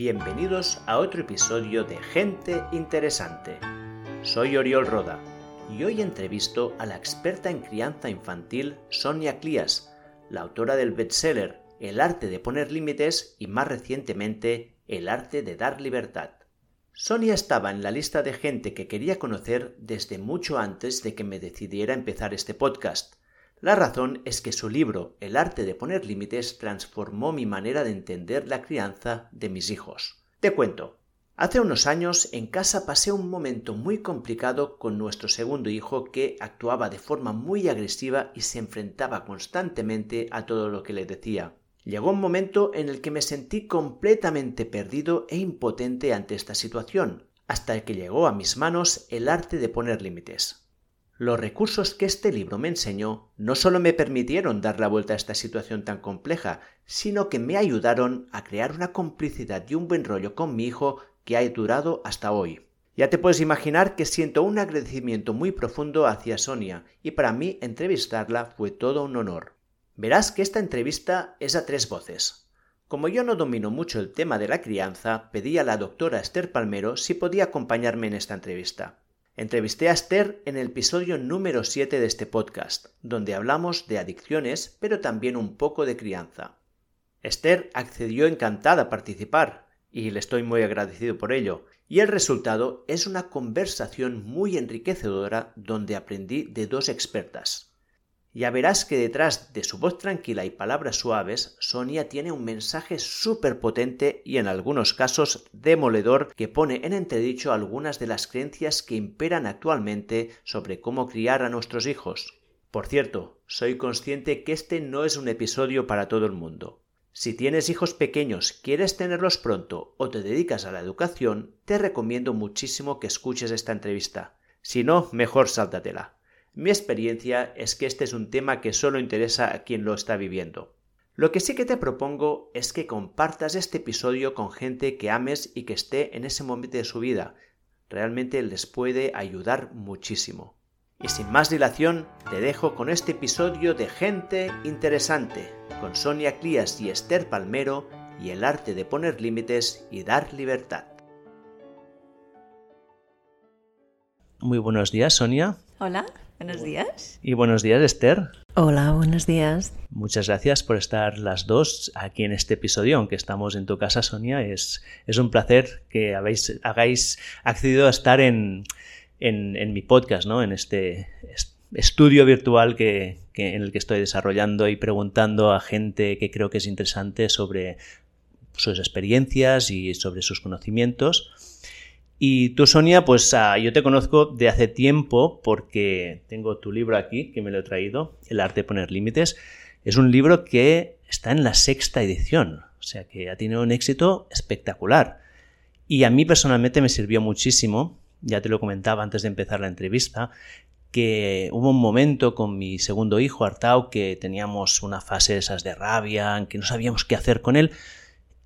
Bienvenidos a otro episodio de Gente Interesante. Soy Oriol Roda y hoy entrevisto a la experta en crianza infantil Sonia Clías, la autora del bestseller El arte de poner límites y más recientemente El arte de dar libertad. Sonia estaba en la lista de gente que quería conocer desde mucho antes de que me decidiera empezar este podcast la razón es que su libro El arte de poner límites transformó mi manera de entender la crianza de mis hijos. Te cuento. Hace unos años en casa pasé un momento muy complicado con nuestro segundo hijo que actuaba de forma muy agresiva y se enfrentaba constantemente a todo lo que le decía. Llegó un momento en el que me sentí completamente perdido e impotente ante esta situación, hasta que llegó a mis manos el arte de poner límites. Los recursos que este libro me enseñó no solo me permitieron dar la vuelta a esta situación tan compleja, sino que me ayudaron a crear una complicidad y un buen rollo con mi hijo que ha durado hasta hoy. Ya te puedes imaginar que siento un agradecimiento muy profundo hacia Sonia y para mí entrevistarla fue todo un honor. Verás que esta entrevista es a tres voces. Como yo no domino mucho el tema de la crianza, pedí a la doctora Esther Palmero si podía acompañarme en esta entrevista. Entrevisté a Esther en el episodio número 7 de este podcast, donde hablamos de adicciones, pero también un poco de crianza. Esther accedió encantada a participar, y le estoy muy agradecido por ello, y el resultado es una conversación muy enriquecedora donde aprendí de dos expertas, ya verás que detrás de su voz tranquila y palabras suaves, Sonia tiene un mensaje súper potente y en algunos casos demoledor que pone en entredicho algunas de las creencias que imperan actualmente sobre cómo criar a nuestros hijos. Por cierto, soy consciente que este no es un episodio para todo el mundo. Si tienes hijos pequeños, quieres tenerlos pronto o te dedicas a la educación, te recomiendo muchísimo que escuches esta entrevista. Si no, mejor sáltatela. Mi experiencia es que este es un tema que solo interesa a quien lo está viviendo. Lo que sí que te propongo es que compartas este episodio con gente que ames y que esté en ese momento de su vida. Realmente les puede ayudar muchísimo. Y sin más dilación, te dejo con este episodio de Gente Interesante, con Sonia Clías y Esther Palmero y el arte de poner límites y dar libertad. Muy buenos días, Sonia. Hola. Buenos días. Y buenos días, Esther. Hola, buenos días. Muchas gracias por estar las dos aquí en este episodio, aunque estamos en tu casa, Sonia. Es, es un placer que habéis, hagáis accedido a estar en, en, mi podcast, ¿no? En este estudio virtual que, que, en el que estoy desarrollando y preguntando a gente que creo que es interesante sobre sus experiencias y sobre sus conocimientos. Y tú, Sonia, pues ah, yo te conozco de hace tiempo porque tengo tu libro aquí, que me lo he traído, El arte de poner límites. Es un libro que está en la sexta edición, o sea que ha tenido un éxito espectacular. Y a mí personalmente me sirvió muchísimo, ya te lo comentaba antes de empezar la entrevista, que hubo un momento con mi segundo hijo, Artau, que teníamos una fase esas de rabia, en que no sabíamos qué hacer con él,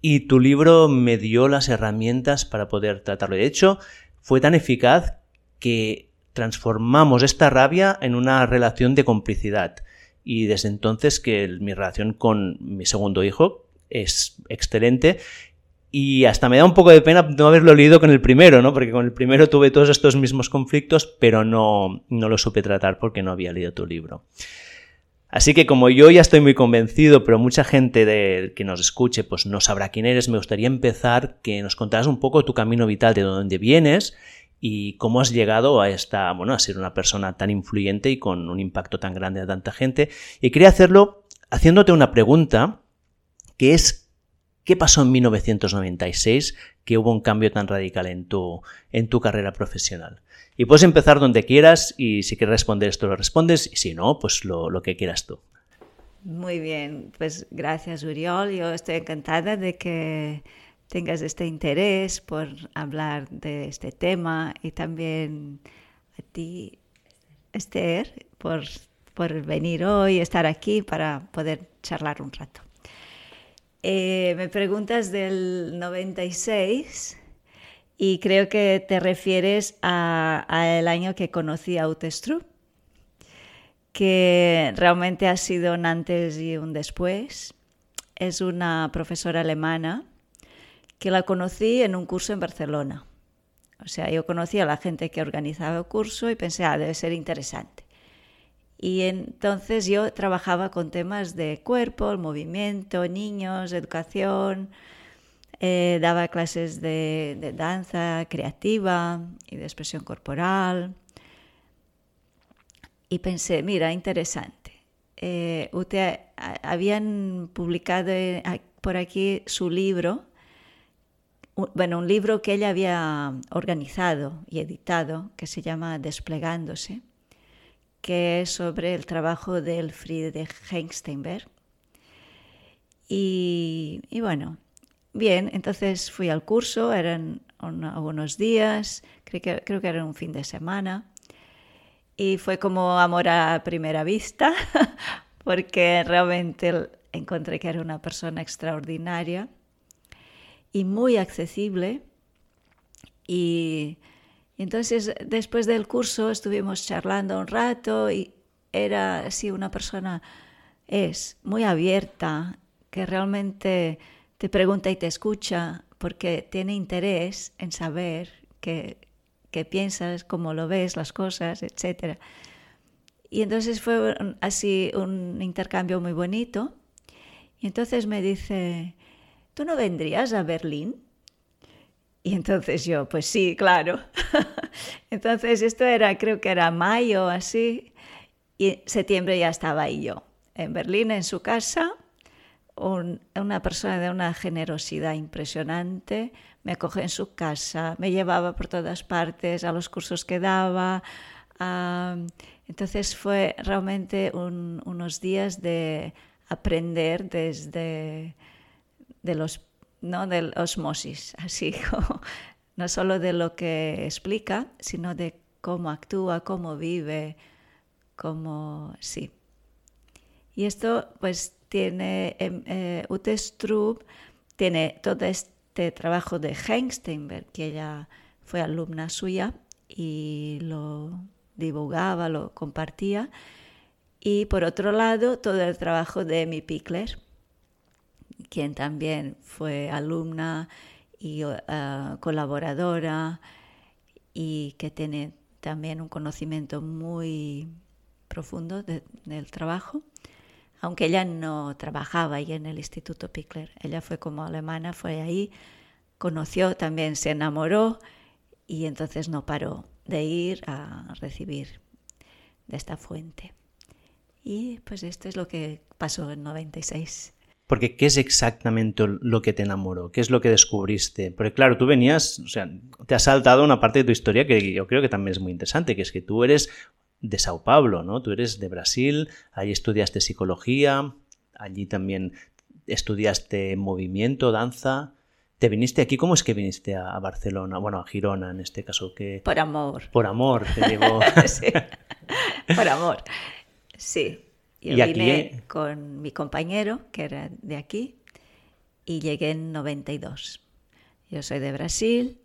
y tu libro me dio las herramientas para poder tratarlo. De hecho, fue tan eficaz que transformamos esta rabia en una relación de complicidad. Y desde entonces que mi relación con mi segundo hijo es excelente y hasta me da un poco de pena no haberlo leído con el primero, ¿no? Porque con el primero tuve todos estos mismos conflictos, pero no, no lo supe tratar porque no había leído tu libro. Así que como yo ya estoy muy convencido, pero mucha gente de, que nos escuche pues no sabrá quién eres, me gustaría empezar que nos contaras un poco tu camino vital, de dónde vienes y cómo has llegado a esta, bueno, a ser una persona tan influyente y con un impacto tan grande a tanta gente. Y quería hacerlo haciéndote una pregunta que es ¿qué pasó en 1996 que hubo un cambio tan radical en tu, en tu carrera profesional? Y puedes empezar donde quieras y si quieres responder esto lo respondes y si no, pues lo, lo que quieras tú. Muy bien, pues gracias Uriol. Yo estoy encantada de que tengas este interés por hablar de este tema y también a ti, Esther, por, por venir hoy, estar aquí para poder charlar un rato. Eh, me preguntas del 96 y creo que te refieres al año que conocí a Utestru, que realmente ha sido un antes y un después. Es una profesora alemana que la conocí en un curso en Barcelona. O sea, yo conocía a la gente que organizaba el curso y pensé, ah, debe ser interesante. Y entonces yo trabajaba con temas de cuerpo, movimiento, niños, educación, eh, daba clases de, danza creativa y de expresión corporal. Y pensé, mira, interesante. Eh, usted, habían publicado eh, por aquí su libro, bueno, un libro que ella había organizado y editado, que se llama Desplegándose, que es sobre el trabajo del Friedrich Hengstenberg. Y, y bueno, Bien, entonces fui al curso, eran algunos días, creo que, creo que era un fin de semana, y fue como amor a primera vista, porque realmente encontré que era una persona extraordinaria y muy accesible. Y, entonces después del curso estuvimos charlando un rato y era así una persona, es muy abierta, que realmente te pregunta y te escucha porque tiene interés en saber qué, piensas, cómo lo ves, las cosas, etc. Y entonces fue así un intercambio muy bonito. Y entonces me dice, ¿tú no vendrías a Berlín? Y entonces yo, pues sí, claro. entonces esto era, creo que era mayo así, y septiembre ya estaba ahí yo, en Berlín, en su casa, una persona de una generosidad impresionante, me acogió en su casa, me llevaba por todas partes a los cursos que daba. entonces fue realmente unos días de aprender desde de los, ¿no? del osmosis, así no solo de lo que explica, sino de cómo actúa, cómo vive, cómo sí. Y esto pues tiene em, eh, Ute tiene todo este trabajo de Hengsteinberg, que ella fue alumna suya y lo divulgaba, lo compartía. Y por otro lado, todo el trabajo de Amy Pickler, quien también fue alumna y uh, colaboradora y que tiene también un conocimiento muy profundo del trabajo aunque ella no trabajaba ahí en el Instituto Pickler. Ella fue como alemana, fue ahí, conoció, también se enamoró y entonces no paró de ir a recibir de esta fuente. Y pues esto es lo que pasó en 96. Porque ¿qué es exactamente lo que te enamoró? ¿Qué es lo que descubriste? Porque claro, tú venías, o sea, te has saltado una parte de tu historia que yo creo que también es muy interesante, que es que tú eres de Sao Paulo, ¿no? Tú eres de Brasil, allí estudiaste psicología, allí también estudiaste movimiento, danza. ¿Te viniste aquí? ¿Cómo es que viniste a, Barcelona? Bueno, a Girona en este caso. que Por amor. Por amor, te llevó. sí. Por amor. Sí. Yo ¿Y vine con mi compañero, que era de aquí, y llegué en 92. Yo soy de Brasil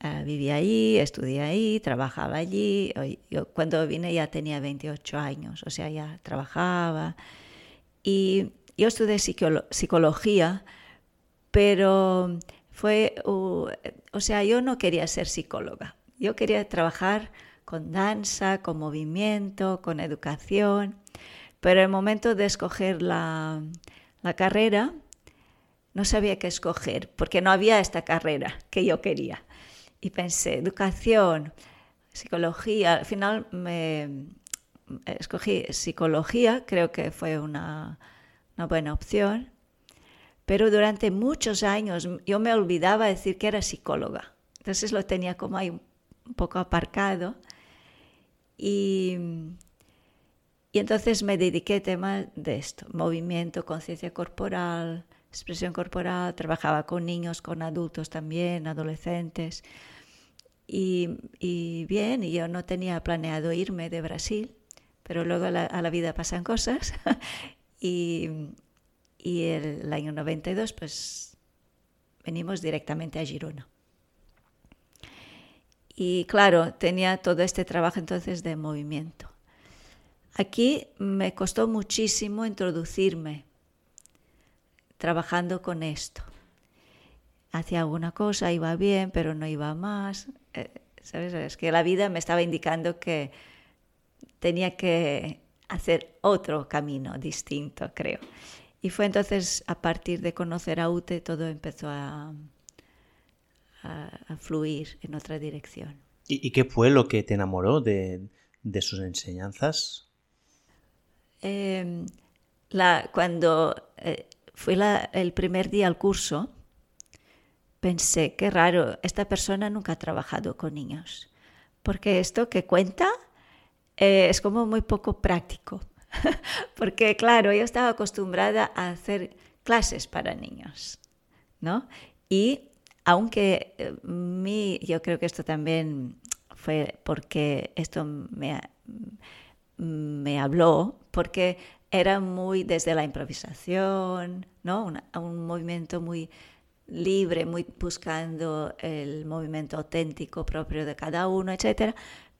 Uh, viví ahí, estudié ahí, trabajaba allí. Yo cuando vine ya tenía 28 años, o sea, ya trabajaba. Y yo estudié psicología, pero fue, o sea, yo no quería ser psicóloga. Yo quería trabajar con danza, con movimiento, con educación. Pero el momento de escoger la, carrera, no sabía qué escoger, porque no había esta carrera que yo quería. Y pensé, educación, psicología, al final me escogí psicología, creo que fue una, una buena opción, pero durante muchos años yo me olvidaba decir que era psicóloga, entonces lo tenía como ahí un poco aparcado. Y, y entonces me dediqué a temas de esto, movimiento, conciencia corporal, expresión corporal, trabajaba con niños, con adultos también, adolescentes. Y, bien, yo no tenía planeado irme de Brasil, pero luego a la, vida pasan cosas. y, y el, año 92, pues venimos directamente a Girona. Y claro, tenía todo este trabajo entonces de movimiento. Aquí me costó muchísimo introducirme trabajando con esto. hacía alguna cosa, iba bien, pero no iba más. Eh, ¿Sabes? Es que la vida me estaba indicando que tenía que hacer otro camino distinto, creo. Y fue entonces, a partir de conocer a UTE, todo empezó a, fluir en otra dirección. ¿Y, qué fue lo que te enamoró de sus enseñanzas? Em, la, cuando eh, fui el primer día al curso, pensé, qué raro, esta persona nunca ha trabajado con niños, porque esto que cuenta eh, es como muy poco práctico, porque claro, yo estaba acostumbrada a hacer clases para niños, ¿no? Y aunque eh, mi, yo creo que esto también fue porque esto me, me habló, porque era muy desde la improvisación, ¿no? un movimiento muy libre, muy buscando el movimiento auténtico propio de cada uno, etc.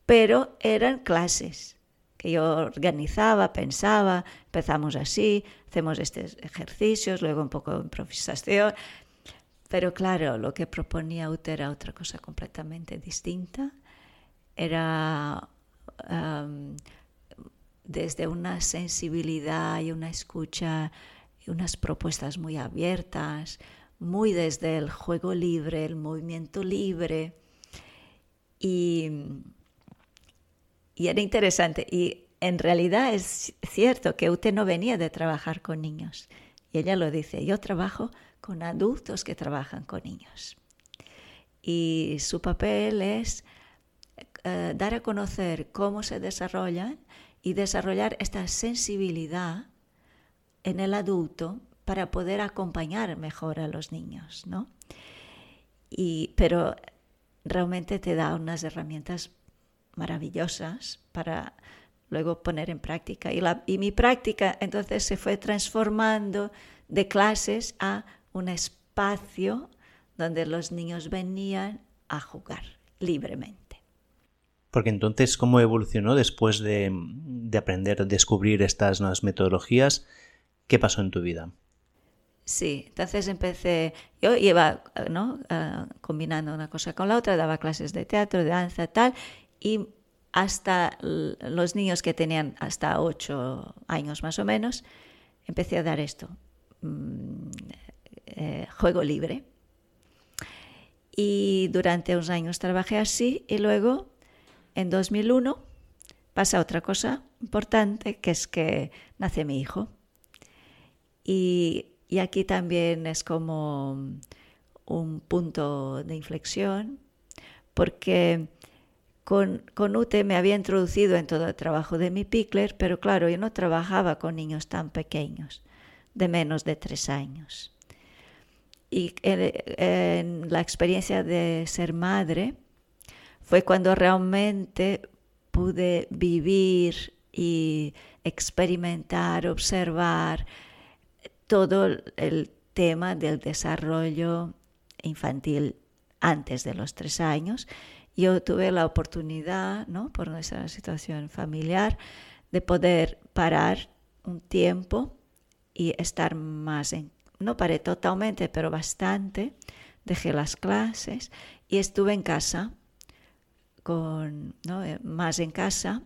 Pero eran clases que yo organizaba, pensaba, empezamos así, hacemos estos ejercicios, luego un poco de improvisación. Pero claro, lo que proponía Ute era otra cosa completamente distinta. Era desde una sensibilidad y una escucha y unas propuestas muy abiertas, muy desde el juego libre, el movimiento libre. Y, y era interesante. Y en realidad es cierto que usted no venía de trabajar con niños. Y ella lo dice, yo trabajo con adultos que trabajan con niños. Y su papel es eh, dar a conocer cómo se desarrollan y desarrollar esta sensibilidad en el adulto para poder acompañar mejor a los niños, ¿no? Y, pero realmente te da unas herramientas maravillosas para luego poner en práctica. Y, la, y mi práctica entonces se fue transformando de clases a un espacio donde los niños venían a jugar libremente. Porque entonces, ¿cómo evolucionó después de, de aprender descubrir estas nuevas metodologías? ¿Qué pasó en tu vida? Sí, entonces empecé, yo iba ¿no? Ah, combinando una cosa con la otra, daba clases de teatro, de danza, tal, y hasta los niños que tenían hasta ocho años más o menos, empecé a dar esto, mm, eh, juego libre. Y durante unos años trabajé así y luego, en 2001, pasa otra cosa importante, que es que nace mi hijo. Y y aquí también es como un punto de inflexión, porque con, con UTE me había introducido en todo el trabajo de mi Pickler, pero claro, yo no trabajaba con niños tan pequeños, de menos de tres años. Y en la experiencia de ser madre fue cuando realmente pude vivir y experimentar, observar, todo el tema del desarrollo infantil antes de los tres años. Yo tuve la oportunidad, ¿no? por nuestra situación familiar, de poder parar un tiempo y estar más en... No paré totalmente, pero bastante. Dejé las clases y estuve en casa, con, ¿no? Eh, más en casa,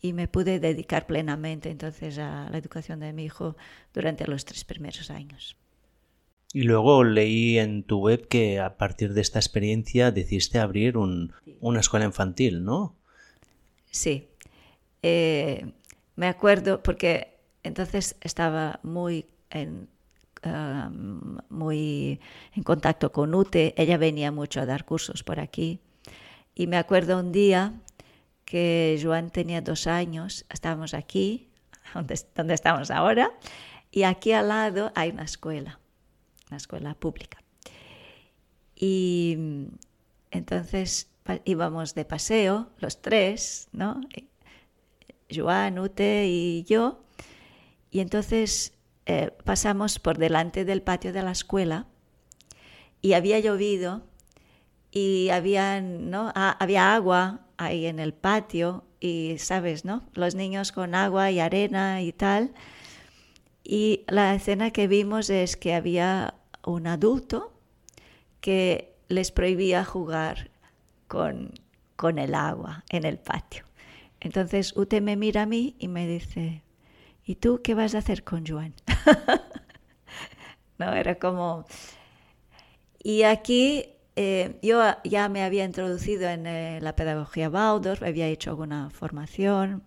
y me pude dedicar plenamente entonces a la educación de mi hijo durante los tres primeros años. Y luego leí en tu web que a partir de esta experiencia decidiste abrir una escuela infantil, ¿no? Sí. Eh, me acuerdo porque entonces estaba muy en, um, muy en contacto con Ute. Ella venía mucho a dar cursos por aquí. Y me acuerdo un día que Joan tenía dos años, estábamos aquí, donde, estamos ahora, y aquí al lado hay una escuela, una escuela pública. Y entonces íbamos de paseo, los tres, ¿no? Joan, Ute y yo, y entonces eh, pasamos por delante del patio de la escuela y había llovido y había, ¿no? Ah, había agua ahí en el patio y, ¿sabes, no? Los niños con agua y arena y tal. Y la escena que vimos es que había un adulto que les prohibía jugar con, con el agua en el patio. Entonces Ute me mira a mí y me dice, ¿y tú qué vas a hacer con Joan? no, era como... Y aquí eh, yo ya me había introducido en eh, la pedagogía Waldorf, había hecho alguna formación.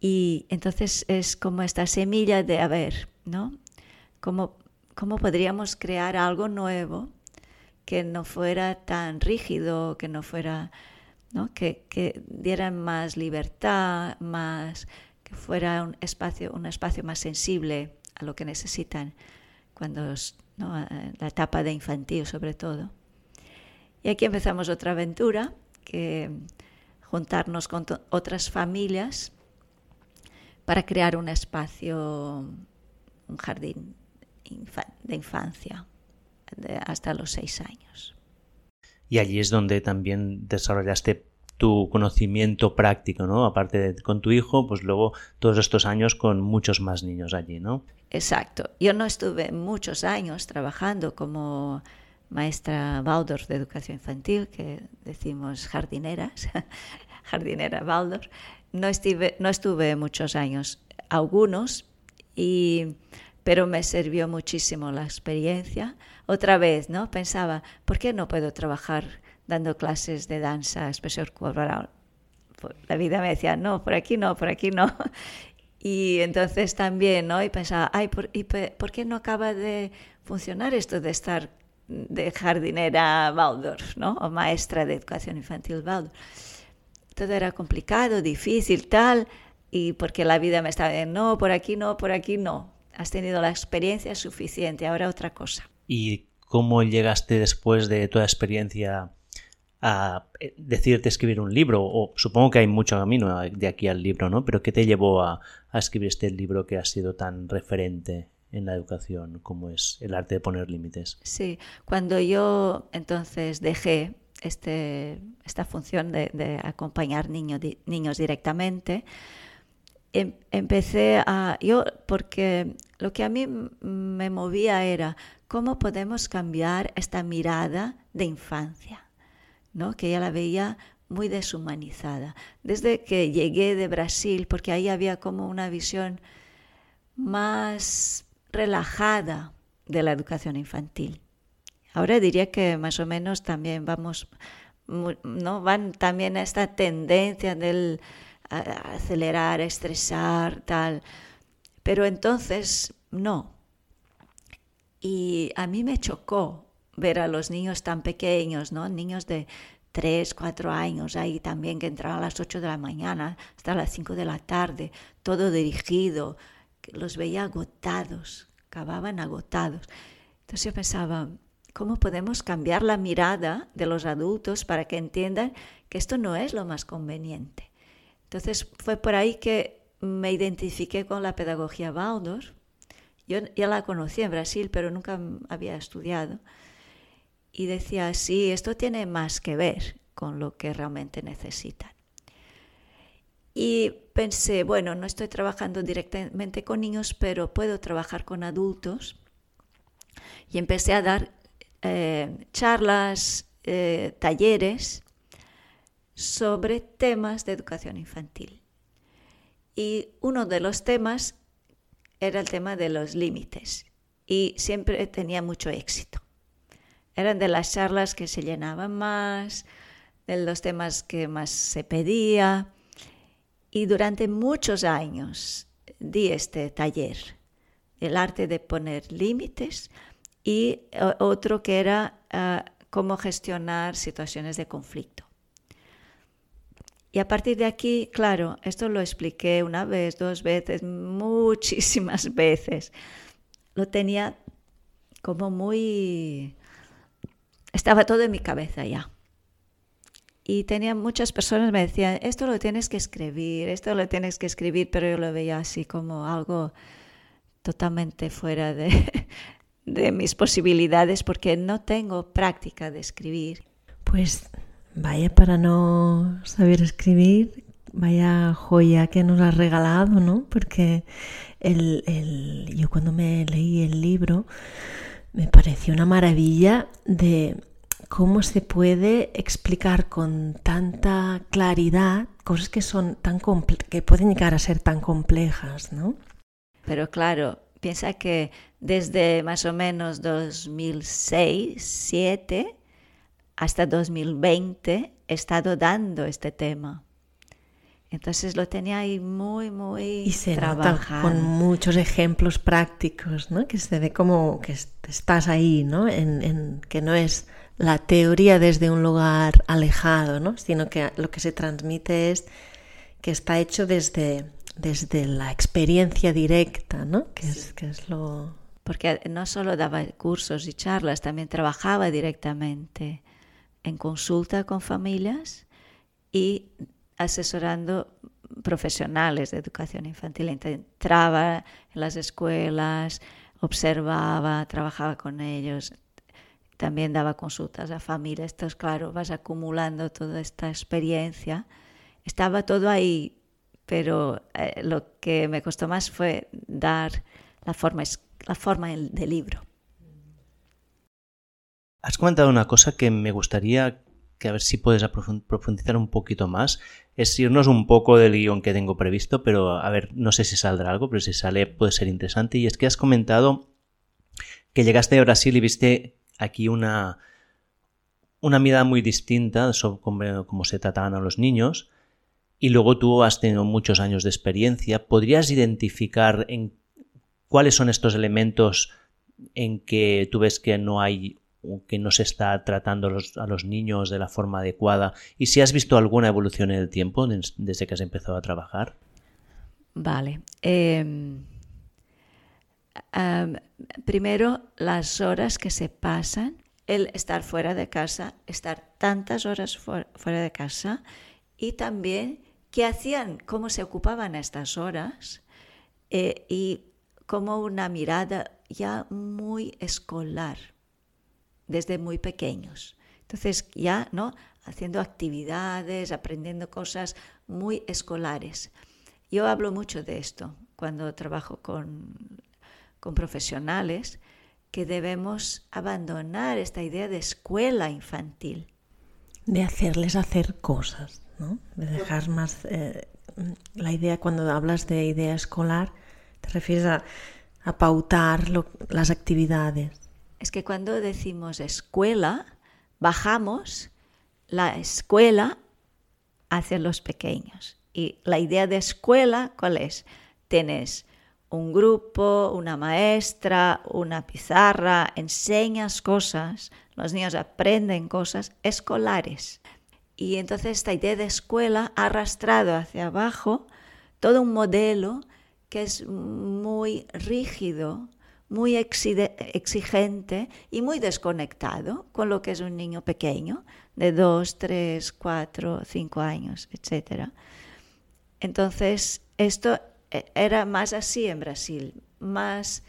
Y entonces es como esta semilla de, a ver, ¿no? ¿Cómo, cómo podríamos crear algo nuevo que no fuera tan rígido, que no fuera, ¿no? Que, que diera más libertad, más, que fuera un espacio, un espacio más sensible a lo que necesitan cuando la etapa de infantil sobre todo. Y aquí empezamos otra aventura, que juntarnos con otras familias para crear un espacio, un jardín de infancia hasta los seis años. Y allí es donde también desarrollaste tu conocimiento práctico, ¿no? Aparte de con tu hijo, pues luego todos estos años con muchos más niños allí, ¿no? Exacto. Yo no estuve muchos años trabajando como maestra Waldorf de educación infantil, que decimos jardineras, jardinera Waldorf. No estuve, no estuve muchos años, algunos, y, pero me sirvió muchísimo la experiencia. Otra vez, ¿no? Pensaba, ¿por qué no puedo trabajar dando clases de danza, expresión corporal? La vida me decía, no, por aquí no, por aquí no. Y entonces también, ¿no? Y pensaba, ay, ¿por, ¿por qué no acaba de funcionar esto de estar de jardinera Waldorf, ¿no? O maestra de educación infantil Waldorf. Todo era complicado, difícil, tal, y porque la vida me estaba diciendo, no, por aquí no, por aquí no. Has tenido la experiencia suficiente, ahora otra cosa. ¿Y cómo llegaste después de toda experiencia a eh, decirte escribir un libro? O supongo que hay mucho camino de aquí al libro, ¿no? Pero ¿qué te llevó a, escribir este libro que ha sido tan referente en la educación como es el arte de poner límites? Sí, cuando yo entonces dejé este, esta función de, acompañar niños directamente, em, empecé a, yo, porque lo que a mí me movía era cómo podemos cambiar esta mirada de infancia que ya la veía muy deshumanizada. Desde que llegué de Brasil, porque ahí había como una visión más relajada de la educación infantil. Ahora diría que más o menos también vamos, ¿no? Van también a esta tendencia del acelerar, estresar, tal. Pero entonces, no. Y a mí me chocó ver a los niños tan pequeños, ¿no? Niños de 3, 4 años ahí también que entraban a las 8 de la mañana hasta las 5 de la tarde, todo dirigido, los veía agotados, acababan agotados. Entonces yo pensaba, ¿cómo podemos cambiar la mirada de los adultos para que entiendan que esto no es lo más conveniente? Entonces fue por ahí que me identifiqué con la pedagogía Waldorf. Yo ya la conocí en Brasil, pero nunca había estudiado y decía, sí, esto tiene más que ver con lo que realmente necesitan. Y pensé, bueno, no estoy trabajando directamente con niños, pero puedo trabajar con adultos. Y empecé a dar eh, charlas, eh, talleres sobre temas de educación infantil. Y uno de los temas era el tema de los límites. Y siempre tenía mucho éxito. Eran de las charlas que se llenaban más, de los temas que más se pedía. Y durante muchos años di este taller, el arte de poner límites y otro que era ah, cómo gestionar situaciones de conflicto. Y a partir de aquí, claro, esto lo expliqué una vez, dos veces, muchísimas veces. Lo tenía como muy estaba todo en mi cabeza ya. Y tenía muchas personas me decían, esto lo tienes que escribir, esto lo tienes que escribir, pero yo lo veía así como algo totalmente fuera de, de mis posibilidades porque no tengo práctica de escribir. Pues vaya para no saber escribir, vaya joya que nos has regalado, ¿no? Porque el, el, yo cuando me leí el libro, me pareció una maravilla de cómo se puede explicar con tanta claridad cosas que son tan que pueden llegar a ser tan complejas, ¿no? Pero claro, piensa que desde más o menos 2006, 2007 hasta 2020 he estado dando este tema. Entonces lo tenía ahí muy, muy y se trabajado. con muchos ejemplos prácticos, ¿no? Que se ve como que estás ahí, ¿no? En, que no es la teoría desde un lugar alejado, ¿no? Sino que lo que se transmite es que está hecho desde, desde la experiencia directa, ¿no? Que, es, que es lo... Porque no solo daba cursos y charlas, también trabajaba directamente en consulta con familias y asesorando profesionales de educación infantil. Entraba en las escuelas, observaba, trabajaba con ellos, también daba consultas a familias. Entonces, claro, vas acumulando toda esta experiencia. Estaba todo ahí, pero eh, lo que me costó más fue dar la forma, la forma del libro. Has comentado una cosa que me gustaría a ver si puedes profundizar un poquito más, es irnos un poco del guion que tengo previsto, pero a ver, no sé si saldrá algo, pero si sale puede ser interesante. Y es que has comentado que llegaste a Brasil y viste aquí una, una mirada muy distinta sobre cómo, se trataban a los niños. Y luego tú has tenido muchos años de experiencia. ¿Podrías identificar en cuáles son estos elementos en que tú ves que no hay que no se está tratando a los niños de la forma adecuada y si has visto alguna evolución en el tiempo desde que has empezado a trabajar. Vale. Em, primero, las horas que se pasan, el estar fuera de casa, estar tantas horas fuera de casa y también qué hacían, cómo se ocupaban estas horas eh, y como una mirada ya muy escolar desde muy pequeños. Entonces ya, ¿no? Haciendo actividades, aprendiendo cosas muy escolares. Yo hablo mucho de esto cuando trabajo con, con profesionales, que debemos abandonar esta idea de escuela infantil. De hacerles hacer cosas, ¿no? De dejar más... Eh, la idea, cuando hablas de idea escolar, te refieres a, a pautar las actividades es que cuando decimos escuela, bajamos la escuela hacia los pequeños. Y la idea de escuela, ¿cuál es? Tienes un grupo, una maestra, una pizarra, enseñas cosas, los niños aprenden cosas escolares. Y entonces esta idea de escuela ha arrastrado hacia abajo todo un modelo que es muy rígido, muy exigente y muy desconectado con lo que es un niño pequeño, de 2, 3, 4, 5 años, etc. Entonces, esto e, era más así en Brasil, más,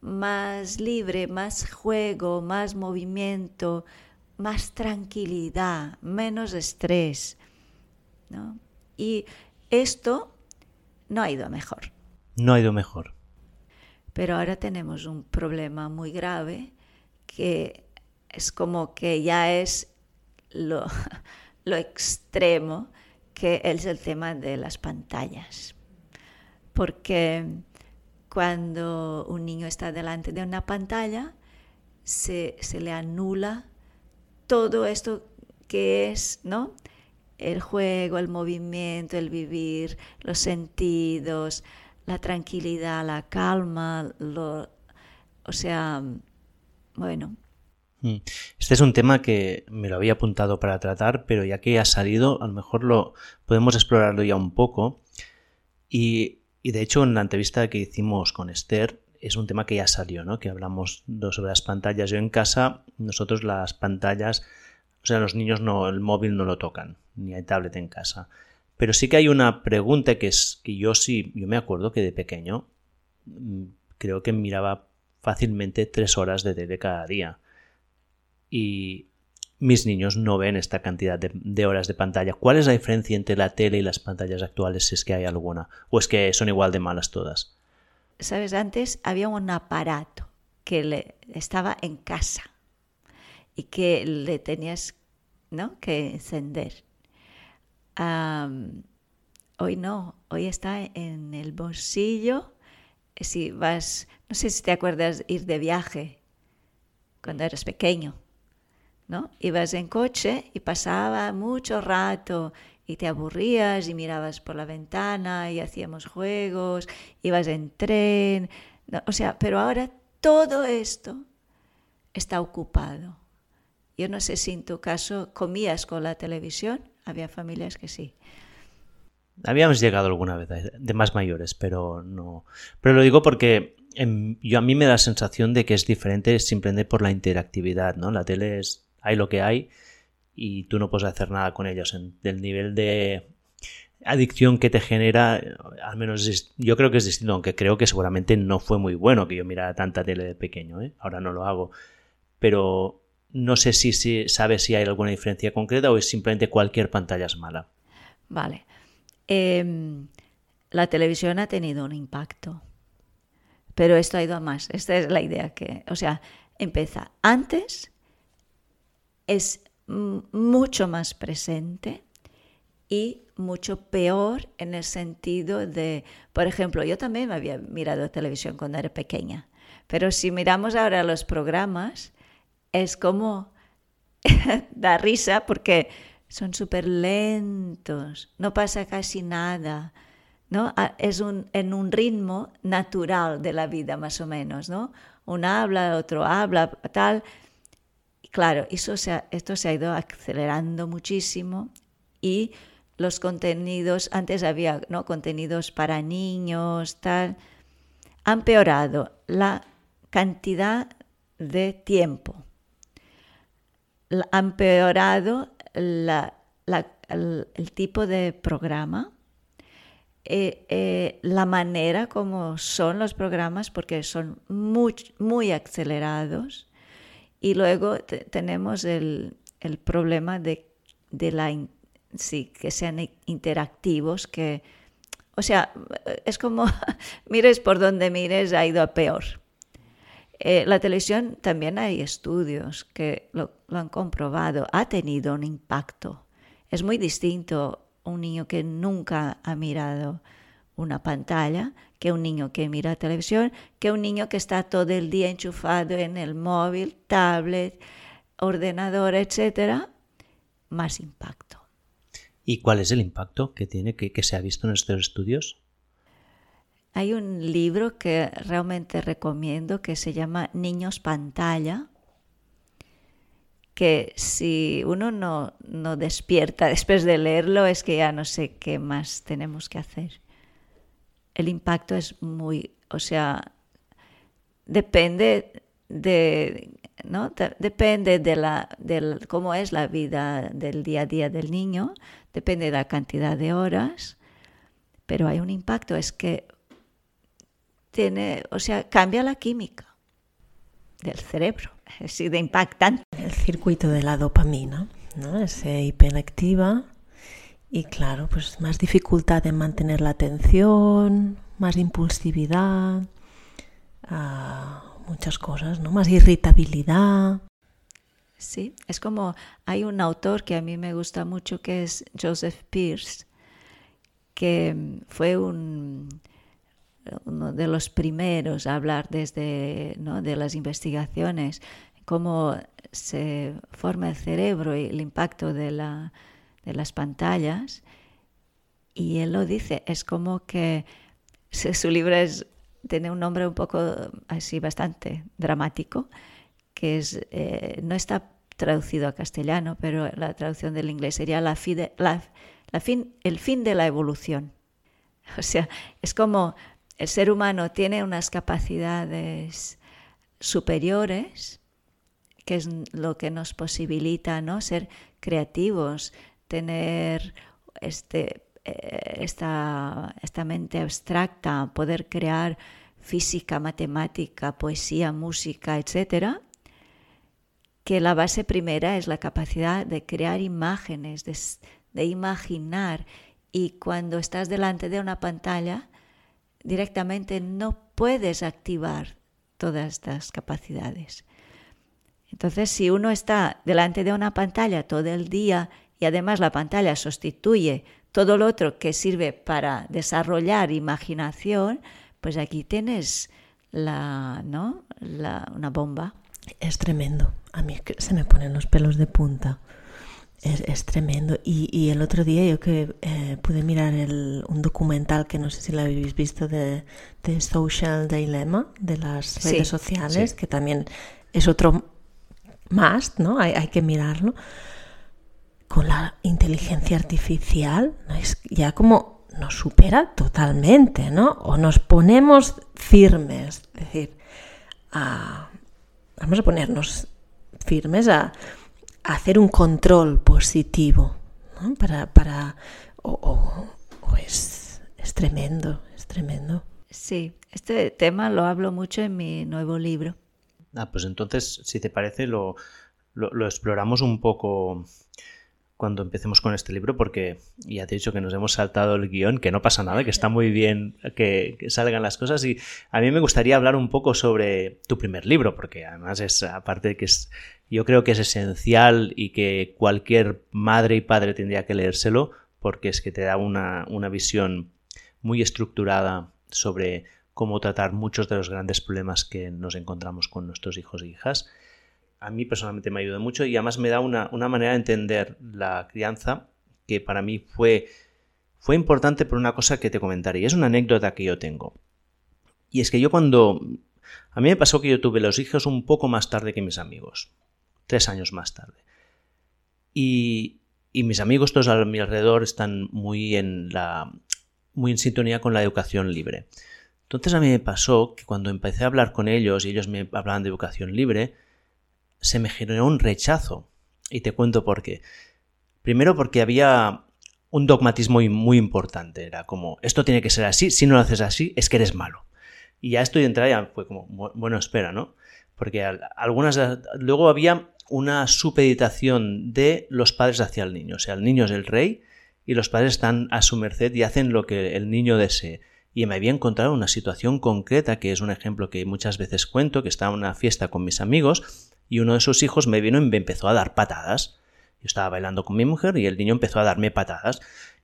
más libre, más juego, más movimiento, más tranquilidad, menos estrés. Y esto no ha ido mejor. No ha ido mejor. Pero ahora tenemos un problema muy grave que es como que ya es lo, lo extremo, que es el tema de las pantallas. Porque cuando un niño está delante de una pantalla, se, se le anula todo esto que es, ¿no? El juego, el movimiento, el vivir, los sentidos, la tranquilidad, la calma, lo, o sea, bueno. Mm. Este es un tema que me lo había apuntado para tratar, pero ya que ha salido, a lo mejor lo podemos explorarlo ya un poco. Y, y de hecho, en la entrevista que hicimos con Esther, es un tema que ya salió, ¿no? Que hablamos sobre las pantallas. Yo en casa, nosotros las pantallas, o sea, los niños no, el móvil no lo tocan, ni hay tablet en casa. Pero sí que hay una pregunta que es que yo sí, yo me acuerdo que de pequeño mm, creo que miraba fácilmente tres horas de tele cada día. Y mis niños no ven esta cantidad de, horas de pantalla. ¿Cuál es la diferencia entre la tele y las pantallas actuales, si es que hay alguna? ¿O es que son igual de malas todas? Sabes, antes había un aparato que le, estaba en casa y que le tenías ¿no? que encender. Hoy no, hoy está en el bolsillo. Si vas, no sé si te acuerdas ir de viaje cuando eras pequeño, ¿no? Ibas en coche y pasaba mucho rato y te aburrías y mirabas por la ventana y hacíamos juegos, ibas en tren, o sea, pero ahora todo esto está ocupado. Yo no sé si en tu caso comías con la televisión, había familias que sí. Habíamos llegado alguna vez de más mayores, pero no. Pero lo digo porque yo a mí me da la sensación de que es diferente simplemente por la interactividad, ¿no? La tele es hay lo que hay y tú no puedes hacer nada con ellos. En, del nivel de adicción que te genera, al menos yo creo que es distinto, aunque creo que seguramente no fue muy bueno que yo mirara tanta tele de pequeño, ¿eh? ahora no lo hago, pero no sé si, si sabes si hay alguna diferencia concreta o es simplemente cualquier pantalla es mala. Vale. Em, la televisión ha tenido un impacto, pero esto ha ido a más. Esta es la idea que, o sea, empieza antes, es mucho más presente y mucho peor en el sentido de, por ejemplo, yo también me había mirado televisión cuando era pequeña, pero si miramos ahora los programas, es como da risa porque son súper lentos, no pasa casi nada, ¿no? Ah, es un, en un ritmo natural de la vida más o menos, ¿no? Uno habla, otro habla, tal, claro, esto se ha ido acelerando muchísimo y los contenidos, antes había ¿no? contenidos para niños, tal, han peorado la cantidad de tiempo, han peorado el, tipo de programa, eh, eh, la manera como son los programas, porque son muy, muy acelerados y luego tenemos el, problema de, que sean interactivos, que, o sea, es como, mires por donde mires, ha ido a peor. Eh, la televisión también hay estudios que lo, lo, han comprobado, ha tenido un impacto. Es muy distinto un niño que nunca ha mirado una pantalla que un niño que mira televisión, que un niño que está todo el día enchufado en el móvil, tablet, ordenador, etcétera, más impacto. ¿Y cuál es el impacto que tiene que, se ha visto en estos estudios? Hay un libro que realmente recomiendo que se llama Niños Pantalla, que si uno no, no despierta después de leerlo es que ya no sé qué más tenemos que hacer el impacto es muy, o sea, depende de, ¿no? depende de, la, del, cómo es la vida del día a día del niño, depende de la cantidad de horas, pero hay un impacto, es que tiene, o sea, cambia la química del cerebro, es de impactante. El circuito de la dopamina, ¿no? Se hiperactiva y claro, pues más dificultad en mantener la atención, más impulsividad, ah, muchas cosas, ¿no? Más irritabilidad. Sí, es como hay un autor que a mí me gusta mucho que es Joseph Pierce, que fue un, uno de los primeros a hablar desde ¿no? de las investigaciones, cómo se forma el cerebro y el impacto de la de las pantallas. Y él lo dice, es como que su libro es, tiene un nombre un poco así bastante dramático, que es, eh, no está traducido a castellano, pero la traducción del inglés sería la, la, fin, el fin de la evolución. O sea, es como el ser humano tiene unas capacidades superiores, que es lo que nos posibilita ¿no? ser creativos, tener este, eh, esta, esta mente abstracta, poder crear física, matemática, poesía, música, etc., que la base primera es la capacidad de crear imágenes, de, imaginar. Y cuando estás delante de una pantalla, directamente no puedes activar todas estas capacidades. Entonces, si uno está delante de una pantalla todo el día y además la pantalla sustituye todo lo otro que sirve para desarrollar imaginación, pues aquí tienes la, ¿no? La, una bomba. Es tremendo. A mí se me ponen los pelos de punta. Es, tremendo. Y, el otro día yo que eh, pude mirar un documental que no sé si lo habéis visto de, Social Dilemma, de las redes sociales, que también es otro más, ¿no? Hay, hay, que mirarlo. Con la inteligencia artificial, es ya como nos supera totalmente, ¿no? O nos ponemos firmes, es decir, vamos a ponernos firmes a hacer un control positivo, Para, para o, es, es tremendo, es tremendo. Sí, este tema lo hablo mucho en mi nuevo libro. Ah, pues entonces, si te parece, lo, lo, exploramos un poco cuando empecemos con este libro, porque ya te he dicho que nos hemos saltado el guion, que no pasa nada, que está muy bien que, que, salgan las cosas. Y a mí me gustaría hablar un poco sobre tu primer libro, porque además es, aparte de que es yo creo que es esencial y que cualquier madre y padre tendría que leérselo porque es que te da una, visión muy estructurada sobre cómo tratar muchos de los grandes problemas que nos encontramos con nuestros hijos e hijas. A mí personalmente me ayuda mucho y además me da una, manera de entender la crianza que para mí fue, fue importante por una cosa que te comentaré. Y es una anécdota que yo tengo. Y es que yo cuando... A mí me pasó que yo tuve los hijos un poco más tarde que mis amigos tres años más tarde. Y, mis amigos todos a mi alrededor están muy en, la, muy en sintonía con la educación libre. Entonces a mí me pasó que cuando empecé a hablar con ellos y ellos me hablaban de educación libre, se me generó un rechazo. Y te cuento por qué. Primero porque había un dogmatismo muy importante. Era como, esto tiene que ser así, si no lo haces así, es que eres malo. Y ya estoy de entrada ya fue como, bueno, espera, ¿no? Porque algunas... Luego había una supeditación de los padres hacia el niño. O sea, el niño es el rey y los padres están a su merced y hacen lo que el niño desee. Y me había encontrado una situación concreta, que es un ejemplo que muchas veces cuento, que estaba en una fiesta con mis amigos y uno de sus hijos me vino y me empezó a dar patadas. Yo estaba bailando con mi mujer y el niño empezó a darme patadas.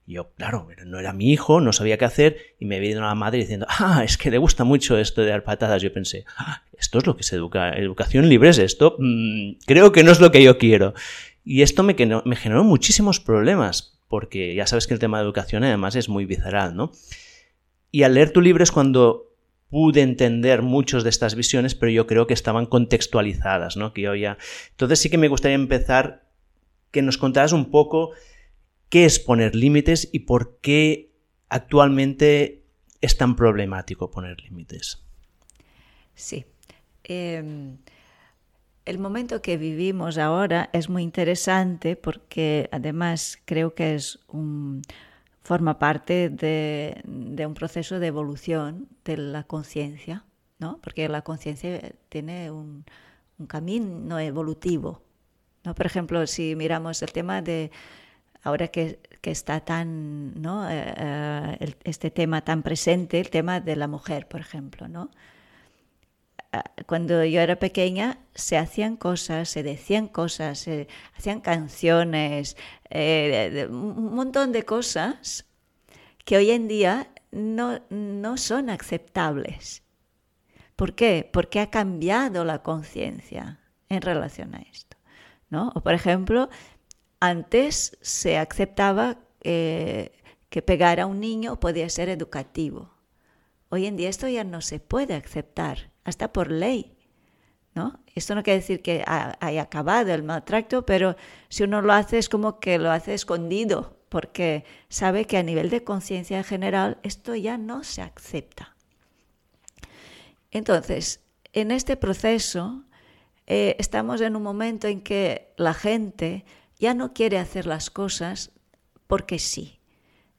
Yo, claro, no era mi hijo, no sabía qué hacer, y me vino la madre diciendo, ah, es que le gusta mucho esto de dar patadas. Yo pensé, ah, esto es lo que se educa, educación libre es esto, mm, creo que no es lo que yo quiero. Y esto me, me generó muchísimos problemas, porque ya sabes que el tema de educación además es muy visceral, ¿no? Y al leer tu libro es cuando pude entender muchas de estas visiones, pero yo creo que estaban contextualizadas, ¿no? Que yo ya... Entonces sí que me gustaría empezar que nos contaras un poco qué es poner límites y por qué actualmente es tan problemático poner límites. Sí. Em, el momento que vivimos ahora es muy interesante porque además creo que es forma parte de, un proceso de evolución de la conciencia, ¿no? porque la conciencia tiene un, un, camino evolutivo. ¿no? Por ejemplo, si miramos el tema de ahora que, está tan, ¿no? Eh, eh, este tema tan presente, el tema de la mujer, por ejemplo, ¿no? Ah, cuando yo era pequeña se hacían cosas, se decían cosas, se hacían canciones, eh, un montón de cosas que hoy en día no, no son aceptables. ¿Por qué? Porque ha cambiado la conciencia en relación a esto. ¿no? O por ejemplo, antes se aceptaba eh, que pegar a un niño podía ser educativo. Hoy en día esto ya no se puede aceptar, hasta por ley. ¿no? Esto no quiere decir que haya acabado el maltrato, pero si uno lo hace es como que lo hace escondido, porque sabe que a nivel de conciencia general esto ya no se acepta. Entonces, en este proceso eh, estamos en un momento en que la gente ya no quiere hacer las cosas porque sí,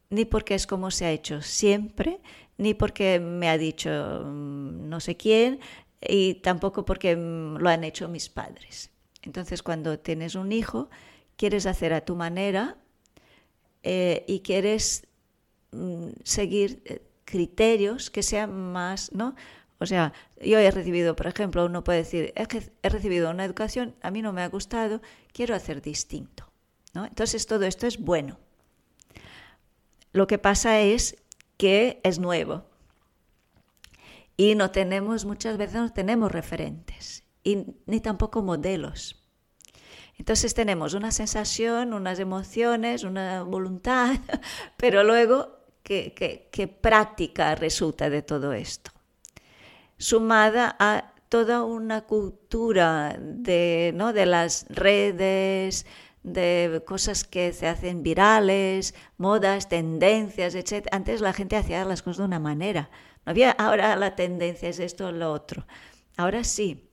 ni porque es como se ha hecho siempre, ni porque me ha dicho mm, no sé quién, y tampoco porque mm, lo han hecho mis padres. Entonces, cuando tienes un hijo, quieres hacer a tu manera eh, y quieres mm, seguir eh, criterios que sean más, ¿no? O sea, yo he recibido, por ejemplo, uno puede decir, he recibido una educación, a mí no me ha gustado, quiero hacer distinto. ¿no? Entonces todo esto es bueno. Lo que pasa es que es nuevo y no tenemos, muchas veces no tenemos referentes y ni tampoco modelos. Entonces tenemos una sensación, unas emociones, una voluntad, pero luego, ¿qué, qué, práctica resulta de todo esto? Sumada a toda una cultura de, ¿no? de las redes, de cosas que se hacen virales, modas, tendencias, etc. Antes la gente hacía las cosas de una manera. No había ahora la tendencia es esto o lo otro. Ahora sí.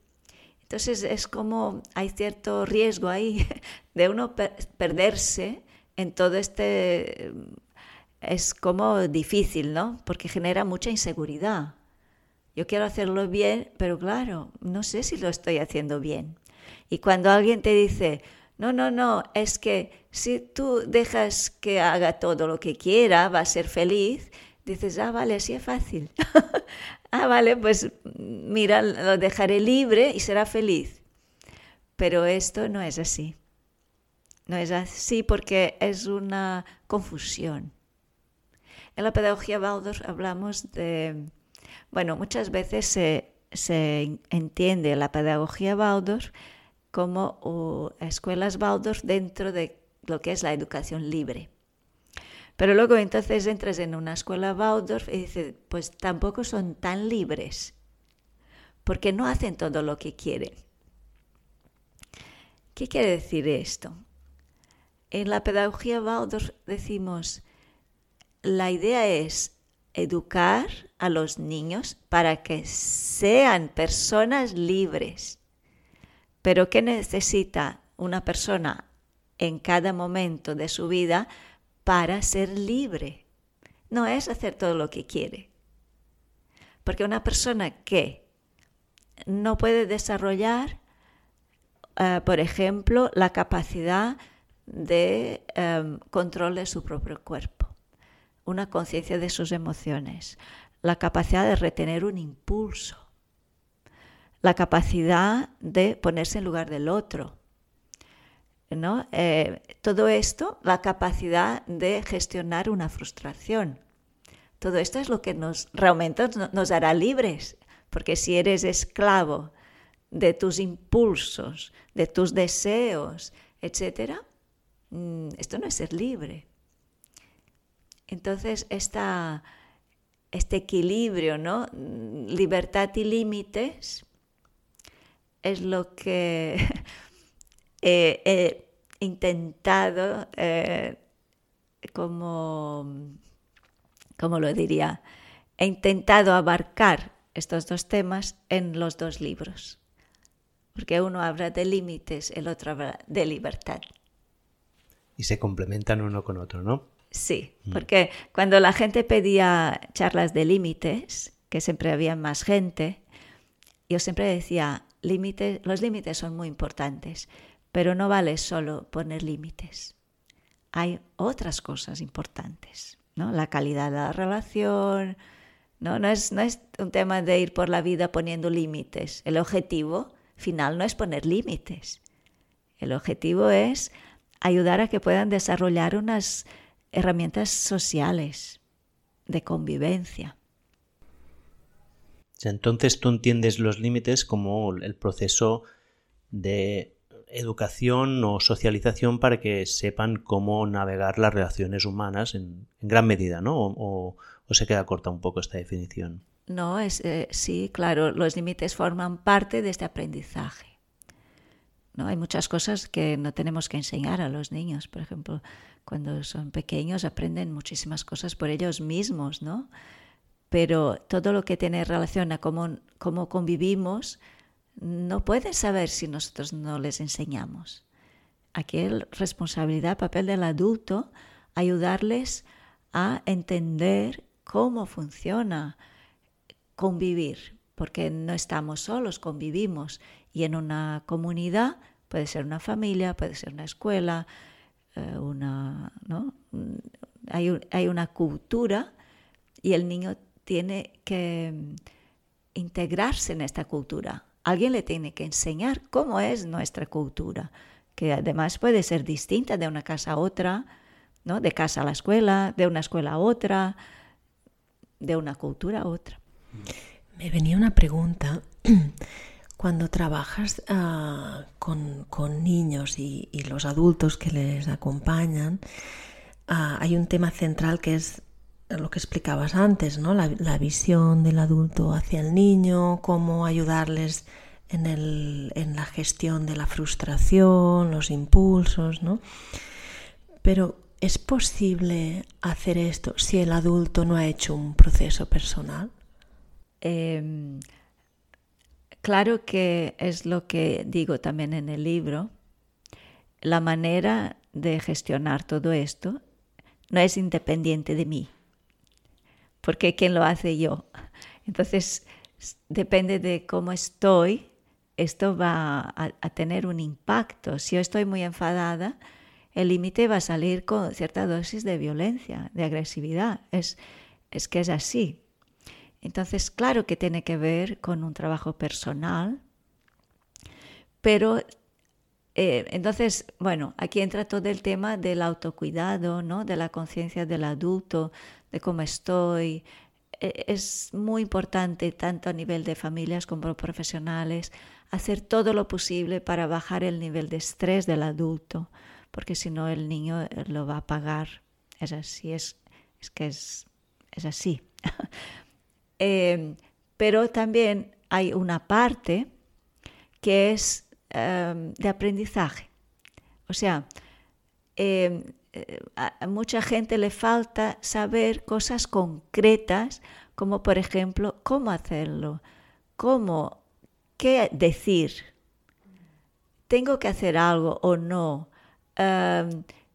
Entonces es como hay cierto riesgo ahí de uno perderse en todo este... Es como difícil, ¿no? Porque genera mucha inseguridad. Yo quiero hacerlo bien, pero claro, no sé si lo estoy haciendo bien. Y cuando alguien te dice, no, no, no, es que si tú dejas que haga todo lo que quiera, va a ser feliz, dices, ah, vale, así es fácil. ah, vale, pues mira, lo dejaré libre y será feliz. Pero esto no es así. No es así porque es una confusión. En la pedagogía Waldorf hablamos de, bueno, muchas veces se, se entiende la pedagogía Waldorf como escuelas Waldorf dentro de lo que es la educación libre. Pero luego entonces entras en una escuela Waldorf y dices, pues tampoco son tan libres, porque no hacen todo lo que quieren. ¿Qué quiere decir esto? En la pedagogía Waldorf decimos, la idea es educar a los niños para que sean personas libres. Pero ¿qué necesita una persona en cada momento de su vida para ser libre. No es hacer todo lo que quiere. Porque una persona que no puede desarrollar, eh, por ejemplo, la capacidad de em, control de su propio cuerpo, una conciencia de sus emociones, la capacidad de retener un impulso, la capacidad de ponerse en lugar del otro, ¿no? Eh, todo esto, la capacidad de gestionar una frustración. Todo esto es lo que nos realmente nos hará libres, porque si eres esclavo de tus impulsos, de tus deseos, etc., mm, esto no es ser libre. Entonces, este equilibrio, ¿no? Libertad y límites es lo que he intentado, eh, como, como lo diría, he intentado abarcar estos dos temas en los dos libros, porque uno habla de límites, el otro habla de libertad. Y se complementan uno con otro, ¿no? Sí, mm. porque cuando la gente pedía charlas de límites, que siempre había más gente, yo siempre decía, límites, los límites son muy importantes, pero no vale solo poner límites. Hay otras cosas importantes, ¿no? La calidad de la relación, ¿no? No es, no es un tema de ir por la vida poniendo límites. El objetivo final no es poner límites. El objetivo es ayudar a que puedan desarrollar unas herramientas sociales de convivencia. Entonces tú entiendes los límites como el proceso de educación o socialización para que sepan cómo navegar las relaciones humanas en, gran medida, ¿no? O, se queda corta un poco esta definición? No, es, eh, sí, claro, los límites forman parte de este aprendizaje. ¿no? Hay muchas cosas que no tenemos que enseñar a los niños. Por ejemplo, cuando son pequeños aprenden muchísimas cosas por ellos mismos, ¿no? Pero todo lo que tiene relación a cómo, cómo convivimos, no pueden saber si nosotros no les enseñamos. Aquí es responsabilidad, papel del adulto, ayudarles a entender cómo funciona convivir, porque no estamos solos, convivimos y en una comunidad puede ser una familia, puede ser una escuela, una, ¿no? hay, hay una cultura y el niño tiene que integrarse en esta cultura. Alguien le tiene que enseñar cómo es nuestra cultura, que además puede ser distinta de una casa a otra, ¿no? de casa a la escuela, de una escuela a otra, de una cultura a otra. Me venía una pregunta. Cuando trabajas uh, con, con, niños y, los adultos que les acompañan, uh, hay un tema central que es lo que explicabas antes, ¿no? La, visión del adulto hacia el niño, cómo ayudarles en, el, en la gestión de la frustración, los impulsos, ¿no? Pero ¿es posible hacer esto si el adulto no ha hecho un proceso personal? Eh, claro que es lo que digo también en el libro. La manera de gestionar todo esto no es independiente de mí, porque ¿quién lo hace yo? Entonces, depende de cómo estoy, esto va a, a tener un impacto. Si yo estoy muy enfadada, el límite va a salir con cierta dosis de violencia, de agresividad. Es, es que es así. Entonces, claro que tiene que ver con un trabajo personal, pero eh, entonces, bueno, aquí entra todo el tema del autocuidado, ¿no? de la conciencia del adulto, de cómo estoy. E, es muy importante, tanto a nivel de familias como profesionales, hacer todo lo posible para bajar el nivel de estrés del adulto, porque si no el niño eh, lo va a pagar. Es así, es, es que es, es así. Eh, pero también hay una parte que es eh, de aprendizaje. O sea, eh, a mucha gente le falta saber cosas concretas, como por ejemplo, cómo hacerlo, cómo, qué decir, tengo que hacer algo o no.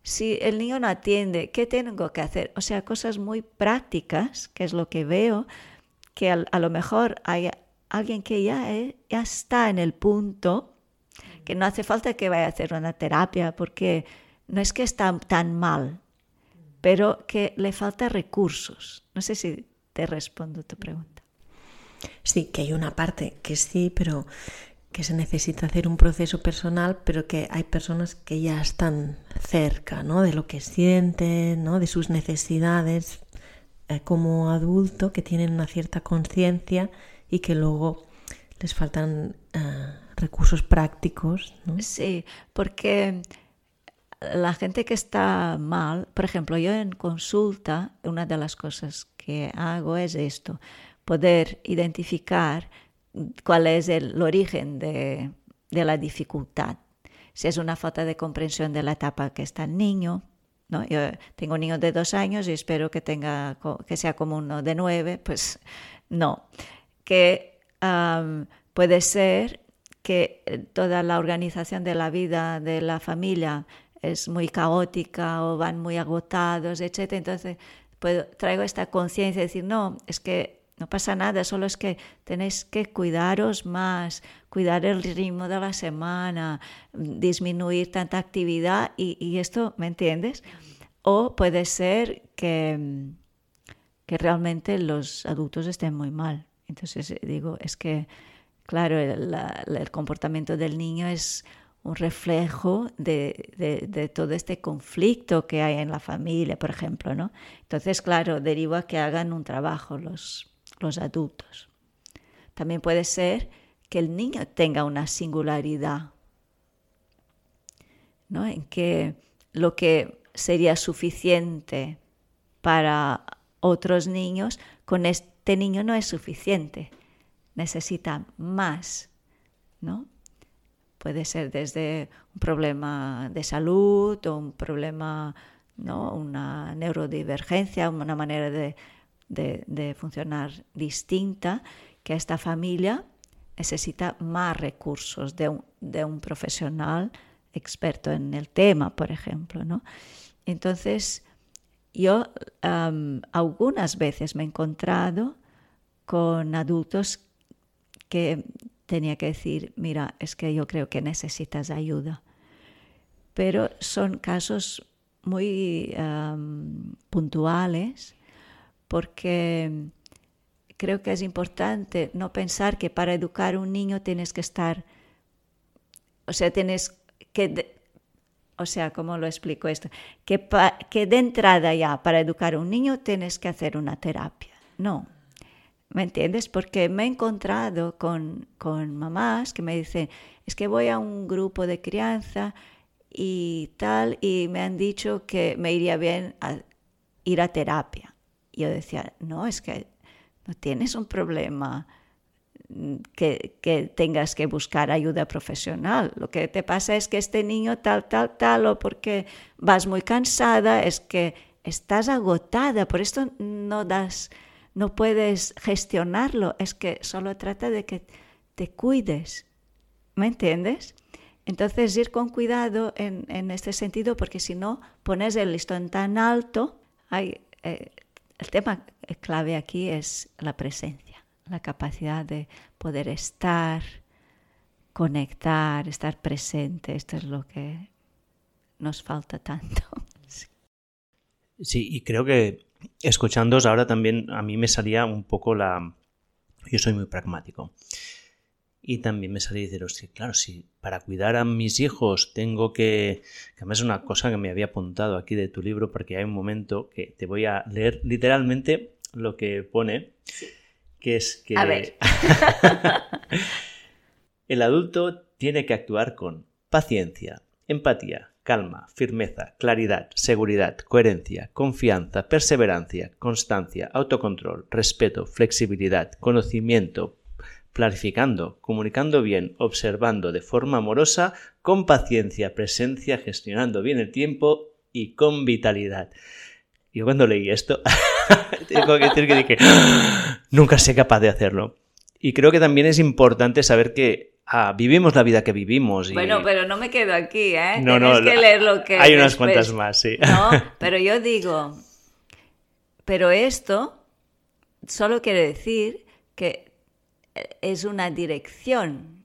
si el niño no atiende, ¿qué tengo que hacer? O sea, cosas muy prácticas, que es lo que veo, que a, lo mejor hay alguien que ya, ya está en el punto, que no hace falta que vaya a hacer una terapia, porque no es que está tan mal, pero que le falta recursos. No sé si te respondo tu pregunta. Sí, que hay una parte que sí, pero que se necesita hacer un proceso personal, pero que hay personas que ya están cerca, ¿no? De lo que sienten, ¿no? De sus necesidades eh, como adulto que tienen una cierta conciencia y que luego les faltan uh, recursos prácticos. ¿no? Sí, porque la gente que está mal, por ejemplo, yo en consulta, una de las cosas que hago es esto, poder identificar cuál es el, el origen de, de la dificultad. Si es una falta de comprensión de la etapa que está el niño, ¿no? Yo tengo un niño de dos años y espero que, tenga, que sea como uno de nueve, pues no. Que puede ser que eh, toda la organización de la vida de la familia es muy caótica o van muy agotados, etc. Entonces puedo, traigo esta conciencia de decir, no, es que no pasa nada, solo es que tenéis que cuidaros más, cuidar el ritmo de la semana, disminuir tanta actividad y, esto, ¿me entiendes? O puede ser que, que realmente los adultos estén muy mal. Entonces digo, es que, claro, el, comportamiento del niño es un reflejo de, de, de, todo este conflicto que hay en la familia, por ejemplo, ¿no? Entonces, claro, deriva que hagan un trabajo los, los adultos. También puede ser que el niño tenga una singularidad, ¿no? En que lo que sería suficiente para otros niños, con este niño no es suficiente, necesita más, ¿no? Puede ser desde un problema de salud o un problema, ¿no? una neurodivergencia, una manera de de, funcionar distinta, que esta familia necesita más recursos de un, de un, profesional experto en el tema, por ejemplo. ¿no? Entonces, yo algunas veces me he encontrado con adultos que tenía que decir, mira, es que yo creo que necesitas ayuda. Pero son casos muy puntuales porque, creo que es importante no pensar que para educar a un niño tienes que estar, o sea, tienes que, o sea, ¿cómo lo explico esto? Que, que de entrada ya para educar a un niño tienes que hacer una terapia. No, ¿Me entiendes? Porque me he encontrado con, con, mamás que me dicen, es que voy a un grupo de crianza y tal, y me han dicho que me iría bien a ir a terapia. Yo decía, no, es que no tienes un problema que, que, tengas que buscar ayuda profesional. Lo que te pasa es que este niño tal, tal, tal, o porque vas muy cansada, es que estás agotada, por esto no das no puedes gestionarlo, es que solo trata de que te cuides. ¿Me entiendes? Entonces ir con cuidado en, este sentido, porque si no pones el listón tan alto, hay, eh, el tema clave aquí es la presencia, la capacidad de poder estar, conectar, estar presente. Esto es lo que nos falta tanto. Sí, y creo que escuchándoos ahora también a mí me salía un poco la... Yo soy muy pragmático. Y también me salía deciros que, claro, si para cuidar a mis hijos tengo que... que además es una cosa que me había apuntado aquí de tu libro porque hay un momento que te voy a leer literalmente lo que pone, que es que... A ver. el adulto tiene que actuar con paciencia, empatía, calma, firmeza, claridad, seguridad, coherencia, confianza, perseverancia, constancia, autocontrol, respeto, flexibilidad, conocimiento, planificando, comunicando bien, observando de forma amorosa, con paciencia, presencia, gestionando bien el tiempo y con vitalidad. Yo cuando leí esto, tengo que decir que dije, ¡Ah! nunca sé capaz de hacerlo. Y creo que también es importante saber que Ah, vivimos la vida que vivimos. Bueno, pero no me quedo aquí, ¿eh? No, Tienes que leer lo que. Hay unas cuantas más, sí. No, pero yo digo, pero esto solo quiere decir que es una dirección,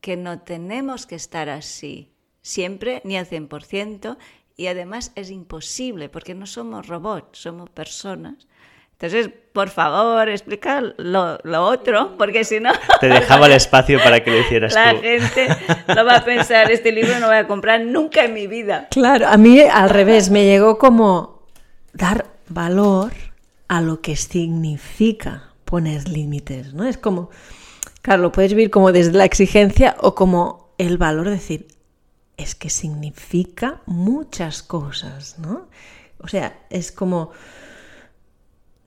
que no tenemos que estar así siempre ni al 100%, y además es imposible porque no somos robots, somos personas entonces, por favor, explica lo, otro, porque si no... Te dejaba el espacio para que lo hicieras la tú. La gente no va a pensar, este libro no voy a comprar nunca en mi vida. Claro, a mí al revés, me llegó como dar valor a lo que significa poner límites, ¿no? Es como, claro, lo puedes vivir como desde la exigencia o como el valor de decir, es que significa muchas cosas, ¿no? O sea, es como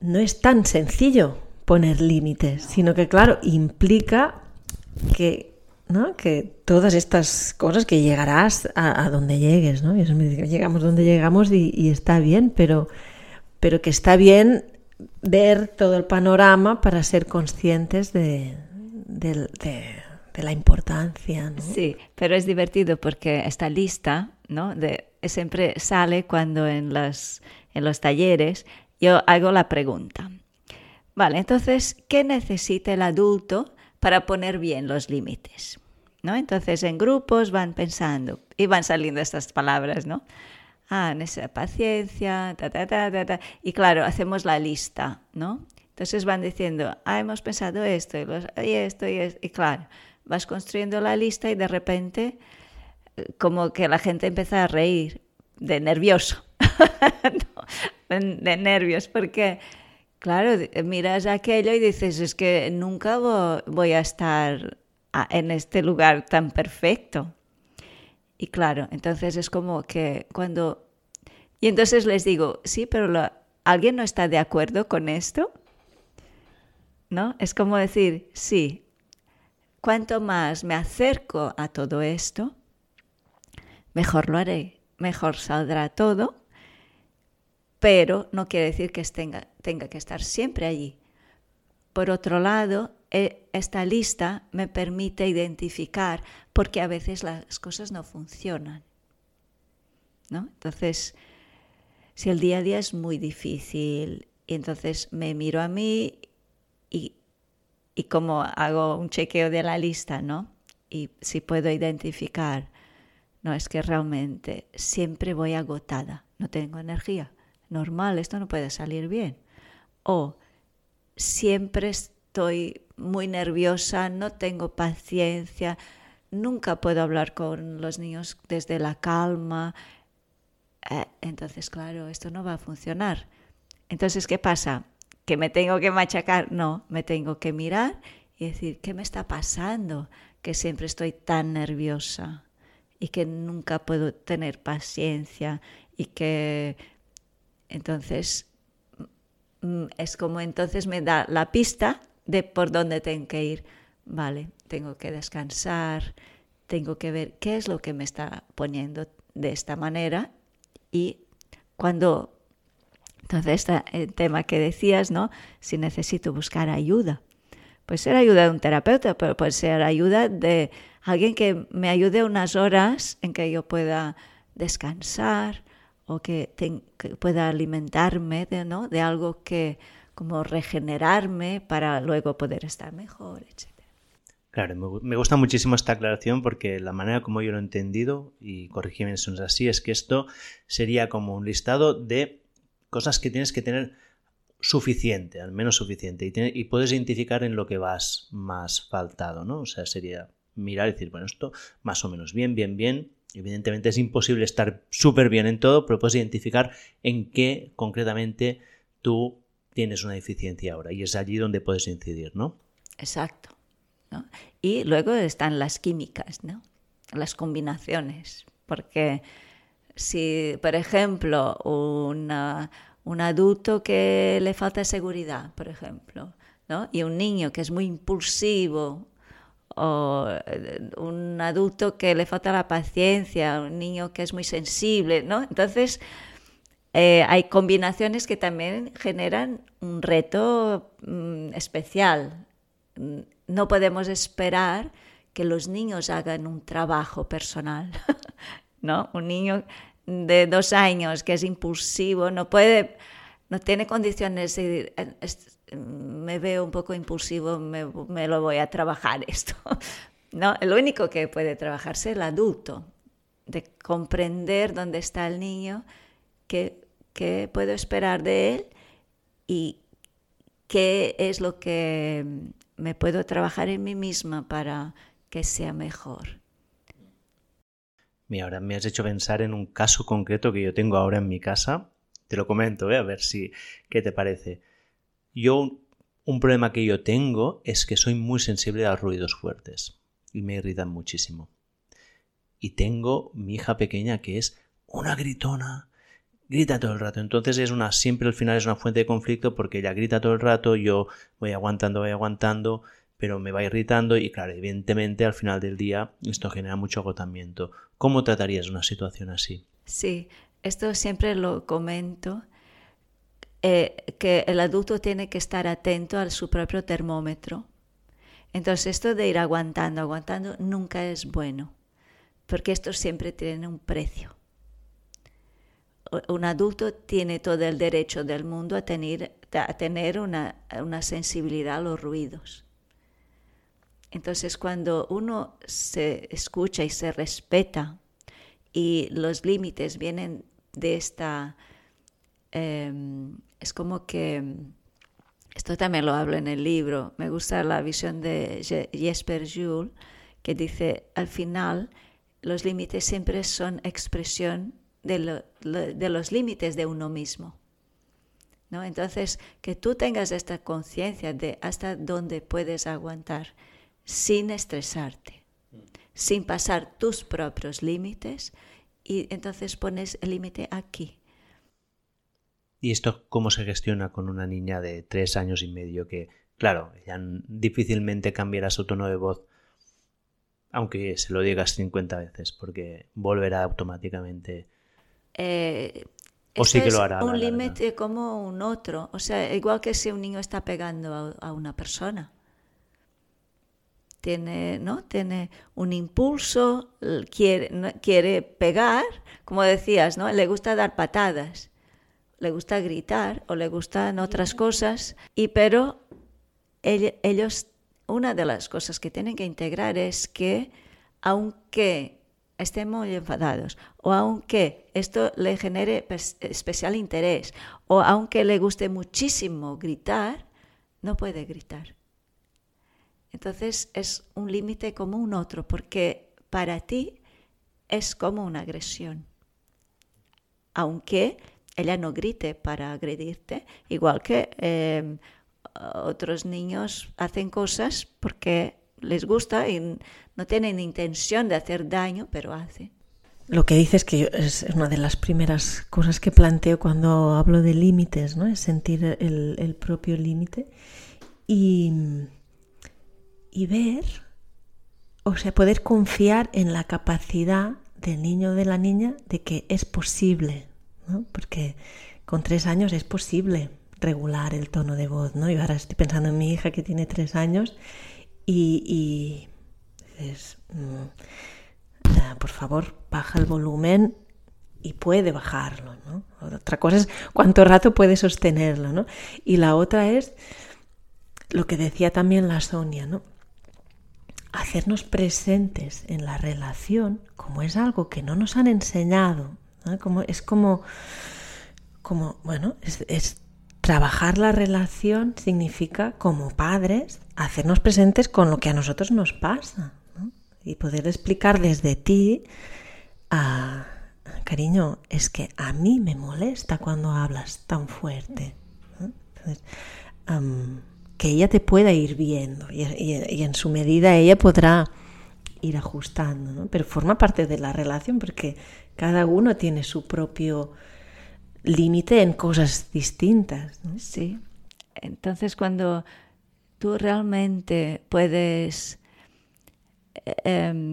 no es tan sencillo poner límites, sino que, claro, implica que, ¿no? que todas estas cosas que llegarás a, donde llegues, ¿no? Y eso me dice, llegamos donde llegamos y, está bien, pero, pero que está bien ver todo el panorama para ser conscientes de, la importancia. Sí, pero es divertido porque esta lista ¿no? de, siempre sale cuando en, las, en los talleres yo hago la pregunta. Vale, entonces, ¿qué necesita el adulto para poner bien los límites? ¿No? Entonces, en grupos van pensando y van saliendo estas palabras, ¿no? Ah, necesita paciencia, ta, ta, ta, ta, ta. Y claro, hacemos la lista, ¿no? Entonces van diciendo, ah, hemos pensado esto y, y esto y esto. Y claro, vas construyendo la lista y de repente eh, como que la gente empieza a reír de nervioso. de nervios, porque, claro, miras aquello y dices, es que nunca voy a estar en este lugar tan perfecto. Y claro, entonces es como que cuando... Y entonces les digo, sí, pero ¿alguien no está de acuerdo con esto? ¿No? Es como decir, sí, cuanto más me acerco a todo esto, mejor lo haré, mejor saldrá todo pero no quiere decir que tenga, tenga que estar siempre allí. Por otro lado, esta lista me permite identificar porque a veces las cosas no funcionan. ¿no? Entonces, si el día a día es muy difícil y entonces me miro a mí y, y como hago un chequeo de la lista, ¿no? Y si puedo identificar, no es que realmente siempre voy agotada, no tengo energía normal, esto no puede salir bien. O siempre estoy muy nerviosa, no tengo paciencia, nunca puedo hablar con los niños desde la calma. Eh, entonces, claro, esto no va a funcionar. Entonces, ¿qué pasa? ¿Que me tengo que machacar? No, me tengo que mirar y decir, ¿qué me está pasando? Que siempre estoy tan nerviosa y que nunca puedo tener paciencia y que entonces mm, es como entonces me da la pista de por dónde tengo que ir. Vale, tengo que descansar, tengo que ver qué es lo que me está poniendo de esta manera y cuando entonces, este el tema que decías, ¿no? Si necesito buscar ayuda. Puede ser ayuda de un terapeuta, pero puede ser ayuda de alguien que me ayude unas horas en que yo pueda descansar o que, pueda alimentarme de, ¿no? de algo que como regenerarme para luego poder estar mejor, etc. Claro, me gusta muchísimo esta aclaración porque la manera como yo lo he entendido, y corrígeme si es así, es que esto sería como un listado de cosas que tienes que tener suficiente, al menos suficiente, y, y, puedes identificar en lo que vas más faltado, ¿no? O sea, sería mirar y decir, bueno, esto más o menos bien, bien, bien. Evidentemente es imposible estar súper bien en todo, pero puedes identificar en qué concretamente tú tienes una deficiencia ahora y es allí donde puedes incidir, ¿no? Exacto. Y luego están las químicas, ¿no? Las combinaciones, porque si, por ejemplo, un adulto que le falta seguridad, por ejemplo, ¿no? y un niño que es muy impulsivo, o eh, un adulto que le falta la paciencia, un niño que es muy sensible, ¿no? Entonces, eh, hay combinaciones que también generan un reto mm, especial. No podemos esperar que los niños hagan un trabajo personal, ¿no? Un niño de dos años que es impulsivo no puede, no tiene condiciones de me veo un poco impulsivo, me, lo voy a trabajar esto. No, el único que puede trabajarse es el adulto, de comprender dónde está el niño, qué, qué puedo esperar de él y qué es lo que me puedo trabajar en mí misma para que sea mejor. Mira, ahora me has hecho pensar en un caso concreto que yo tengo ahora en mi casa. Te lo comento, ¿eh? a ver si qué te parece. Yo un problema que yo tengo es que soy muy sensible a ruidos fuertes y me irritan muchísimo. Y tengo mi hija pequeña que es una gritona, grita todo el rato. Entonces es una siempre al final es una fuente de conflicto porque ella grita todo el rato, yo voy aguantando, voy aguantando, pero me va irritando y claro, evidentemente al final del día esto genera mucho agotamiento. ¿Cómo tratarías una situación así? Sí, esto siempre lo comento, eh, que el adulto tiene que estar atento a su propio termómetro. Entonces esto de ir aguantando, aguantando, nunca es bueno, porque esto siempre tiene un precio. Un adulto tiene todo el derecho del mundo a tener, a tener una, una sensibilidad a los ruidos. Entonces, cuando uno se escucha y se respeta y los límites vienen de esta... Em, es como que... Esto también lo hablo en el libro. Me gusta la visión de Jesper Jules, que dice, al final, los límites siempre son expresión de, los límites de uno mismo. ¿no? Entonces, que tú tengas esta conciencia de hasta dónde puedes aguantar sin estresarte, sin pasar tus propios límites y entonces pones el límite aquí. ¿Y esto cómo se gestiona con una niña de tres años y medio que, claro, ya difícilmente cambiará su tono de voz, aunque se lo digas 50 veces, porque volverá automáticamente? Eh, o sí que lo hará. Un límite como un otro, o sea, igual que si un niño está pegando a una persona tiene, ¿no? tiene un impulso, quiere, quiere pegar, como decías, ¿no? le gusta dar patadas, le gusta gritar o le gustan otras cosas, y pero ellos, una de las cosas que tienen que integrar es que aunque estén muy enfadados o aunque esto le genere especial interés o aunque le guste muchísimo gritar, no puede gritar. Entonces es un límite como un otro, porque para ti es como una agresión. Aunque ella no grite para agredirte, igual que em, otros niños hacen cosas porque les gusta y no tienen intención de hacer daño, pero hacen. Lo que dices que es una de las primeras cosas que planteo cuando hablo de límites, ¿no? Es sentir el, propio límite y, y ver, o sea, poder confiar en la capacidad del niño o de la niña de que es posible, ¿no? Porque con tres años es posible regular el tono de voz, ¿no? Y ahora estoy pensando en mi hija que tiene tres años y, y mm, por favor, baja el volumen y puede bajarlo, ¿no? Otra cosa es cuánto rato puede sostenerlo, ¿no? Y la otra es lo que decía también la Sonia, ¿no? Hacernos presentes en la relación como es algo que no nos han enseñado, Como, es como, como bueno, es, trabajar la relación significa como padres hacernos presentes con lo que a nosotros nos pasa y poder explicar desde ti Ah, cariño, es que a mí me molesta cuando hablas tan fuerte. que ella te pueda ir viendo y, en su medida ella podrá ir ajustando, pero forma parte de la relación porque cada uno tiene su propio límite en cosas distintas. Sí. Entonces cuando tú realmente puedes eh,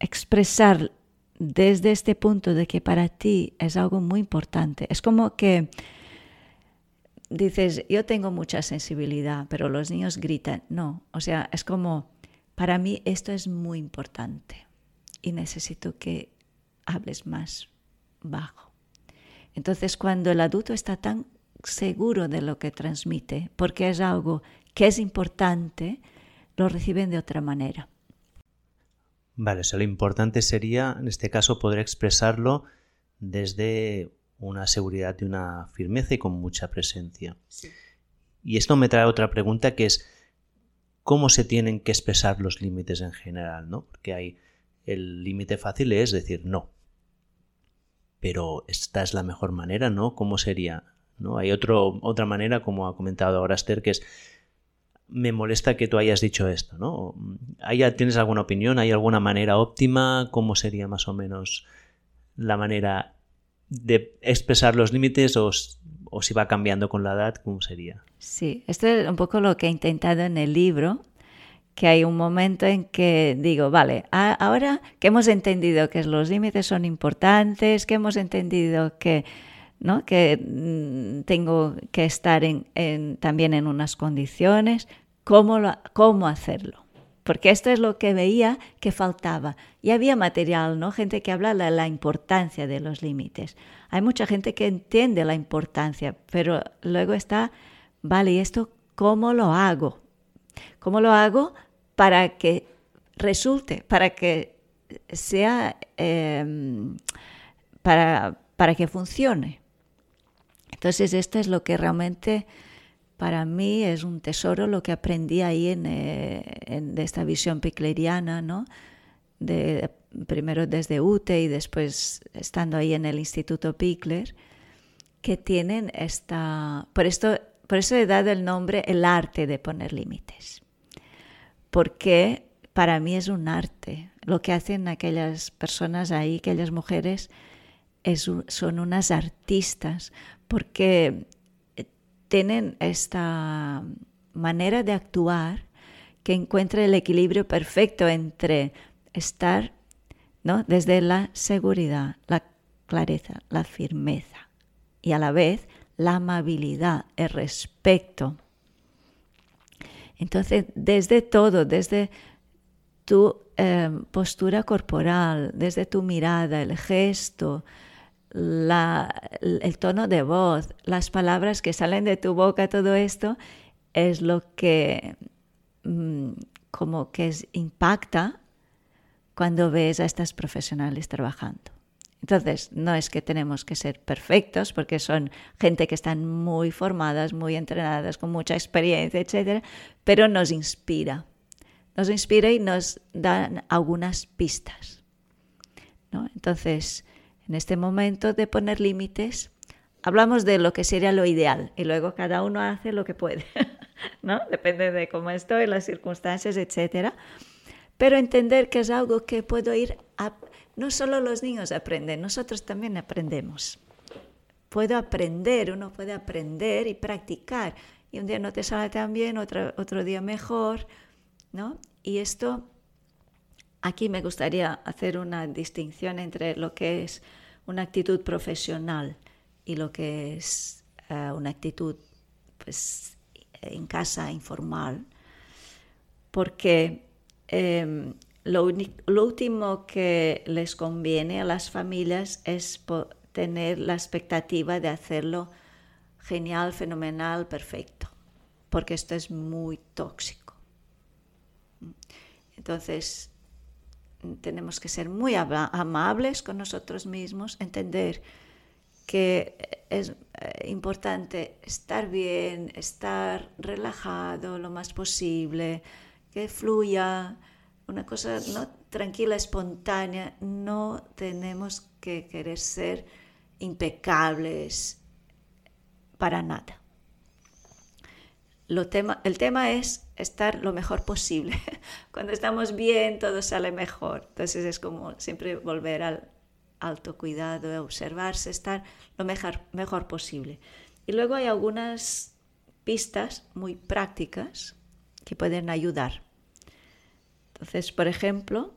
expresar desde este punto de que para ti es algo muy importante. Es como que dices, yo tengo mucha sensibilidad, pero los niños gritan. No, o sea, es como, para mí esto es muy importante y necesito que hables más bajo. Entonces, cuando el adulto está tan seguro de lo que transmite, porque es algo que es importante, lo reciben de otra manera. Vale, o sea, lo importante sería, en este caso, poder expresarlo desde una seguridad y una firmeza y con mucha presencia. Y esto me trae otra pregunta que es cómo se tienen que expresar los límites en general, ¿no? Porque hay el límite fácil es decir no. Pero esta es la mejor manera, ¿no? ¿Cómo sería? ¿No? Hay otra manera, como ha comentado ahora Esther, que es me molesta que tú hayas dicho esto, ¿no? ¿Tienes alguna opinión? ¿Hay alguna manera óptima? ¿Cómo sería más o menos la manera de expresar los límites o, si va cambiando con la edad? ¿Cómo sería? Sí, esto es un poco lo que he intentado en el libro, que hay un momento en que digo, vale, ahora que hemos entendido que los límites son importantes, que hemos entendido que ¿no? que mm, tengo que estar en, también en unas condiciones, ¿cómo, hacerlo. Porque esto es lo que veía que faltaba. Y había material, ¿no? Gente que habla de la importancia de los límites. Hay mucha gente que entiende la importancia, pero luego está, vale, ¿y esto cómo lo hago? ¿Cómo lo hago para que resulte, para que sea, em, para que funcione? Entonces, esto es lo que realmente para mí es un tesoro, lo que aprendí ahí en, eh, de esta visión picleriana, ¿no? De, primero desde UTE y después estando ahí en el Instituto Pickler, que tienen esta... Por, esto, por eso he dado el nombre el arte de poner límites, porque para mí es un arte. Lo que hacen aquellas personas ahí, aquellas mujeres, es, son unas artistas, porque eh, tienen esta manera de actuar que encuentra el equilibrio perfecto entre estar ¿no? desde la seguridad, la clareza, la firmeza y a la vez la amabilidad, el respeto. Entonces, desde todo, desde tu eh, postura corporal, desde tu mirada, el gesto, el tono de voz, las palabras que salen de tu boca, todo esto es lo que mm, como que impacta cuando ves a estas profesionales trabajando. Entonces, no es que tenemos que ser perfectos, porque son gente que están muy formadas, muy entrenadas, con mucha experiencia, etc., pero nos inspira. Nos inspira y nos dan algunas pistas. ¿no? Entonces, en este momento de poner límites, hablamos de lo que sería lo ideal y luego cada uno hace lo que puede, ¿no? Depende de cómo estoy, las circunstancias, etc. Pero entender que es algo que puedo ir a no solo los niños aprenden, nosotros también aprendemos. Puedo aprender, uno puede aprender y practicar. Y un día no te sale tan bien, otro, otro día mejor, ¿no? Y esto, aquí me gustaría hacer una distinción entre lo que es una actitud profesional y lo que es eh, una actitud pues, en casa informal, porque em, lo, último que les conviene a las familias es tener la expectativa de hacerlo genial, fenomenal, perfecto, porque esto es muy tóxico. Entonces, tenemos que ser muy amables con nosotros mismos, entender que es eh, importante estar bien, estar relajado lo más posible, que fluya, una cosa tranquila, espontánea, no tenemos que querer ser impecables para nada. Lo tema, el tema es estar lo mejor posible. Cuando estamos bien, todo sale mejor. Entonces es como siempre volver al autocuidado, observarse, estar lo mejor, mejor posible. Y luego hay algunas pistas muy prácticas que pueden ayudar. Entonces, por ejemplo,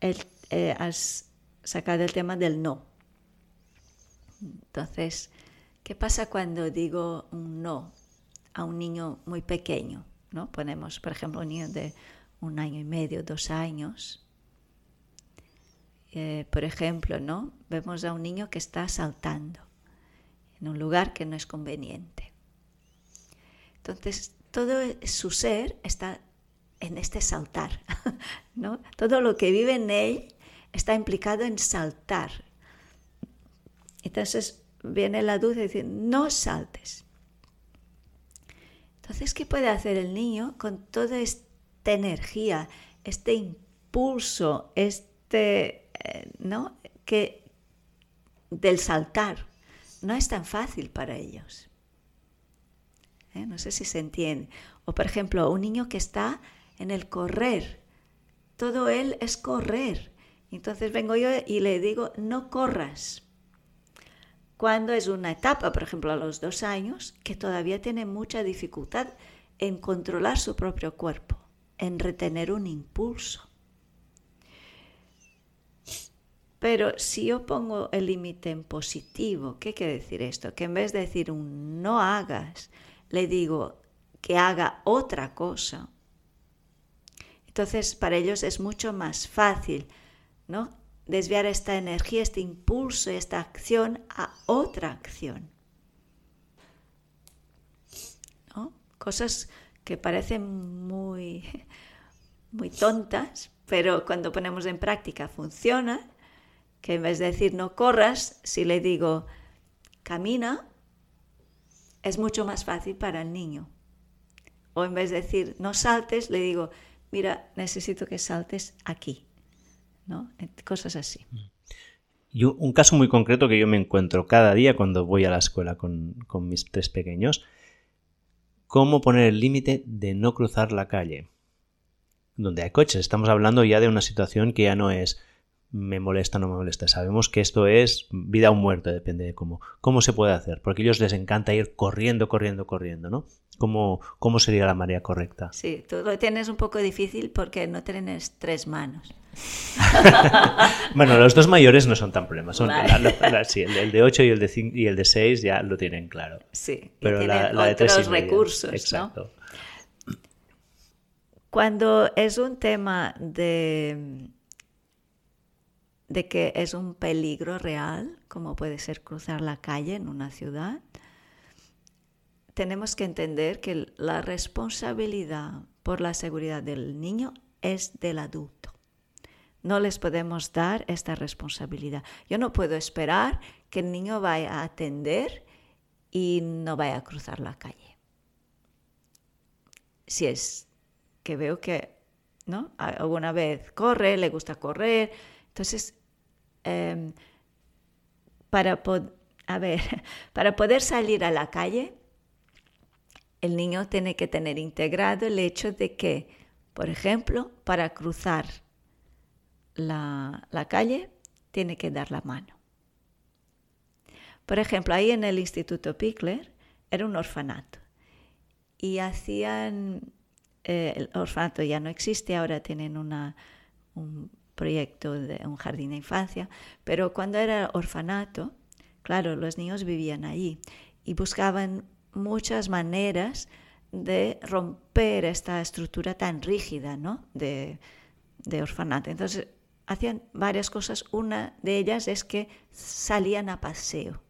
eh, has sacado el tema del no. Entonces, ¿qué pasa cuando digo un no a un niño muy pequeño? ¿no? Ponemos, por ejemplo, un niño de un año y medio, dos años. Eh, por ejemplo, ¿no? vemos a un niño que está saltando en un lugar que no es conveniente. Entonces, todo su ser está en este saltar, ¿no? Todo lo que vive en él está implicado en saltar. Entonces viene la duda y dice, no saltes. Entonces, ¿qué puede hacer el niño con toda esta energía, este impulso, este, eh, ¿no? Que del saltar no es tan fácil para ellos. ¿Eh? No sé si se entiende. O, por ejemplo, un niño que está en el correr. Todo él es correr. Entonces vengo yo y le digo, no corras. Cuando es una etapa, por ejemplo, a los dos años, que todavía tiene mucha dificultad en controlar su propio cuerpo, en retener un impulso. Pero si yo pongo el límite en positivo, ¿qué quiere decir esto? Que en vez de decir un no hagas, le digo que haga otra cosa entonces, para ellos es mucho más fácil, ¿no? Desviar esta energía, este impulso, esta acción a otra acción. Cosas que parecen muy, muy tontas, pero cuando ponemos en práctica funciona, que en vez de decir no corras, si le digo camina, es mucho más fácil para el niño. O en vez de decir no saltes, le digo mira, necesito que saltes aquí, ¿no? Cosas así. Y un caso muy concreto que yo me encuentro cada día cuando voy a la escuela con, con mis tres pequeños, cómo poner el límite de no cruzar la calle. Donde hay coches, estamos hablando ya de una situación que ya no es me molesta, no me molesta. Sabemos que esto es vida o muerte, depende de cómo. ¿Cómo se puede hacer? Porque a ellos les encanta ir corriendo, corriendo, corriendo, ¿no? ¿Cómo, cómo sería la manera correcta? Sí, tú lo tienes un poco difícil porque no tienes tres manos. bueno, los dos mayores no son tan problemas. Son sí, el, de 8 y el de, y el de 6 ya lo tienen claro. Sí, pero la, de otros recursos. Exacto. Cuando es un tema de de que es un peligro real, como puede ser cruzar la calle en una ciudad, tenemos que entender que la responsabilidad por la seguridad del niño es del adulto. no les podemos dar esta responsabilidad. Yo no puedo esperar que el niño vaya a atender y no vaya a cruzar la calle. Si es que veo que, ¿no? Alguna vez corre, le gusta correr, entonces, em, para, a ver, para poder salir a la calle, el niño tiene que tener integrado el hecho de que, por ejemplo, para cruzar la, calle, tiene que dar la mano. Por ejemplo, ahí en el Instituto Pickler era un orfanato y hacían, eh, el orfanato ya no existe, ahora tienen una, un proyecto de un jardín de infancia, pero cuando era orfanato, claro, los niños vivían allí y buscaban muchas maneras de romper esta estructura tan rígida ¿no? de, de orfanato. Entonces, hacían varias cosas. Una de ellas es que salían a paseo.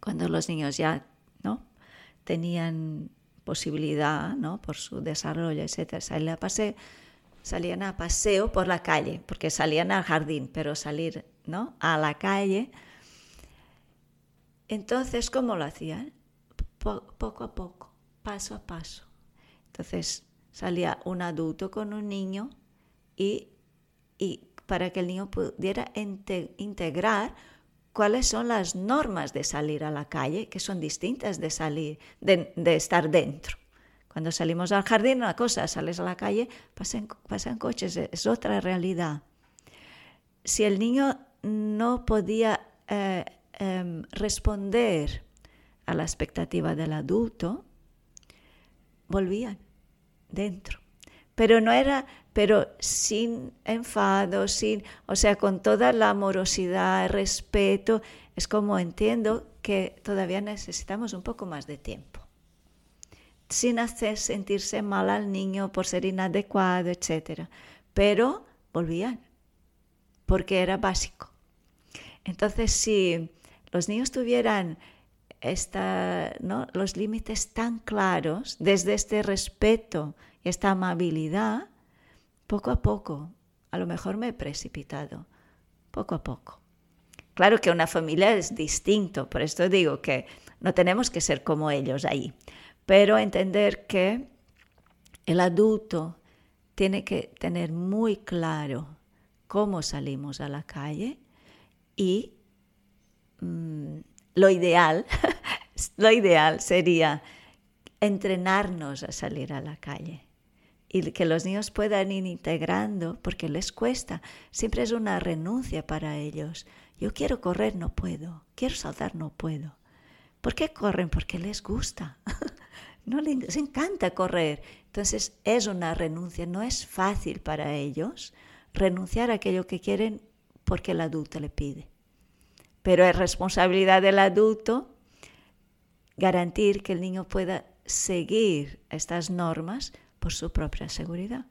Cuando los niños ya ¿no? tenían posibilidad, ¿no? por su desarrollo, etcétera, salir a paseo, salían a paseo por la calle, porque salían al jardín, pero salir ¿no? a la calle. Entonces, ¿cómo lo hacían? poco a poco, paso a paso. Entonces, salía un adulto con un niño y y para que el niño pudiera integrar cuáles son las normas de salir a la calle, que son distintas de salir, de, estar dentro. Cuando salimos al jardín, una cosa, sales a la calle, pasan, pasan coches, es otra realidad. Si el niño no podía eh, em, responder a la expectativa del adulto, volvían dentro. Pero no era pero sin enfado, sin, o sea, con toda la amorosidad, respeto, es como entiendo que todavía necesitamos un poco más de tiempo. Sin hacer sentirse mal al niño por ser inadecuado, etc. Pero volvían, porque era básico. Entonces, si los niños tuvieran esta, ¿no? los límites tan claros, desde este respeto y esta amabilidad, poco a poco, a lo mejor me he precipitado, poco a poco. Claro que una familia es distinto, por esto digo que no tenemos que ser como ellos ahí, pero entender que el adulto tiene que tener muy claro cómo salimos a la calle y mm, lo ideal, lo ideal sería entrenarnos a salir a la calle y que los niños puedan ir integrando, porque les cuesta, siempre es una renuncia para ellos. Yo quiero correr, no puedo, quiero saltar, no puedo. ¿Por qué corren? Porque les gusta, no les encanta correr. Entonces es una renuncia, no es fácil para ellos renunciar a aquello que quieren porque el adulto le pide. Pero es responsabilidad del adulto garantir que el niño pueda seguir estas normas por su propia seguridad.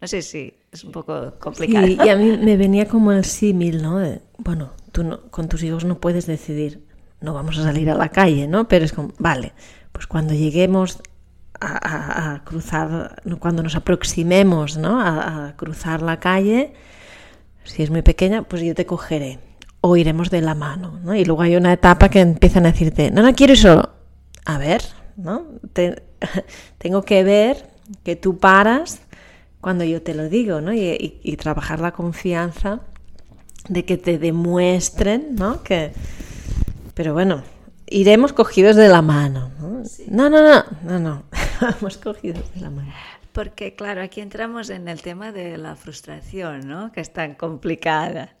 No sé si es un poco complicado. y a mí me venía como el símil, ¿no? bueno, tú con tus hijos no puedes decidir, no vamos a salir a la calle, ¿no? Pero es como, vale, pues cuando lleguemos a, cruzar, cuando nos aproximemos, ¿no? A, cruzar la calle, si es muy pequeña, pues yo te cogeré o iremos de la mano, ¿no? Y luego hay una etapa que empiezan a decirte, no, no quiero ir solo. A ver, ¿no? tengo que ver que tú paras cuando yo te lo digo, ¿no? Y, trabajar la confianza de que te demuestren, ¿no? Que, pero bueno, iremos cogidos de la mano, ¿no? No, no, no, no, no, vamos cogidos de la mano. Porque claro, aquí entramos en el tema de la frustración, ¿no? Que es tan complicada.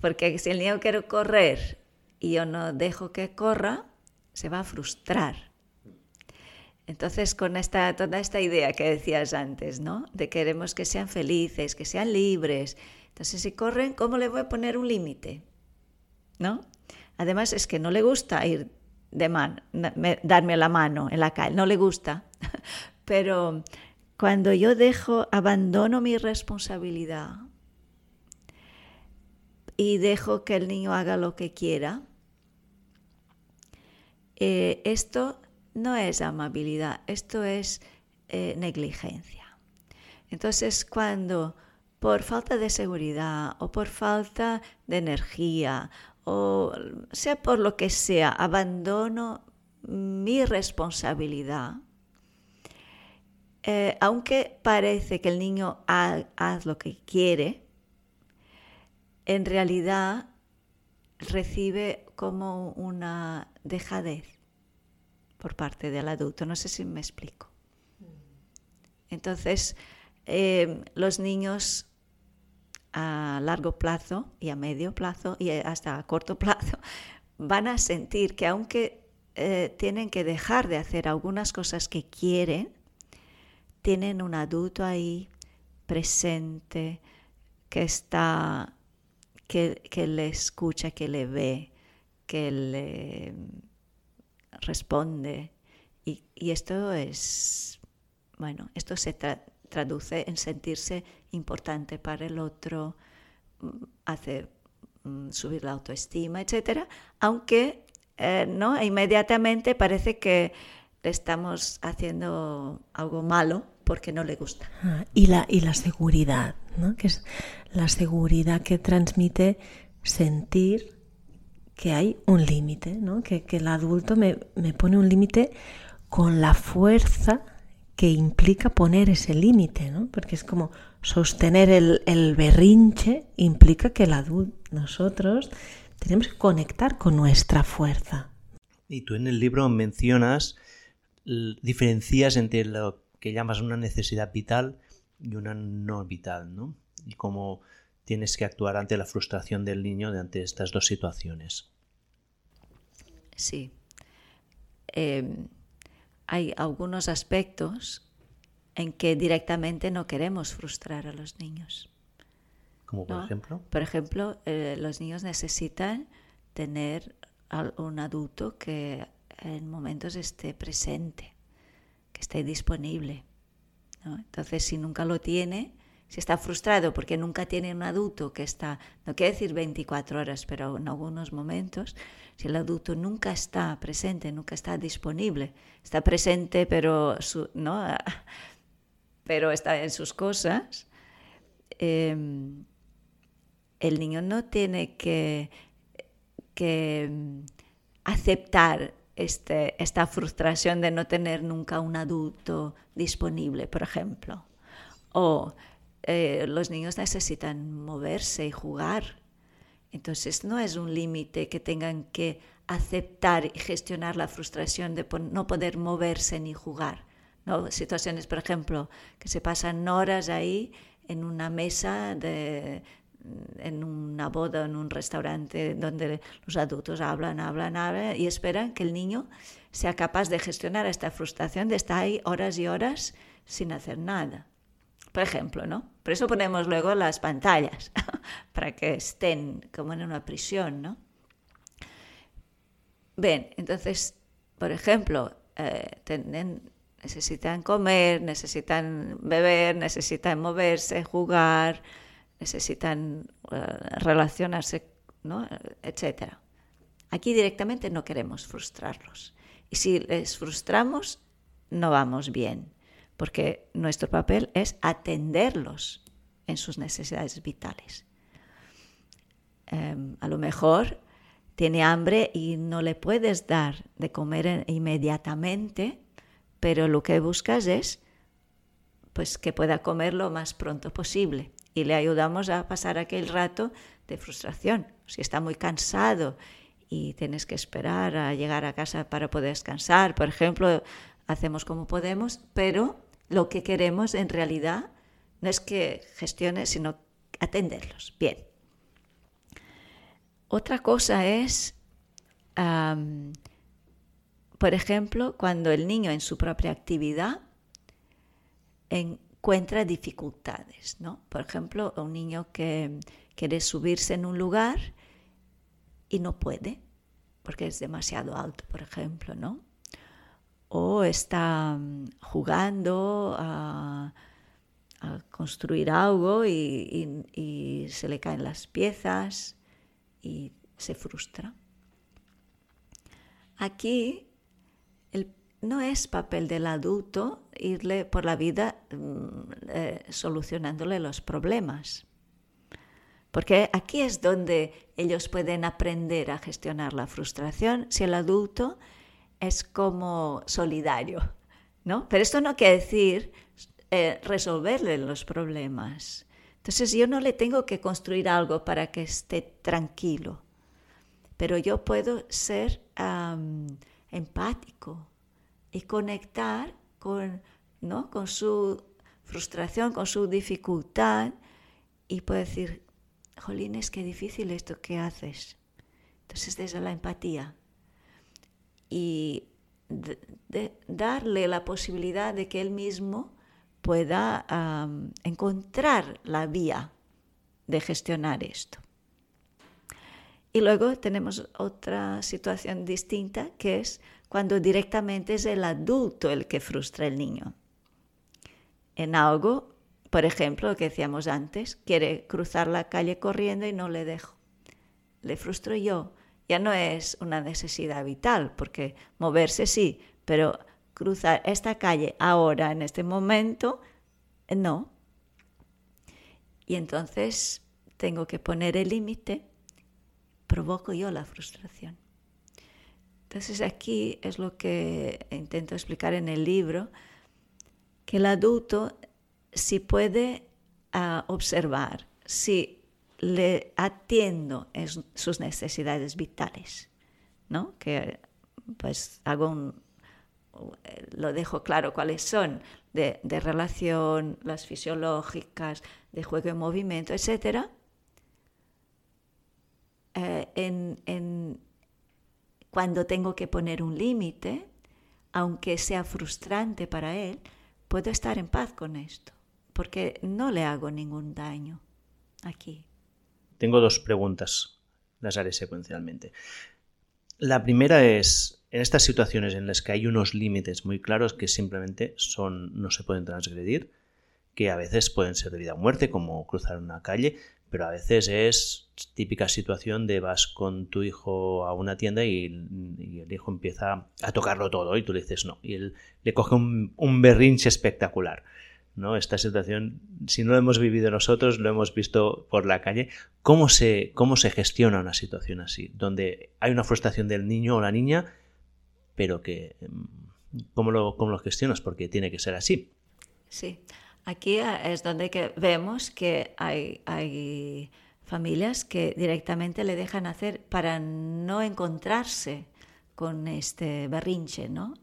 Porque si el niño quiere correr y yo no dejo que corra, se va a frustrar. Entonces, con esta, toda esta idea que decías antes, ¿no? De queremos que sean felices, que sean libres. Entonces, si corren, ¿cómo le voy a poner un límite? ¿No? Además, es que no le gusta ir de mano, darme la mano en la calle, no le gusta. Pero cuando yo dejo, abandono mi responsabilidad y dejo que el niño haga lo que quiera, eh, esto no es amabilidad, esto es eh, negligencia. Entonces, cuando por falta de seguridad o por falta de energía o sea por lo que sea, abandono mi responsabilidad, eh, aunque parece que el niño hace lo que quiere, en realidad recibe como una dejadez por parte del adulto. No sé si me explico. Entonces, eh, los niños a largo plazo y a medio plazo y hasta a corto plazo van a sentir que aunque eh, tienen que dejar de hacer algunas cosas que quieren, tienen un adulto ahí presente que está, que, que le escucha, que le ve, que le responde. Y, y esto es, bueno, esto se traduce en sentirse importante para el otro, mm, hace mm, subir la autoestima, etc. Aunque eh, no inmediatamente parece que le estamos haciendo algo malo porque no le gusta. Ah, y, la, y la seguridad, ¿no? que es la seguridad que transmite sentir que hay un límite, ¿no? que, que el adulto me, me pone un límite con la fuerza que implica poner ese límite, ¿no? Porque es como sostener el, berrinche implica que el adulto, nosotros, tenemos que conectar con nuestra fuerza. Y tú en el libro mencionas, diferencias entre lo que llamas una necesidad vital y una no vital, ¿no? Y cómo tienes que actuar ante la frustración del niño ante estas dos situaciones. Sí. Em, hay algunos aspectos en que directamente no queremos frustrar a los niños. ¿Como por ejemplo? Por ejemplo, eh, los niños necesitan tener un adulto que en momentos esté presente, que esté disponible. Entonces, si nunca lo tiene, si está frustrado porque nunca tiene un adulto que está, no quiere decir 24 horas, pero en algunos momentos, si el adulto nunca está presente, nunca está disponible, está presente pero, ¿no? pero está en sus cosas, em, el niño no tiene que, que em, aceptar este, esta frustración de no tener nunca un adulto disponible, por ejemplo. O eh, los niños necesitan moverse y jugar. Entonces no es un límite que tengan que aceptar y gestionar la frustración de no poder moverse ni jugar. ¿No? Situaciones, por ejemplo, que se pasan horas ahí en una mesa de, en una boda, en un restaurante donde los adultos hablan, hablan, hablan y esperan que el niño sea capaz de gestionar esta frustración de estar ahí horas y horas sin hacer nada por ejemplo, ¿no? Por eso ponemos luego las pantallas, para que estén como en una prisión, ¿no? Bien, entonces, por ejemplo, eh, necesitan comer, necesitan beber, necesitan moverse, jugar, necesitan eh, relacionarse, ¿no? Etcétera. Aquí directamente no queremos frustrarlos. Y si les frustramos, no vamos bien porque nuestro papel es atenderlos en sus necesidades vitales. Em, a lo mejor tiene hambre y no le puedes dar de comer inmediatamente, pero lo que buscas es pues que pueda comer lo más pronto posible y le ayudamos a pasar aquel rato de frustración. Si está muy cansado y tienes que esperar a llegar a casa para poder descansar, por ejemplo, hacemos como podemos, pero lo que queremos en realidad no es que gestione, sino atenderlos. Bien. Otra cosa es, por ejemplo, cuando el niño en su propia actividad encuentra dificultades, ¿no? Por ejemplo, un niño que quiere subirse en un lugar y no puede, porque es demasiado alto, por ejemplo, ¿no? o está mm, jugando a, construir algo y, se le caen las piezas y se frustra. Aquí no es papel del adulto irle por la vida mm, eh, solucionándole los problemas. Porque aquí es donde ellos pueden aprender a gestionar la frustración si el adulto es como solidario, ¿no? Pero esto no quiere decir eh, resolverle los problemas. Entonces yo no le tengo que construir algo para que esté tranquilo, pero yo puedo ser empático y conectar con, ¿no? con su frustración, con su dificultad y puedo decir, jolines, qué difícil esto que haces. Entonces, desde la empatía y darle la posibilidad de que él mismo pueda encontrar la vía de gestionar esto. Y luego tenemos otra situación distinta que es cuando directamente es el adulto el que frustra al niño. En algo por ejemplo, lo que decíamos antes, quiere cruzar la calle corriendo y no le dejo. Le frustro yo. Ya no es una necesidad vital, porque moverse sí, pero cruzar esta calle ahora, en este momento, no. Y entonces tengo que poner el límite, provoco yo la frustración. Entonces aquí es lo que intento explicar en el libro, que el adulto si puede ah, observar, si le atiendo en sus necesidades vitales, ¿no? Que pues hago lo dejo claro cuáles son de, relación, las fisiológicas, de juego y movimiento, etc. Eh, en, cuando tengo que poner un límite, aunque sea frustrante para él, puedo estar en paz con esto porque no le hago ningún daño aquí. Tengo dos preguntas, las haré secuencialmente. La primera es, en estas situaciones en las que hay unos límites muy claros que simplemente son, no se pueden transgredir, que a veces pueden ser de vida o muerte, como cruzar una calle, pero a veces es típica situación de vas con tu hijo a una tienda y, el hijo empieza a tocarlo todo y tú le dices no, y él le coge un, un berrinche espectacular. ¿no? Esta situación, si no lo hemos vivido nosotros, lo hemos visto por la calle. ¿Cómo se, cómo se gestiona una situación así? Donde hay una frustración del niño o la niña, pero que... Mm, ¿Cómo lo, cómo lo gestionas? Porque tiene que ser así. Sí, aquí es donde que vemos que hay, hay familias que directamente le dejan hacer para no encontrarse con este berrinche, ¿no?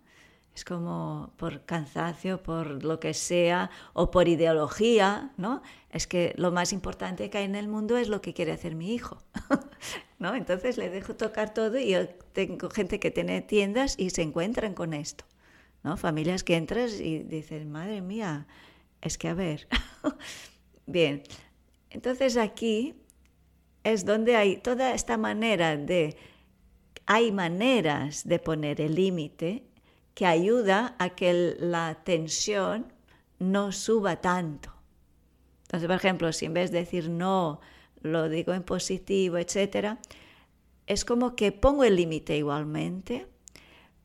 Es como por cansancio, por lo que sea, o por ideología, ¿no? Es que lo más importante que hay en el mundo es lo que quiere hacer mi hijo, ¿no? Entonces le dejo tocar todo y yo tengo gente que tiene tiendas y se encuentran con esto, ¿no? Familias que entras y dicen, madre mía, es que a ver. Bien, entonces aquí es donde hay toda esta manera de, hay maneras de poner el límite que ayuda a que la tensión no suba tanto. Entonces, por ejemplo, si en vez de decir no, lo digo en positivo, etc., es como que pongo el límite igualmente,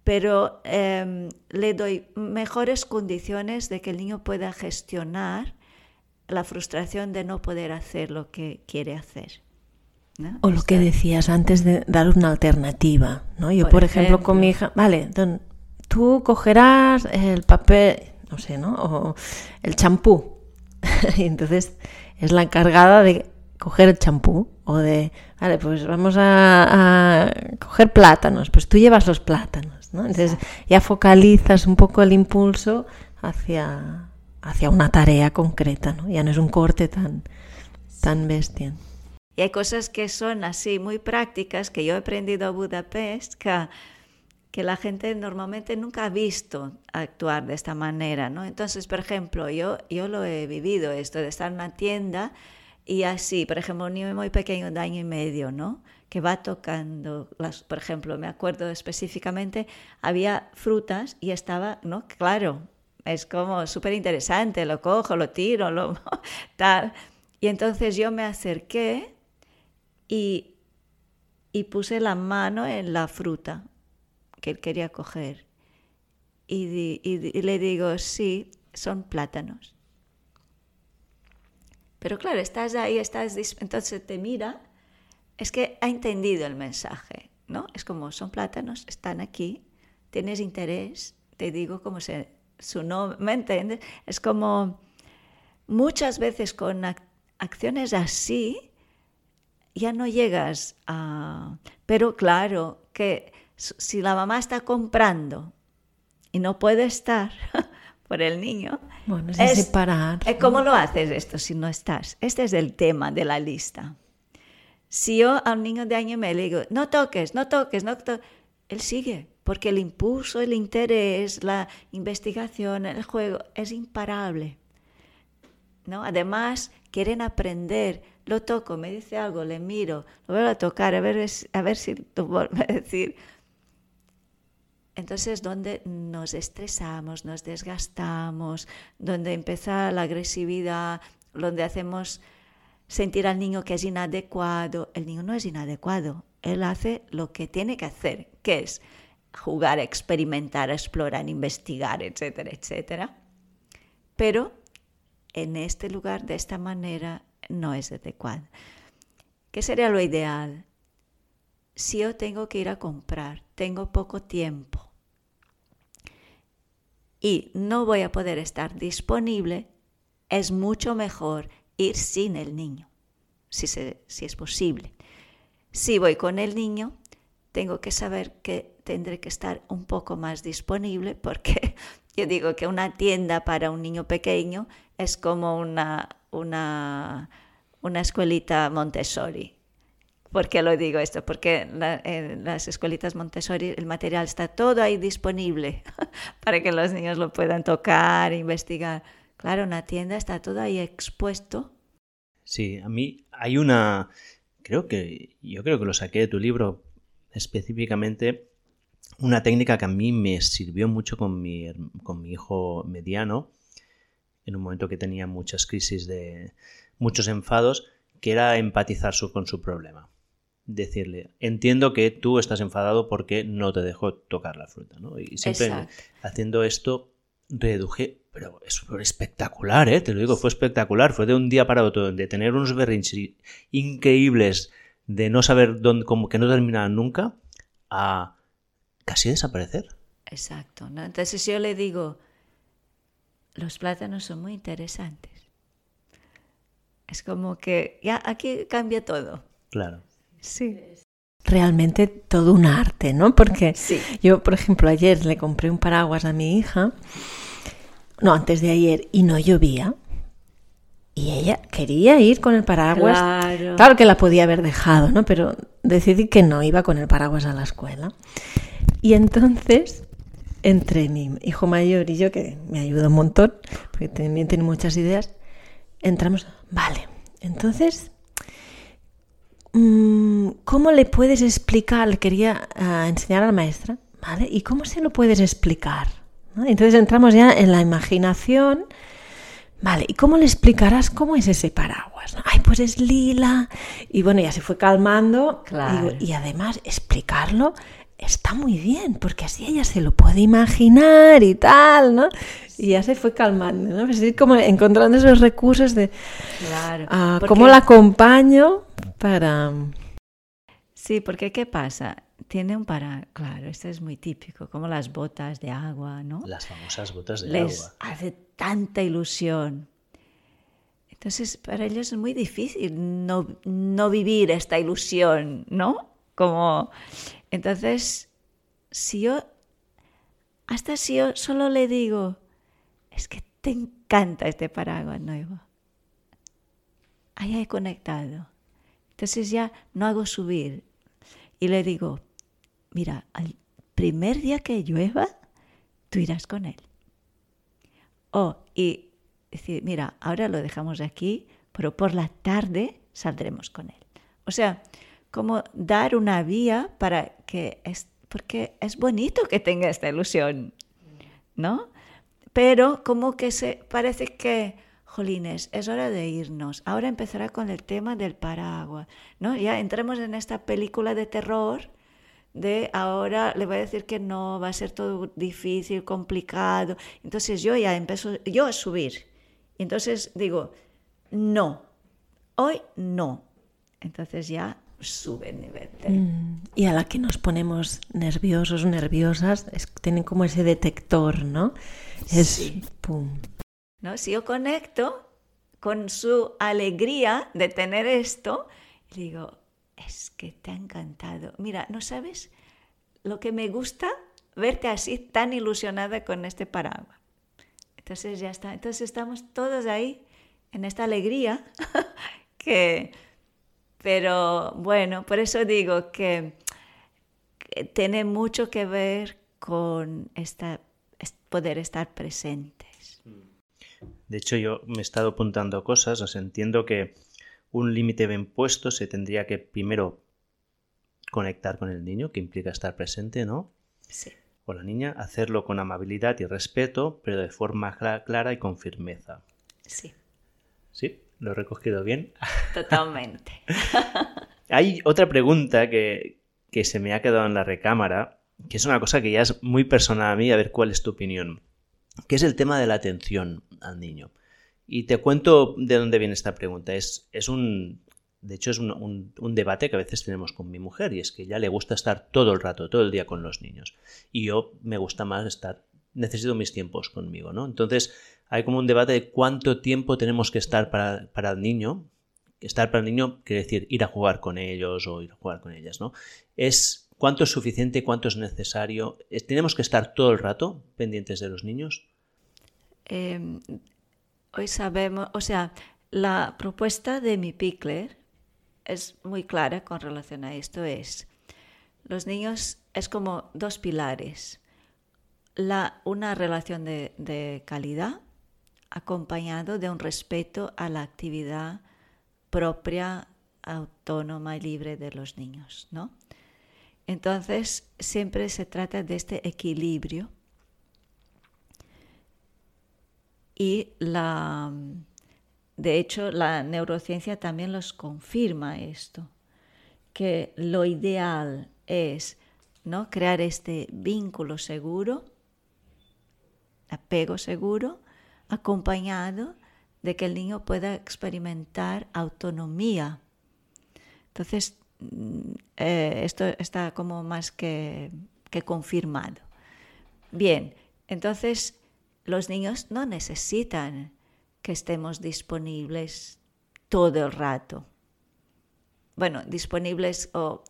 pero em, le doy mejores condiciones de que el niño pueda gestionar la frustración de no poder hacer lo que quiere hacer. O lo que decías antes de dar una alternativa, ¿no? Yo, por, ejemplo, con mi hija, vale, don, tú cogerás el papel, no sé, ¿no? O el champú. y entonces es la encargada de coger el champú o de, vale, pues vamos a, coger plátanos, pues tú llevas los plátanos, ¿no? Entonces ya focalizas un poco el impulso hacia, hacia una tarea concreta, ¿no? Ya no es un corte tan, tan bestia. Y hay cosas que son así muy prácticas que yo he aprendido a Budapest, que que la gente normalmente nunca ha visto actuar de esta manera, ¿no? Entonces, por ejemplo, yo, yo lo he vivido esto de estar en una tienda y así, por ejemplo, un niño muy pequeño de año y medio, ¿no? Que va tocando, las, por ejemplo, me acuerdo específicamente, había frutas y estaba, ¿no? Claro, es como súper interesante, lo cojo, lo tiro, lo tal. Y entonces yo me acerqué y, y puse la mano en la fruta que él quería coger. y, le digo, sí, son plátanos. Pero claro, estás ahí, estás, entonces te mira, es que ha entendido el mensaje, ¿no? Es como, son plátanos, están aquí, tienes interés, te digo como se, su nombre, ¿me entiendes? Es como muchas veces con acciones así ya no llegas a... Pero claro que si la mamá está comprando y no puede estar por el niño. Bueno, es, separar. Eh, ¿Cómo lo haces esto si no estás? Este es el tema de la lista. Si yo a un niño de año me le digo, no toques, no toques, no toques, él sigue, porque el impulso, el interés, la investigación, el juego es imparable. ¿no? Además, quieren aprender. Lo toco, me dice algo, le miro, lo vuelvo a tocar, a ver, a ver si lo vuelve a decir. Entonces, donde nos estresamos, nos desgastamos, donde empieza la agresividad, donde hacemos sentir al niño que es inadecuado, el niño no es inadecuado, él hace lo que tiene que hacer, que es jugar, experimentar, explorar, investigar, etcétera, etcétera. Pero en este lugar, de esta manera, no es adecuado. ¿Qué sería lo ideal? Si yo tengo que ir a comprar, tengo poco tiempo y no voy a poder estar disponible, es mucho mejor ir sin el niño, si, es posible. Si voy con el niño, tengo que saber que tendré que estar un poco más disponible porque yo digo que una tienda para un niño pequeño es como una, una, una escuelita Montessori. ¿Por qué lo digo esto? Porque en las escuelitas Montessori el material está todo ahí disponible para que los niños lo puedan tocar, investigar. Claro, una tienda está todo ahí expuesto. Sí, a mí hay una, creo que, yo creo que lo saqué de tu libro específicamente, una técnica que a mí me sirvió mucho con mi, con mi hijo mediano, en un momento que tenía muchas crisis de muchos enfados, que era empatizar con su problema decirle, entiendo que tú estás enfadado porque no te dejo tocar la fruta, ¿no? Y siempre haciendo esto reduje, pero es espectacular, ¿eh? Te lo digo, fue espectacular, fue de un día para otro, de tener unos berrinches increíbles, de no saber dónde, como que no terminaban nunca, a casi desaparecer. Exacto, ¿no? Entonces yo le digo, los plátanos son muy interesantes. Es como que ya aquí cambia todo. Claro. Sí. Realmente todo un arte, ¿no? Porque yo, por ejemplo, ayer le compré un paraguas a mi hija, no, antes de ayer, y no llovía. Y ella quería ir con el paraguas. Claro. claro. que la podía haber dejado, ¿no? Pero decidí que no iba con el paraguas a la escuela. Y entonces, entre mi hijo mayor y yo, que me ayuda un montón, porque también tiene muchas ideas, entramos, vale, entonces ¿cómo le puedes explicar? Le quería ah, enseñar a la maestra, ¿vale? ¿Y cómo se lo puedes explicar? Entonces entramos ya en la imaginación. Vale, ¿y cómo le explicarás cómo es ese paraguas? Ay, pues es lila. Y bueno, ya se fue calmando. y además explicarlo está muy bien, porque así ella se lo puede imaginar y tal, ¿no? Y ya se fue calmando, ¿no? Es decir, como encontrando esos recursos de claro, ah, cómo la acompaño para... Sí, porque ¿qué pasa? Tiene un para... Claro, esto es muy típico, como las botas de agua, ¿no? Las famosas botas de Les agua. hace tanta ilusión. Entonces, para ellos es muy difícil no, no vivir esta ilusión, ¿no? Como... Entonces, si yo... Hasta si yo solo le digo, es que te encanta este paraguas nuevo. Ahí he conectado. Entonces ya no hago subir y le digo, mira, al primer día que llueva, tú irás con él. Oh, y decir, mira, ahora lo dejamos aquí, pero por la tarde saldremos con él. O sea, como dar una vía para que es, porque es bonito que tenga esta ilusión, ¿no? Pero como que se parece que jolines, es hora de irnos. Ahora empezará con el tema del paraguas, ¿no? Ya entremos en esta película de terror de ahora le voy a decir que no, va a ser todo difícil, complicado. Entonces yo ya empiezo yo a subir. Entonces digo, no, hoy no. Entonces ya sube el nivel. Mm, y a la que nos ponemos nerviosos, nerviosas, es, tienen como ese detector, ¿no? Es pum. ¿No? Si yo conecto con su alegría de tener esto, digo, es que te ha encantado. Mira, ¿no sabes lo que me gusta? Verte así tan ilusionada con este paraguas. Entonces ya está. Entonces estamos todos ahí en esta alegría que... Pero bueno, por eso digo que, tiene mucho que ver con esta, poder estar presentes. De hecho, yo me he estado apuntando cosas, os entiendo que un límite bien puesto se tendría que primero conectar con el niño, que implica estar presente, ¿no? Sí. O la niña, hacerlo con amabilidad y respeto, pero de forma clara y con firmeza. Sí. ¿Sí? ¿Lo he recogido bien? Totalmente. Hay otra pregunta que, que se me ha quedado en la recámara, que es una cosa que ya es muy personal a mí, a ver cuál es tu opinión, que es el tema de la atención al niño. Y te cuento de dónde viene esta pregunta. Es, es un. De hecho, es un, un, debate que a veces tenemos con mi mujer, y es que ya le gusta estar todo el rato, todo el día con los niños. Y yo me gusta más estar. Necesito mis tiempos conmigo, ¿no? Entonces, hay como un debate de cuánto tiempo tenemos que estar para, para el niño. Estar para el niño quiere decir ir a jugar con ellos o ir a jugar con ellas, ¿no? Es cuánto es suficiente, cuánto es necesario. ¿Tenemos que estar todo el rato pendientes de los niños? Eh, hoy sabemos, o sea, la propuesta de mi Pickler es muy clara con relación a esto. Es, los niños es como dos pilares. La, una relación de, de calidad acompañado de un respeto a la actividad propia, autónoma y libre de los niños, ¿no? Entonces, siempre se trata de este equilibrio y la, de hecho la neurociencia también los confirma esto, que lo ideal es ¿no? crear este vínculo seguro, apego seguro, acompañado de que el niño pueda experimentar autonomía. Entonces, eh, esto está como más que, que confirmado. Bien, entonces los niños no necesitan que estemos disponibles todo el rato. Bueno, disponibles o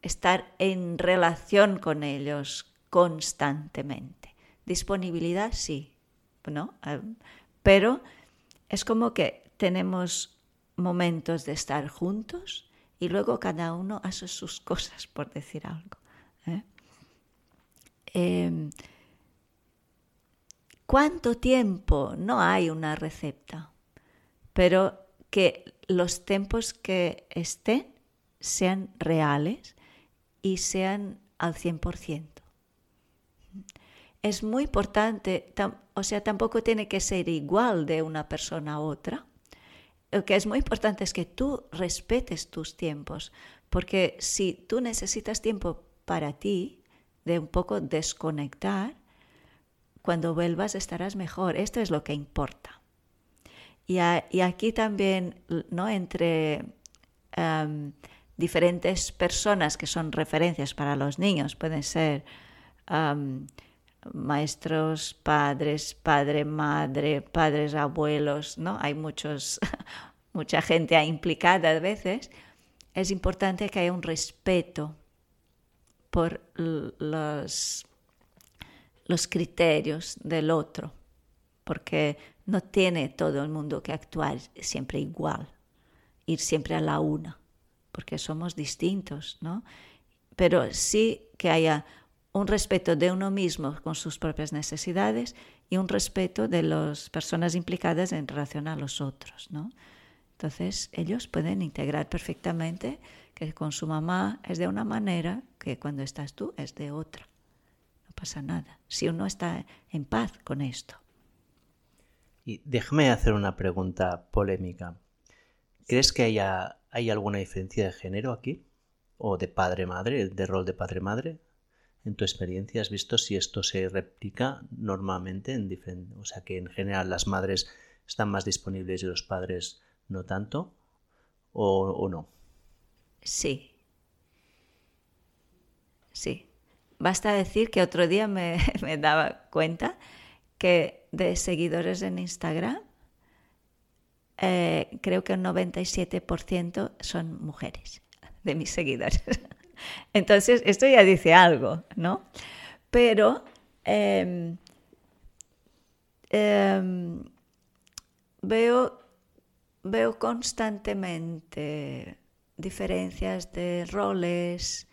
estar en relación con ellos constantemente. Disponibilidad sí, ¿no? Ah, pero es como que tenemos momentos de estar juntos y luego cada uno hace sus cosas, por decir algo. ¿eh? Em, ¿Cuánto tiempo? No hay una receta, pero que los tiempos que estén sean reales y sean al 100%. Es muy importante, o sea, tampoco tiene que ser igual de una persona a otra. Lo que es muy importante es que tú respetes tus tiempos, porque si tú necesitas tiempo para ti, de un poco desconectar, cuando vuelvas estarás mejor. Esto es lo que importa. Y, aquí también, ¿no? Entre em, diferentes personas que son referencias para los niños, pueden ser em, maestros, padres, padre, madre, padres, abuelos, ¿no? Hay muchos, mucha gente implicada a veces. Es importante que haya un respeto por los los criterios del otro, porque no tiene todo el mundo que actuar siempre igual, ir siempre a la una, porque somos distintos, ¿no? Pero sí que haya un respeto de uno mismo con sus propias necesidades y un respeto de las personas implicadas en relación a los otros, ¿no? Entonces ellos pueden integrar perfectamente que con su mamá es de una manera, que cuando estás tú es de otra pasa nada, si uno está en paz con esto. Y déjame hacer una pregunta polémica. ¿Crees que haya, hay alguna diferencia de género aquí? o de padre-madre, de rol de padre-madre? En tu experiencia, ¿has visto si esto se replica normalmente en diferentes... O sea, que en general las madres están más disponibles y los padres no tanto, o, no? Sí. Sí. Basta decir que otro día me, me daba cuenta que de seguidores en Instagram, eh, creo que un 97% son mujeres de mis seguidores. Entonces, esto ya dice algo, ¿no? Pero em, em, veo, veo constantemente diferencias de roles,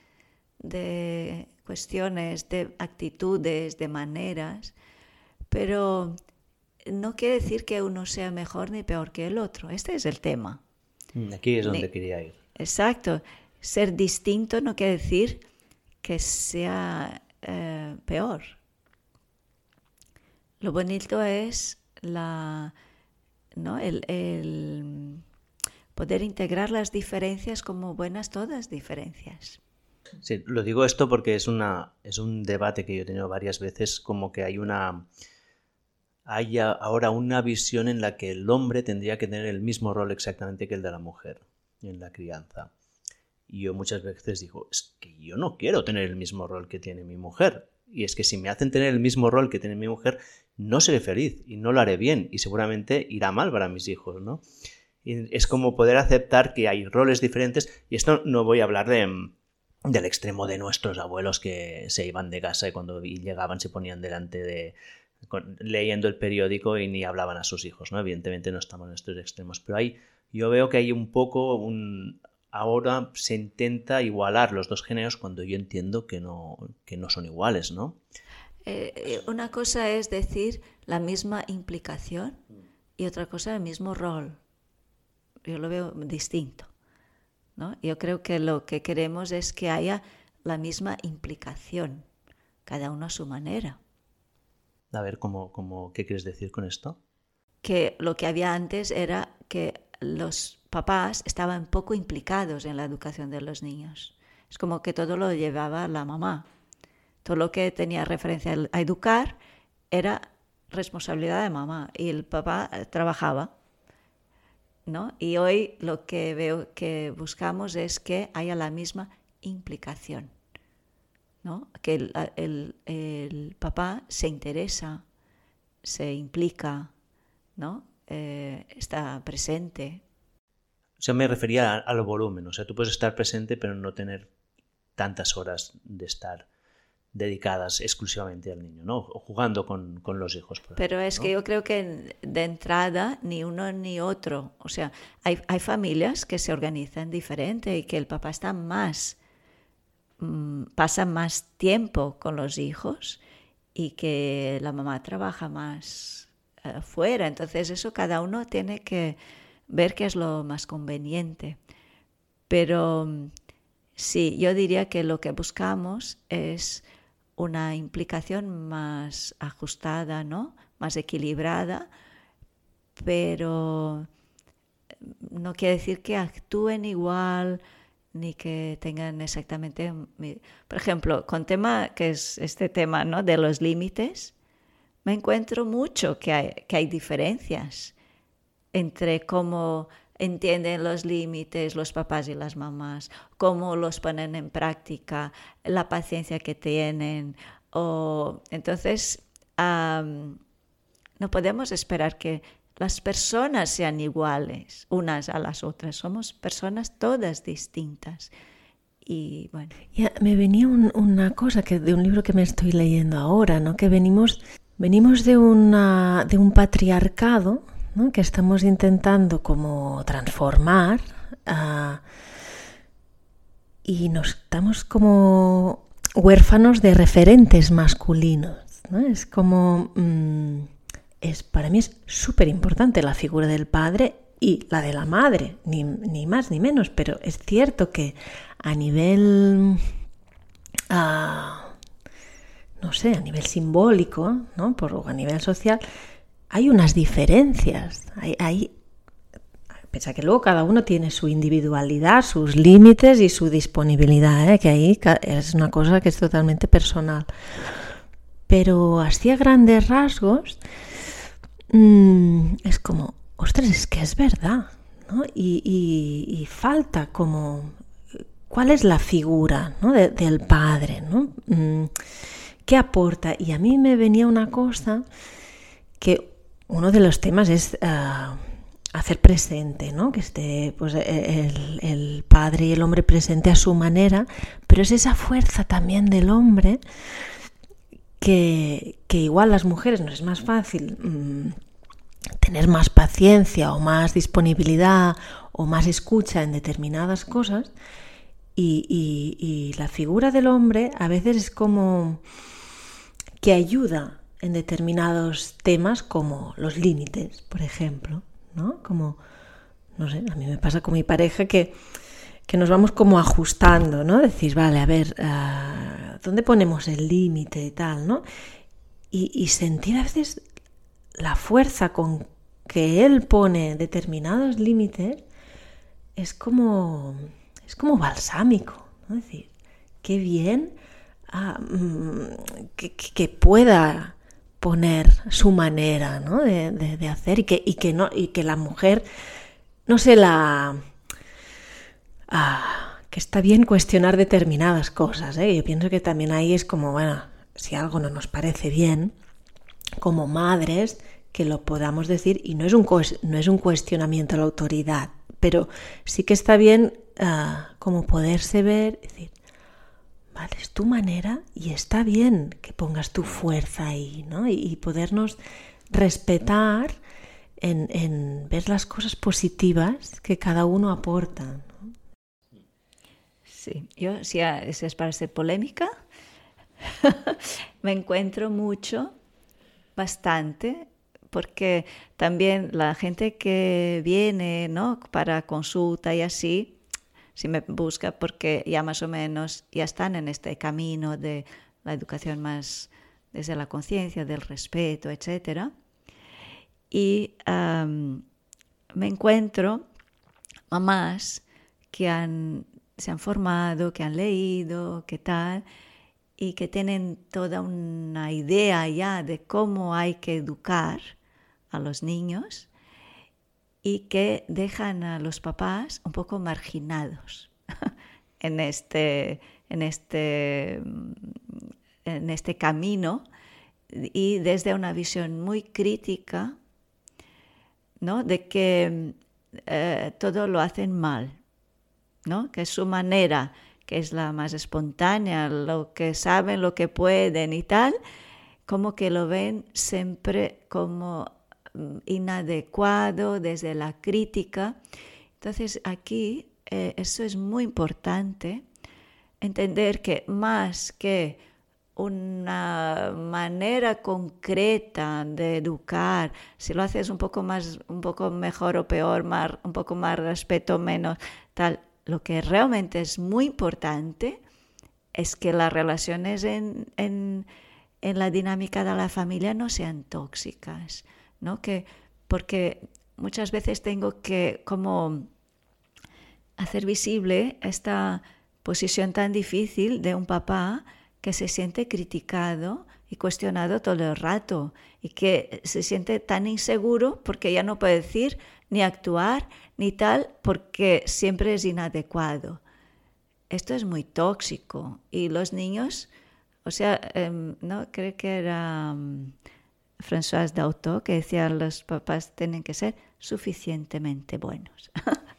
de cuestiones, de actitudes, de maneras, pero no quiere decir que uno sea mejor ni peor que el otro. Este es el tema. Mm, aquí es donde quería ir. Exacto. Ser distinto no quiere decir que sea eh, peor. Lo bonito es la, ¿no? el, poder integrar las diferencias como buenas todas diferencias. Sí, lo digo esto porque es, un debate que yo he tenido varias veces, como que hay una hay ahora una visión en la que el hombre tendría que tener el mismo rol exactamente que el de la mujer en la crianza. Y yo muchas veces digo, es que yo no quiero tener el mismo rol que tiene mi mujer. Y es que si me hacen tener el mismo rol que tiene mi mujer, no seré feliz y no lo haré bien y seguramente irá mal para mis hijos, ¿no? Y es como poder aceptar que hay roles diferentes y esto no voy a hablar de, del extremo de nuestros abuelos que se iban de casa y cuando llegaban se ponían delante de, leyendo el periódico y ni hablaban a sus hijos, ¿no? Evidentemente no estamos en estos extremos, pero hay, yo veo que hay un poco un... Ahora se intenta igualar los dos géneros cuando yo entiendo que no, que no son iguales, ¿no? Eh, eh, una cosa es decir la misma implicación y otra cosa el mismo rol. Yo lo veo distinto. ¿no? Yo creo que lo que queremos es que haya la misma implicación, cada uno a su manera. A ver, ¿cómo, cómo, ¿qué quieres decir con esto? Que lo que había antes era que los papás estaban poco implicados en la educación de los niños. Es como que todo lo llevaba la mamá. Todo lo que tenía referencia a educar era responsabilidad de mamá y el papá trabajaba. ¿no? Y hoy lo que veo que buscamos es que haya la misma implicación que el, papá se interesa, se implica, ¿no? Eh, está presente. O sea, me refería al volumen, o sea, tú puedes estar presente pero no tener tantas horas de estar dedicadas exclusivamente al niño, ¿no? O jugando con, los hijos. Pero es que yo creo que de entrada ni uno ni otro, o sea, hay, hay familias que se organizan diferente y que el papá está más Mm, pasa más tiempo con los hijos y que la mamá trabaja más afuera. fuera. Entonces eso cada uno tiene que ver qué es lo más conveniente. Pero mm, sí, yo diría que lo que buscamos es una implicación más ajustada, ¿no? más equilibrada, pero mm, no quiere decir que actúen igual, ni que tengan exactamente... Por ejemplo, con tema que es este tema ¿no? de los límites, me encuentro mucho que hay, que hay diferencias entre cómo entienden los límites los papás y las mamás, cómo los ponen en práctica, la paciencia que tienen. O, entonces, no podemos esperar que las personas sean iguales unas a las otras. Somos personas todas distintas. Y bueno. Ya, me venía una cosa que de un libro que me estoy leyendo ahora, ¿no? Que venimos, venimos de, una, de un patriarcado que estamos intentando como transformar uh, y nos estamos como huérfanos de referentes masculinos. ¿no? Es como... Mmm, es, para mí es súper importante la figura del padre y la de la madre, ni, más ni menos, pero es cierto que a nivel, ah, no sé, a nivel simbólico, ¿no? Por, o a nivel social, hay unas diferencias. Hay, Piensa que luego cada uno tiene su individualidad, sus límites y su disponibilidad, ¿eh? que ahí es una cosa que es totalmente personal. Pero así a grandes rasgos, mm, es como, ostras, es que es verdad, ¿no? Y, falta como, ¿cuál es la figura del padre, ¿no? Mm, ¿Qué aporta? Y a mí me venía una cosa que uno de los temas es... Ah, hacer presente, ¿no? Que esté pues, e, el, padre y el hombre presente a su manera, pero es esa fuerza también del hombre que, igual las mujeres no es más fácil mm, tener más paciencia o más disponibilidad o más escucha en determinadas cosas y, y la figura del hombre a veces es como que ayuda en determinados temas como los límites, por ejemplo. ¿no? Como, no sé, a mí me pasa con mi pareja que, que nos vamos como ajustando, ¿no? Decir, vale, a ver, uh, ¿dónde ponemos el límite y tal, ¿no? Y, sentir a veces la fuerza con que él pone determinados límites es como, es como balsámico, ¿no? Es decir, qué bien ah, mm, que, pueda poner su manera ¿no? de, hacer y que, y, que no, y que la mujer no se la... Ah, que está bien cuestionar determinadas cosas. ¿eh? Yo pienso que también ahí es como, bueno, si algo no nos parece bien, como madres, que lo podamos decir, y no es un, no es un cuestionamiento a la autoridad, pero sí que está bien ah, como poderse ver, decir, es tu manera y está bien que pongas tu fuerza ahí, ¿no? Y, podernos respetar en, ver las cosas positivas que cada uno aporta. Sí, yo, si es para ser polémica, me encuentro mucho, bastante, porque también la gente que viene ¿no? para consulta y así, si me busca porque ya más o menos ya están en este camino de la educación más desde la conciencia, del respeto, etc. Y me encuentro mamás que se han formado, que han leído, que tal, y que tienen toda una idea ya de cómo hay que educar a los niños y que dejan a los papás un poco marginados en este, en este, en este camino y desde una visión muy crítica ¿no? de que eh, todo lo hacen mal, ¿no? que es su manera, que es la más espontánea, lo que saben, lo que pueden y tal, como que lo ven siempre como Mm, inadecuado, desde la crítica. Entonces aquí eh, eso es muy importante, entender que más que una manera concreta de educar, si lo haces un poco más, un poco mejor o peor, más, un poco más respeto, menos, tal, lo que realmente es muy importante es que las relaciones en, en, en la dinámica de la familia no sean tóxicas. Que, porque muchas veces tengo que como hacer visible esta posición tan difícil de un papá que se siente criticado y cuestionado todo el rato y que se siente tan inseguro porque ya no puede decir ni actuar ni tal porque siempre es inadecuado. Esto es muy tóxico y los niños, o sea, em, no creo que era mm, François Dauto, que decía los papás tienen que ser suficientemente buenos.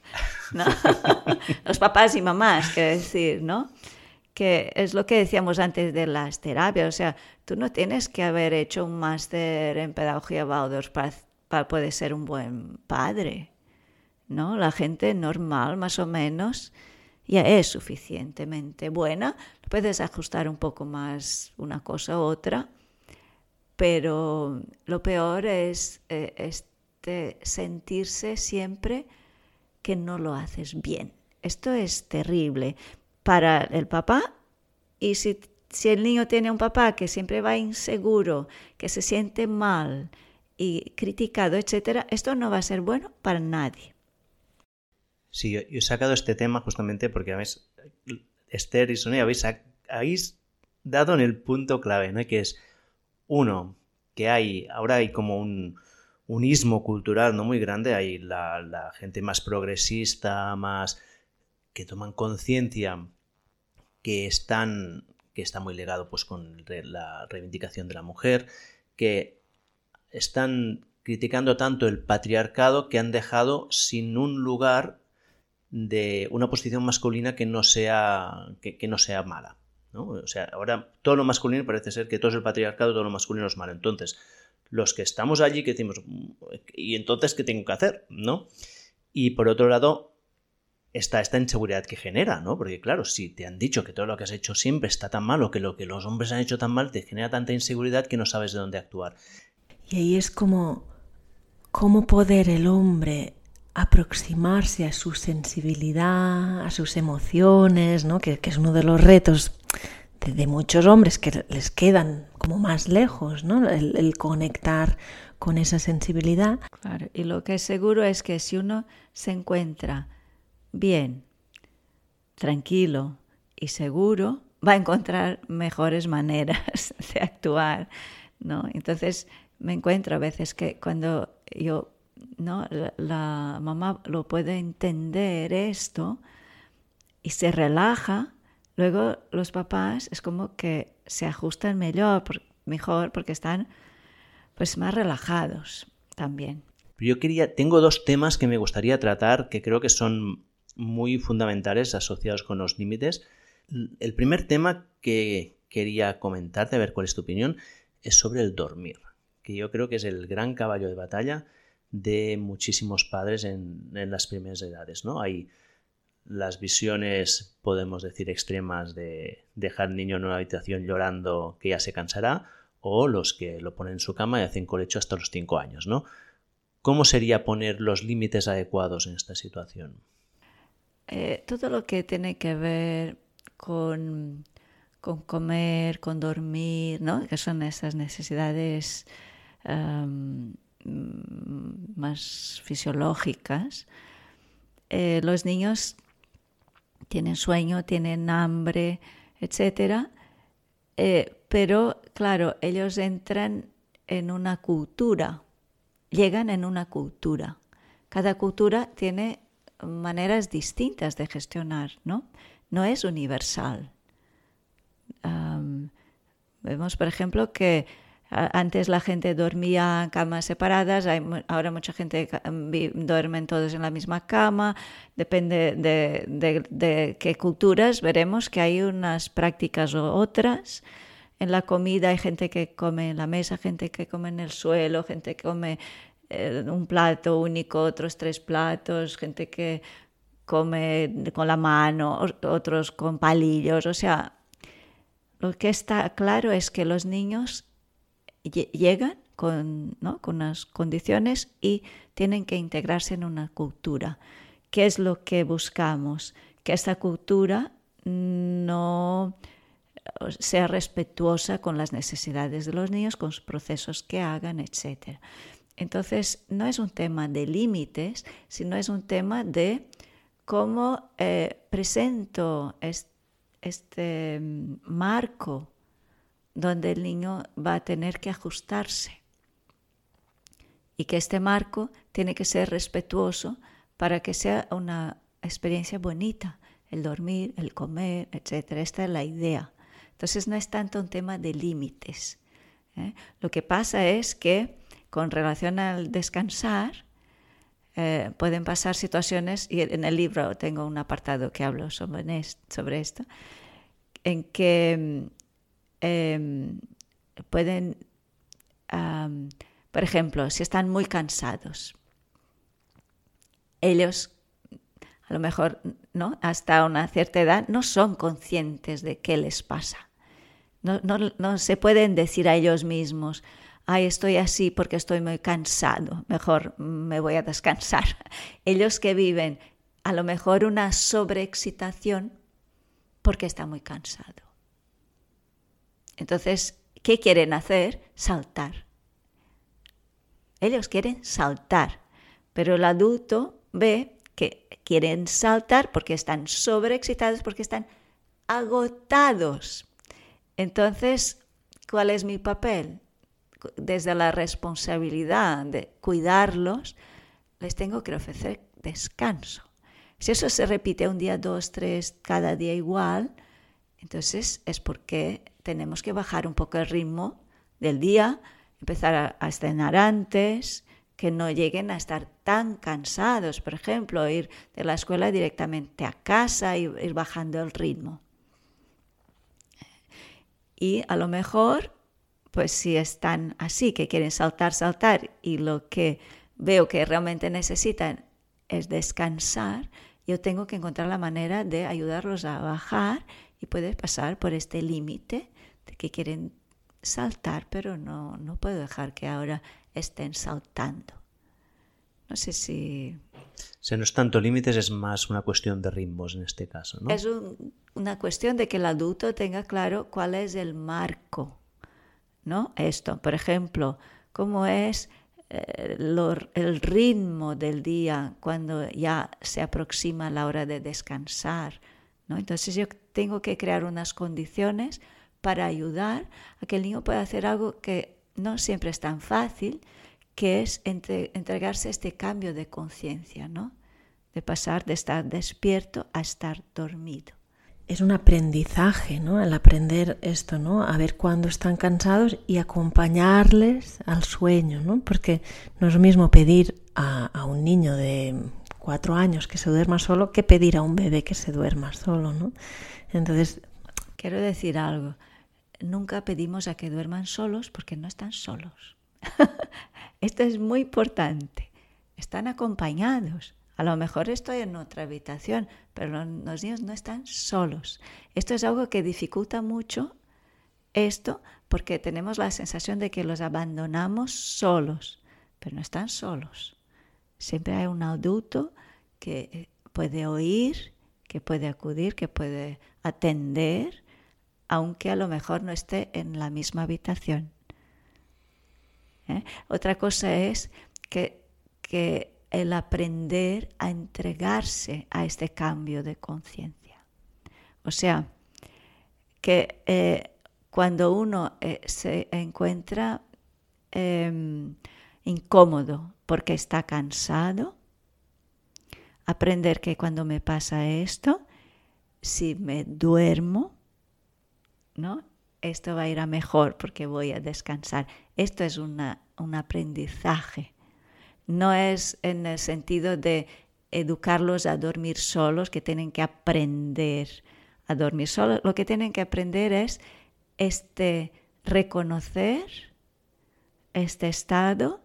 los papás y mamás, quiero decir, ¿no? Que es lo que decíamos antes de las terapias, o sea, tú no tienes que haber hecho un máster en pedagogía para, para poder ser un buen padre, ¿no? La gente normal, más o menos, ya es suficientemente buena, puedes ajustar un poco más una cosa u otra, pero lo peor es eh, este, sentirse siempre que no lo haces bien. Esto es terrible para el papá y si, el niño tiene un papá que siempre va inseguro, que se siente mal y criticado, etc., esto no va a ser bueno para nadie. Sí, yo, he sacado este tema justamente porque, ¿ves? Esther y Sonia habéis, habéis dado en el punto clave, ¿no? Que es, uno, que hay, ahora hay como un, un ismo cultural no muy grande, hay la, gente más progresista, más que toman conciencia que están que está muy ligado pues con la reivindicación de la mujer, que están criticando tanto el patriarcado que han dejado sin un lugar de una posición masculina que no sea, que, no sea mala. O sea, ahora todo lo masculino parece ser que todo es el patriarcado, todo lo masculino es malo. Entonces, los que estamos allí, que decimos, ¿y entonces qué tengo que hacer? ¿No? Y por otro lado, está esta inseguridad que genera, ¿no? Porque claro, si te han dicho que todo lo que has hecho siempre está tan malo, que lo que los hombres han hecho tan mal, te genera tanta inseguridad que no sabes de dónde actuar. Y ahí es como cómo poder el hombre aproximarse a su sensibilidad, a sus emociones, ¿no? que, es uno de los retos de, muchos hombres que les quedan como más lejos, ¿no? el, conectar con esa sensibilidad. Claro, y lo que es seguro es que si uno se encuentra bien, tranquilo y seguro, va a encontrar mejores maneras de actuar, ¿no? Entonces me encuentro a veces que cuando yo, ¿no? La, mamá lo puede entender esto y se relaja, luego los papás es como que se ajustan mejor, mejor porque están pues más relajados también. Yo quería, tengo dos temas que me gustaría tratar que creo que son muy fundamentales asociados con los límites. El primer tema que quería comentarte, a ver cuál es tu opinión, es sobre el dormir, que yo creo que es el gran caballo de batalla de muchísimos padres en, las primeras edades, ¿no? Hay las visiones, podemos decir, extremas de dejar al niño en una habitación llorando que ya se cansará, o los que lo ponen en su cama y hacen colecho hasta los 5 años, ¿no? ¿Cómo sería poner los límites adecuados en esta situación? Eh, todo lo que tiene que ver con, con comer, con dormir, ¿no? que son esas necesidades más fisiológicas, eh, los niños tienen sueño, tienen hambre, etc. Eh, pero, claro, ellos entran en una cultura, llegan en una cultura. Cada cultura tiene maneras distintas de gestionar, ¿no? No es universal. vemos, por ejemplo, que antes la gente dormía en camas separadas, ahora mucha gente duermen todos en la misma cama, depende de, qué culturas, veremos que hay unas prácticas u otras. En la comida hay gente que come en la mesa, gente que come en el suelo, gente que come eh, un plato único, otros tres platos, gente que come con la mano, otros con palillos. O sea, lo que está claro es que los niños llegan con, ¿no? con unas condiciones y tienen que integrarse en una cultura. ¿Qué es lo que buscamos? Que esta cultura no sea respetuosa con las necesidades de los niños, con los procesos que hagan, etc. Entonces, no es un tema de límites, sino es un tema de cómo eh, presento este, mm, marco donde el niño va a tener que ajustarse y que este marco tiene que ser respetuoso para que sea una experiencia bonita, el dormir, el comer, etc. Esta es la idea. Entonces no es tanto un tema de límites. ¿eh? Lo que pasa es que con relación al descansar, eh, pueden pasar situaciones, y en el libro tengo un apartado que hablo sobre, esto, en que em, pueden, por ejemplo, si están muy cansados, ellos a lo mejor ¿no? hasta una cierta edad no son conscientes de qué les pasa. No, no se pueden decir a ellos mismos, ay, estoy así porque estoy muy cansado, mejor me voy a descansar. Ellos que viven a lo mejor una sobreexcitación porque está muy cansado. Entonces, ¿qué quieren hacer? Saltar. Ellos quieren saltar, pero el adulto ve que quieren saltar porque están sobreexcitados, porque están agotados. Entonces, ¿cuál es mi papel? Desde la responsabilidad de cuidarlos, les tengo que ofrecer descanso. Si eso se repite un día, dos, tres, cada día igual, entonces es porque tenemos que bajar un poco el ritmo del día, empezar a, estrenar antes, que no lleguen a estar tan cansados, por ejemplo, ir de la escuela directamente a casa y ir bajando el ritmo. Y a lo mejor, pues si están así, que quieren saltar, saltar, y lo que veo que realmente necesitan es descansar, yo tengo que encontrar la manera de ayudarlos a bajar y puede pasar por este límite de que quieren saltar, pero no, no puedo dejar que ahora estén saltando. No sé si... Si no es tanto límites, es más una cuestión de ritmos en este caso, ¿no? Es una cuestión de que el adulto tenga claro cuál es el marco, ¿no? Esto, por ejemplo, cómo es eh, el ritmo del día cuando ya se aproxima la hora de descansar, Entonces yo tengo que crear unas condiciones para ayudar a que el niño pueda hacer algo que no siempre es tan fácil, que es entregarse este cambio de conciencia, ¿no? De pasar de estar despierto a estar dormido. Es un aprendizaje, ¿no? El aprender esto, ¿no? A ver cuándo están cansados y acompañarles al sueño, ¿no? Porque no es lo mismo pedir a, a un niño de cuatro años que se duerma solo que pedir a un bebé que se duerma solo, ¿no? Entonces... Quiero decir algo nunca pedimos a que duerman solos porque no están solos. Esto es muy importante. Están acompañados. A lo mejor estoy en otra habitación, pero los niños no están solos. Esto es algo que dificulta mucho esto porque tenemos la sensación de que los abandonamos solos, pero no están solos. Siempre hay un adulto que eh, puede oír, que puede acudir, que puede atender aunque a lo mejor no esté en la misma habitación. ¿Eh? Otra cosa es que, el aprender a entregarse a este cambio de conciencia. O sea, que eh, cuando uno se encuentra em, incómodo porque está cansado, aprender que cuando me pasa esto, si me duermo, ¿no? Esto va a ir a mejor porque voy a descansar. Esto es un aprendizaje. No es en el sentido de educarlos a dormir solos, que tienen que aprender a dormir solos. Lo que tienen que aprender es este reconocer este estado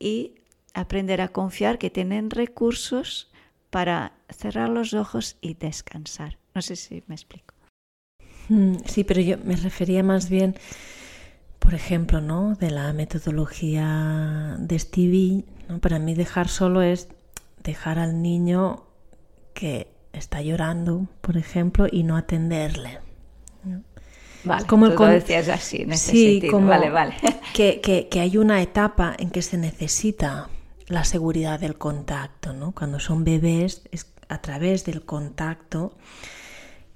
y aprender a confiar que tienen recursos para cerrar los ojos y descansar. No sé si me explico. Mm, sí, pero yo me refería más bien, por ejemplo, ¿no? De la metodología de Stevie. ¿no? Para mí dejar solo es dejar al niño que está llorando, por ejemplo, y no atenderle. Vale, como tú lo decías así, en ese sí, Como vale, vale. Que, que, que, hay una etapa en que se necesita la seguridad del contacto, ¿no? Cuando son bebés es a través del contacto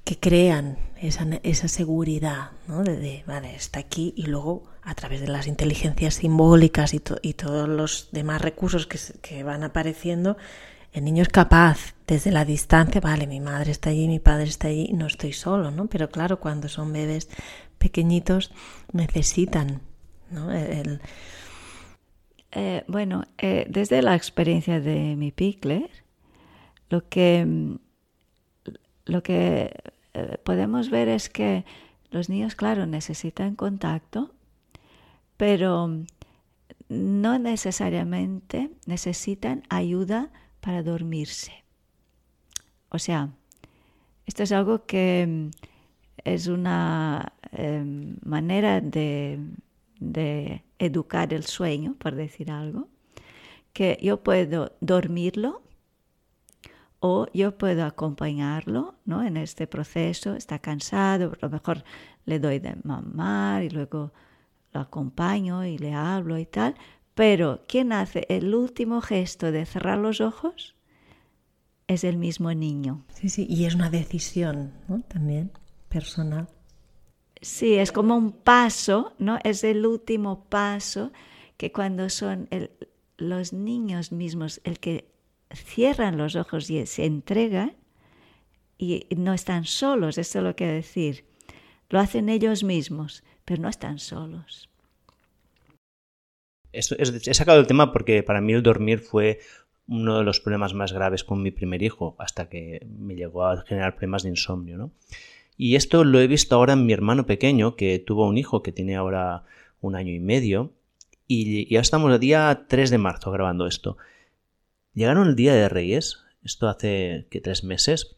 que crean esa, esa seguridad, ¿no? De, vale, está aquí y luego a través de las inteligencias simbólicas y, y todos los demás recursos que, que, van apareciendo, el niño es capaz desde la distancia, vale, mi madre está allí, mi padre está allí, no estoy solo, ¿no? Pero claro, cuando son bebés pequeñitos necesitan, ¿no? Eh, bueno, eh, desde la experiencia de mi Pickler, lo que lo que eh, podemos ver es que los niños, claro, necesitan contacto, pero no necesariamente necesitan ayuda para dormirse. O sea, esto es algo que mm, es una em, manera de, de educar el sueño, por decir algo, que yo puedo dormirlo o yo puedo acompañarlo ¿no? en este proceso, está cansado, a lo mejor le doy de mamar y luego lo acompaño y le hablo y tal, pero ¿quién hace el último gesto de cerrar los ojos? es el mismo niño. Sí, sí, y es una decisión ¿no? también personal. Sí, es como un paso, ¿no? Es el último paso que cuando son los niños mismos el que cierran los ojos y se entregan y no están solos, eso es lo que decir. Lo hacen ellos mismos, pero no están solos. He sacado el tema porque para mí el dormir fue uno de los problemas más graves con mi primer hijo, hasta que me llegó a generar problemas de insomnio. ¿no? Y esto lo he visto ahora en mi hermano pequeño, que tuvo un hijo que tiene ahora un año y medio, y ya estamos el día 3 de marzo grabando esto. Llegaron el día de Reyes, esto hace tres meses,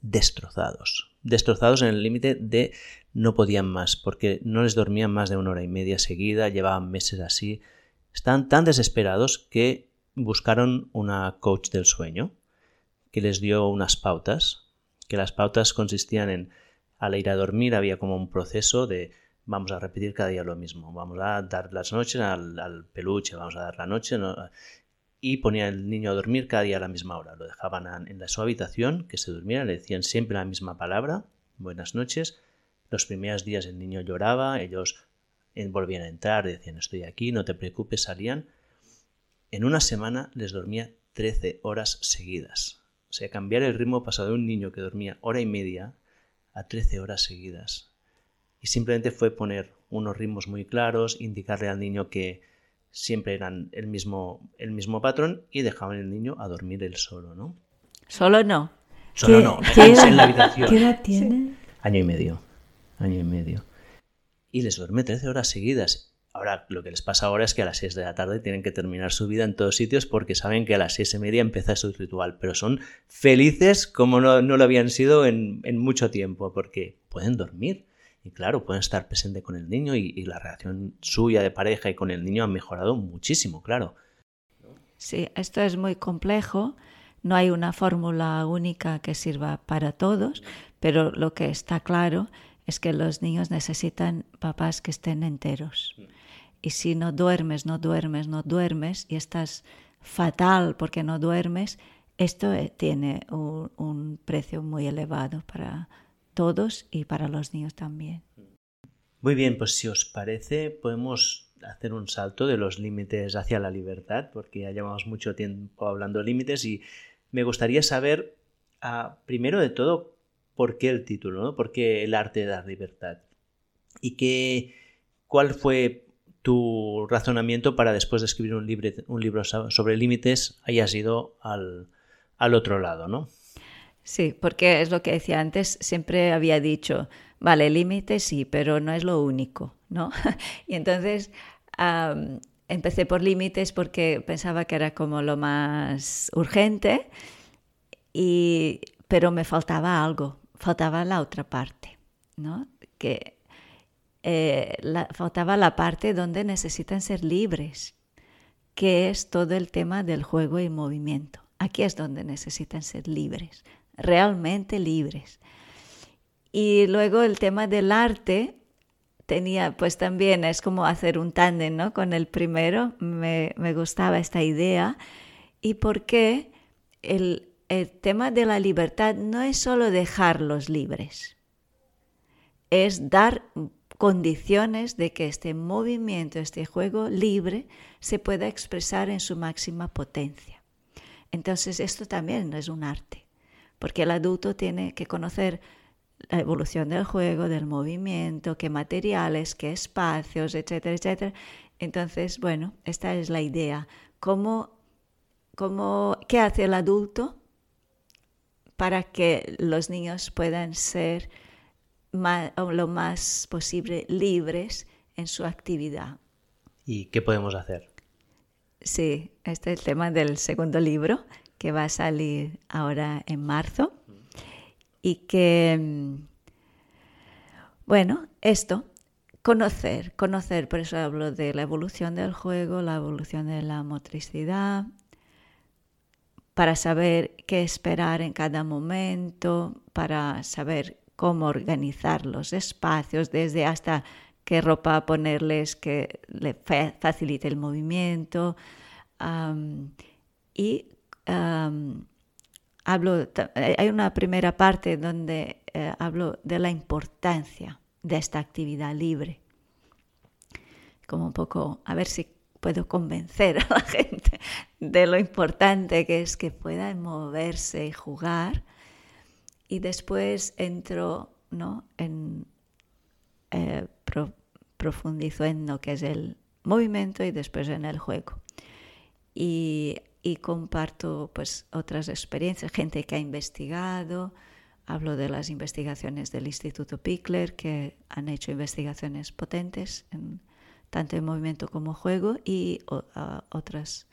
destrozados. Destrozados en el límite de no podían más, porque no les dormían más de una hora y media seguida, llevaban meses así. Están tan desesperados que buscaron una coach del sueño, que les dio unas pautas, que las pautas consistían en, al ir a dormir había como un proceso de vamos a repetir cada día lo mismo, vamos a dar las noches al, peluche, vamos a dar la noche, y ponía al niño a dormir cada día a la misma hora. Lo dejaban en la, su habitación, que se durmiera, le decían siempre la misma palabra, buenas noches. Los primeros días el niño lloraba, ellos volvían a entrar, decían estoy aquí, no te preocupes, salían. En una semana les dormía 13 horas seguidas. O sea, cambiar el ritmo pasó de un niño que dormía hora y media a 13 horas seguidas. Y simplemente fue poner unos ritmos muy claros, indicarle al niño que siempre eran el mismo, el mismo patrón y dejaban el niño a dormir él solo, ¿no? Solo no. Solo no, en la habitación. ¿Qué edad tiene? Año y medio. Año y medio. Y les duerme 13 horas seguidas. Ahora, lo que les pasa ahora es que a las 6 de la tarde tienen que terminar su vida en todos sitios porque saben que a las 6 y media empieza su ritual. Pero son felices como no, no lo habían sido en, en mucho tiempo porque pueden dormir y claro, pueden estar presente con el niño y, la relación suya de pareja y con el niño ha mejorado muchísimo, claro. Sí, esto es muy complejo. No hay una fórmula única que sirva para todos, pero lo que está claro es que los niños necesitan papás que estén enteros. Y si no duermes, no duermes, no duermes y estás fatal porque no duermes, esto eh, tiene un precio muy elevado para, todos y para los niños también. Muy bien, pues si os parece, podemos hacer un salto de los límites hacia la libertad, porque ya llevamos mucho tiempo hablando de límites y me gustaría saber, ah, primero de todo, por qué el título, ¿no? ¿Por qué el arte de dar libertad? ¿Y qué, cuál fue tu razonamiento para después de escribir un, libro sobre límites hayas ido al, al otro lado, ¿no? Sí, porque es lo que decía antes, siempre había dicho, vale, límite sí, pero no es lo único, ¿no? y entonces empecé por límites porque pensaba que era como lo más urgente, y, pero me faltaba algo, faltaba la otra parte, ¿no? Que eh, faltaba la parte donde necesitan ser libres, que es todo el tema del juego y movimiento. Aquí es donde necesitan ser libres, realmente libres. Y luego el tema del arte tenía, pues también es como hacer un tándem ¿no? con el primero, me, gustaba esta idea. ¿Y porque el, el tema de la libertad no es solo dejarlos libres, es dar condiciones de que este movimiento, este juego libre, se pueda expresar en su máxima potencia. Entonces esto también es un arte porque el adulto tiene que conocer la evolución del juego, del movimiento, qué materiales, qué espacios, etcétera, etcétera. Entonces, bueno, esta es la idea. ¿Cómo, cómo, ¿Qué hace el adulto para que los niños puedan ser lo más posible libres en su actividad? ¿Y qué podemos hacer? Sí, este es el tema del segundo libro, que va a salir ahora en marzo y que, mm, bueno, esto, conocer, conocer, por eso hablo de la evolución del juego, la evolución de la motricidad, para saber qué esperar en cada momento, para saber cómo organizar los espacios, desde hasta qué ropa ponerles que le facilite el movimiento y hablo, hay una primera parte donde eh, hablo de la importancia de esta actividad libre. Como un poco, a ver si puedo convencer a la gente de lo importante que es que puedan moverse y jugar. Y después entro ¿no? en, eh, profundizo en lo que es el movimiento y después en el juego. Y, y comparto pues otras experiencias, gente que ha investigado, hablo de las investigaciones del Instituto Pickler que han hecho investigaciones potentes en, tanto en movimiento como juego y otras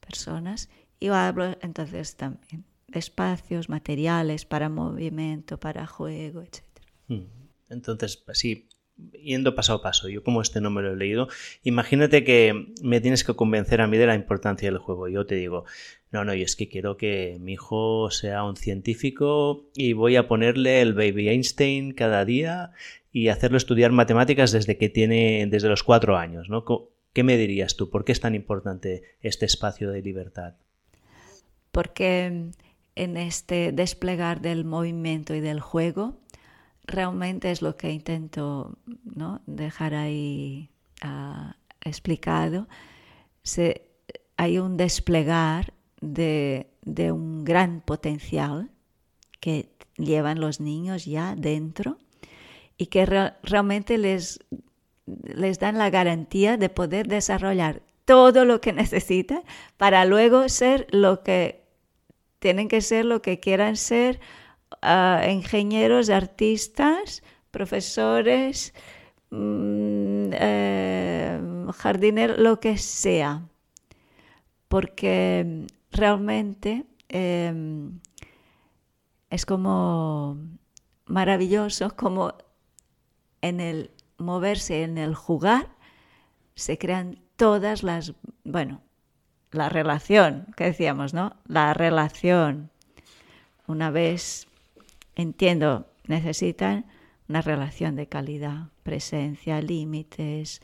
personas. Y hablo entonces también de espacios, materiales para movimiento, para juego, etc. Mm. Entonces, sí, yendo paso a paso, yo como este no me lo he leído, imagínate que me tienes que convencer a mí de la importancia del juego. Yo te digo, no, no, y es que quiero que mi hijo sea un científico y voy a ponerle el baby Einstein cada día y hacerlo estudiar matemáticas desde que tiene, desde los cuatro años, ¿no? ¿Qué me dirías tú? ¿Por qué es tan importante este espacio de libertad? Porque en este desplegar del movimiento y del juego, realmente es lo que intento ¿no? dejar ahí uh, explicado. Se, hay un desplegar de, de, un gran potencial que llevan los niños ya dentro y que re, realmente les, les dan la garantía de poder desarrollar todo lo que necesitan para luego ser lo que tienen que ser, lo que quieran ser ingenieros, artistas, profesores, mm, eh, jardineros, lo que sea. Porque realmente em, es como maravilloso como en el moverse, en el jugar, se crean todas las, bueno, la relación, que decíamos, ¿no? La relación. Una vez entiendo, necesitan una relación de calidad, presencia, límites,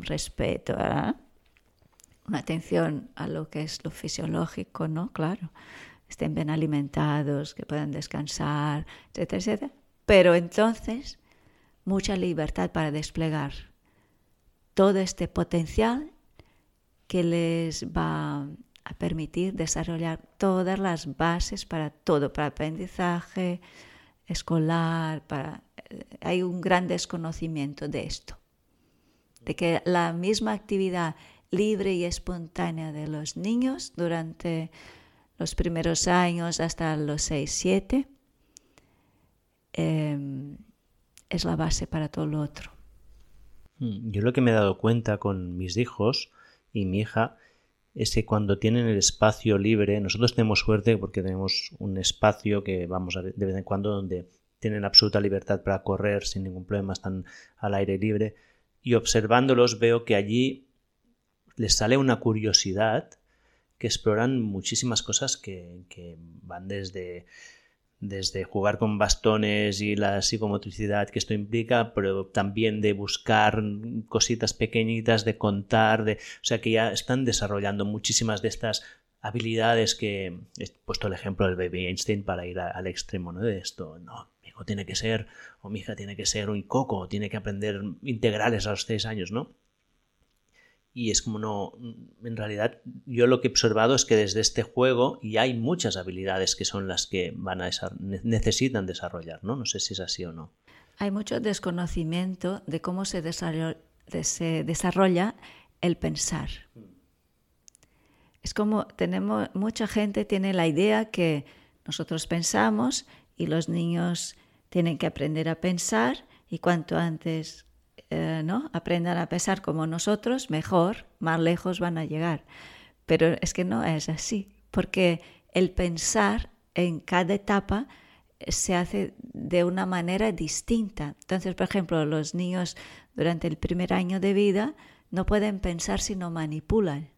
respeto, una atención a lo que es lo fisiológico, ¿no? Claro, estén bien alimentados, que puedan descansar, etcétera, etcétera. Pero entonces, mucha libertad para desplegar todo este potencial que les va a permitir desarrollar todas las bases para todo, para aprendizaje escolar, para... Eh, hay un gran desconocimiento de esto, de que la misma actividad libre y espontánea de los niños durante los primeros años hasta los 6, 7 em, es la base para todo lo otro. Mm, yo lo que me he dado cuenta con mis hijos y mi hija es que cuando tienen el espacio libre, nosotros tenemos suerte porque tenemos un espacio que vamos a ver de vez en cuando donde tienen absoluta libertad para correr sin ningún problema, están al aire libre y observándolos veo que allí les sale una curiosidad que exploran muchísimas cosas que, que van desde desde jugar con bastones y la psicomotricidad que esto implica, pero también de buscar cositas pequeñitas, de contar, de, o sea que ya están desarrollando muchísimas de estas habilidades que he puesto el ejemplo del baby Einstein para ir al extremo ¿no? de esto. No, mi hijo tiene que ser, o mi hija tiene que ser un coco, tiene que aprender integrales a los seis años, ¿no? Y es como no, en realidad yo lo que he observado es que desde este juego ya hay muchas habilidades que son las que van a necesitan desarrollar, ¿no? No sé si es así o no. Hay mucho desconocimiento de cómo se se desarrolla el pensar. Es como tenemos mucha gente tiene la idea que nosotros pensamos y los niños tienen que aprender a pensar y cuanto antes eh, ¿no? aprendan a pensar como nosotros, mejor, más lejos van a llegar. Pero es que no es así, porque el pensar en cada etapa se hace de una manera distinta. Entonces, por ejemplo, los niños durante el primer año de vida no pueden pensar si no manipulan.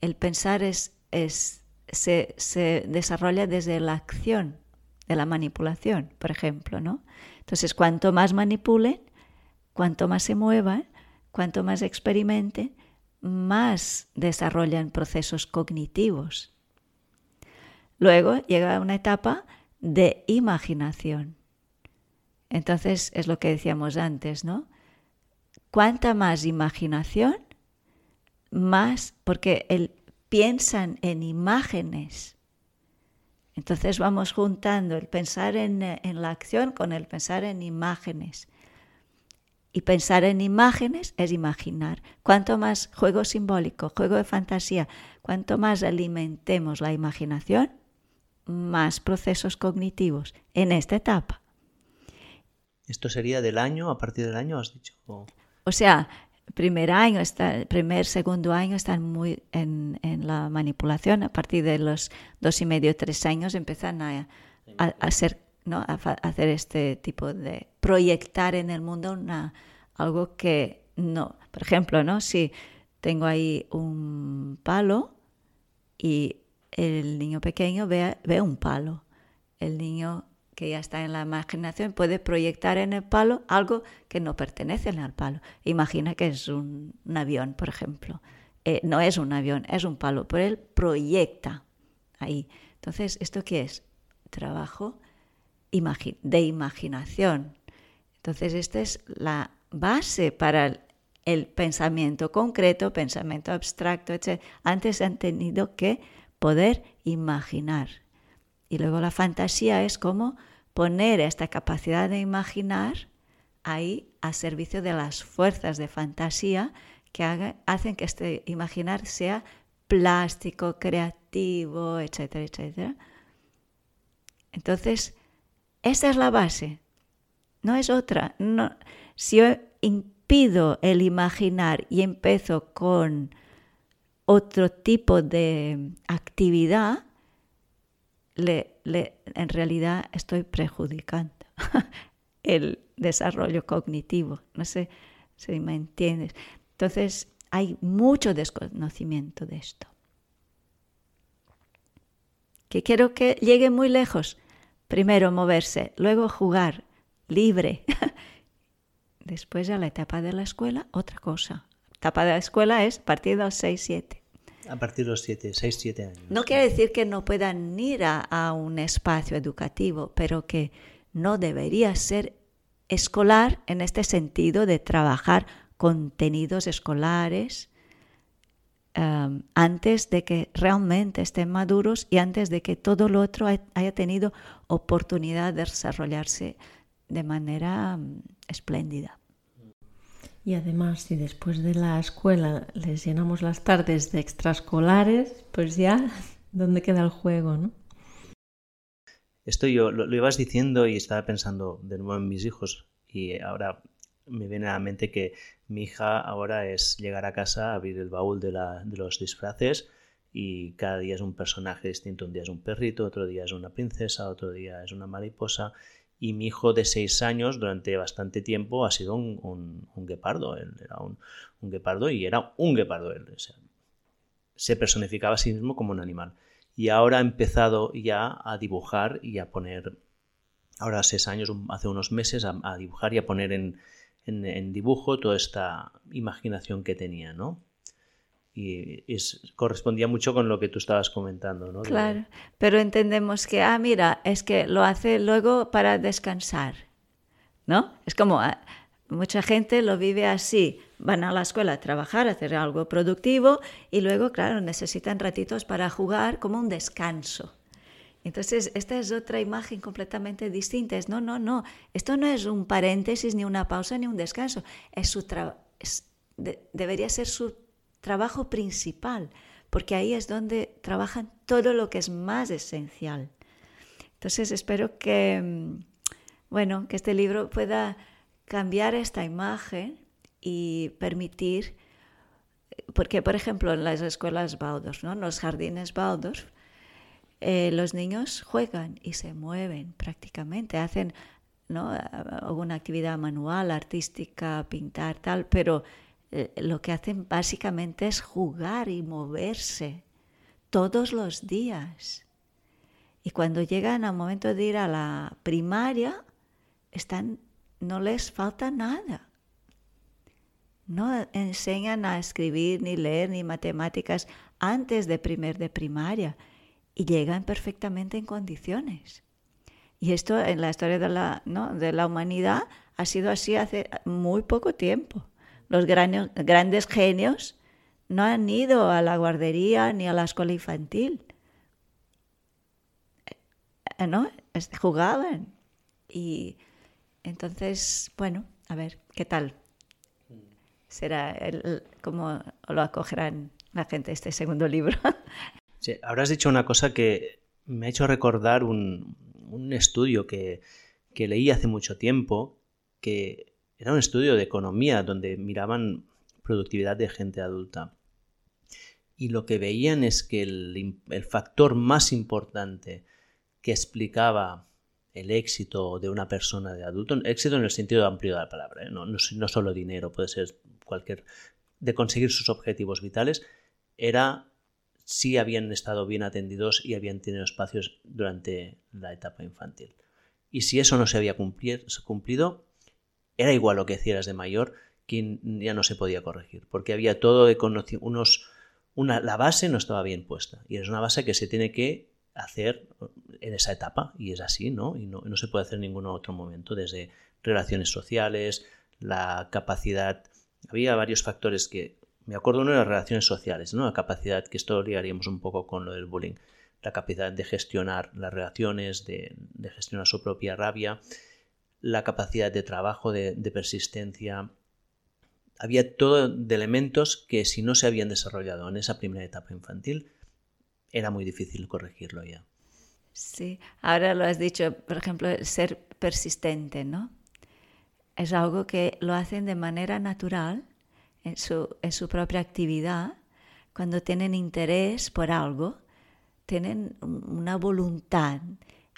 El pensar es, se, se desarrolla desde la acción, de la manipulación, por ejemplo. ¿no? Entonces, cuanto más manipulen, Cuanto más se mueva, cuanto más experimente, más desarrollan procesos cognitivos. Luego llega una etapa de imaginación. Entonces es lo que decíamos antes, ¿no? Cuanta más imaginación, más, porque el, piensan en imágenes. Entonces vamos juntando el pensar en, en la acción con el pensar en imágenes. Y pensar en imágenes es imaginar. Cuanto más juego simbólico, juego de fantasía, cuanto más alimentemos la imaginación, más procesos cognitivos en esta etapa. ¿Esto sería del año, a partir del año, has dicho? O, sea, primer año, está, primer, segundo año están muy en, en, la manipulación. A partir de los dos y medio, tres años empiezan a, a, a hacer ¿no? hacer este tipo de proyectar en el mundo una, algo que no. Por ejemplo, ¿no? si tengo ahí un palo y el niño pequeño ve, ve un palo, el niño que ya está en la imaginación puede proyectar en el palo algo que no pertenece al palo. Imagina que es un, avión, por ejemplo. Eh, no es un avión, es un palo, pero él proyecta ahí. Entonces, ¿esto qué es? Trabajo de imaginación. Entonces, esta es la base para el pensamiento concreto, pensamiento abstracto, etc. Antes han tenido que poder imaginar. Y luego la fantasía es como poner esta capacidad de imaginar ahí a servicio de las fuerzas de fantasía que hacen que este imaginar sea plástico, creativo, etcétera, etcétera. Entonces, esa es la base, no es otra. No, si yo impido el imaginar y empiezo con otro tipo de actividad, en realidad estoy perjudicando el desarrollo cognitivo. No sé si me entiendes. Entonces, hay mucho desconocimiento de esto. Que quiero que llegue muy lejos. Primero moverse, luego jugar libre. Después a la etapa de la escuela, otra cosa. Etapa de la escuela es a partir de los 6, 7. A partir de los 7, 6, 7 años. No quiere decir que no puedan ir a, a un espacio educativo, pero que no debería ser escolar en este sentido de trabajar contenidos escolares Um, antes de que realmente estén maduros y antes de que todo lo otro haya tenido oportunidad de desarrollarse de manera um, espléndida. Y además, si después de la escuela les llenamos las tardes de extraescolares, pues ya, ¿dónde queda el juego, no? Esto yo lo, lo ibas diciendo y estaba pensando de nuevo en mis hijos y ahora me viene a la mente que mi hija ahora es llegar a casa, abrir el baúl de, los disfraces y cada día es un personaje distinto. Un día es un perrito, otro día es una princesa, otro día es una mariposa. Y mi hijo de seis años, durante bastante tiempo, ha sido un, guepardo. Él era un, guepardo y era un guepardo. Él. se personificaba a sí mismo como un animal. Y ahora ha empezado ya a dibujar y a poner, ahora seis años, hace unos meses, a dibujar y a poner en, en, dibujo toda esta imaginación que tenía, ¿no? Y correspondía mucho con lo que tú estabas comentando, ¿no? Claro, pero entendemos que, ah, mira, es que lo hace luego para descansar, ¿no? Es como, ah, mucha gente lo vive así, van a la escuela a trabajar, a hacer algo productivo y luego, claro, necesitan ratitos para jugar como un descanso. Entonces, esta es otra imagen completamente distinta. Es, no, no, no. Esto no es un paréntesis, ni una pausa, ni un descanso. Es su debería ser su trabajo principal, porque ahí es donde trabajan todo lo que es más esencial. Entonces, espero que, mm, bueno, que este libro pueda cambiar esta imagen y permitir, porque, por ejemplo, en las escuelas Waldorf, ¿no? en los jardines Waldorf, eh, los niños juegan y se mueven prácticamente, hacen ¿no? alguna actividad manual, artística, pintar, tal, pero eh, lo que hacen básicamente es jugar y moverse todos los días. Y cuando llegan al momento de ir a la primaria, están, no les falta nada. No enseñan a escribir, ni leer, ni matemáticas antes de primer de primaria y llegan perfectamente en condiciones. Y esto en la historia de la, de la humanidad ha sido así hace muy poco tiempo. Los grandes genios no han ido a la guardería ni a la escuela infantil. Eh, ¿No? Jugaban. Y entonces, bueno, a ver, ¿qué tal? Será el, cómo lo acogerán la gente este segundo libro. Sí, habrás dicho una cosa que me ha hecho recordar un, un estudio que, que leí hace mucho tiempo, que era un estudio de economía donde miraban productividad de gente adulta. Y lo que veían es que el, factor más importante que explicaba el éxito de una persona de adulto, éxito en el sentido amplio de la palabra, ¿eh? no, solo dinero, puede ser cualquier, de conseguir sus objetivos vitales, era si habían estado bien atendidos y habían tenido espacios durante la etapa infantil. Y si eso no se había cumplido, era igual lo que hicieras de mayor, que ya no se podía corregir, porque había todo de unos, una, la base no estaba bien puesta y es una base que se tiene que hacer en esa etapa y es así, ¿no? Y no, no se puede hacer en ningún otro momento, desde relaciones sociales, la capacidad, había varios factores que me acuerdo uno de las relaciones sociales, ¿no? La capacidad, que esto ligaríamos un poco con lo del bullying, la capacidad de gestionar las relaciones, de, gestionar su propia rabia, la capacidad de trabajo, de, persistencia. Había todo de elementos que si no se habían desarrollado en esa primera etapa infantil, era muy difícil corregirlo ya. Sí, ahora lo has dicho, por ejemplo, ser persistente, ¿no? Es algo que lo hacen de manera natural en su, propia actividad, cuando tienen interés por algo, tienen una voluntad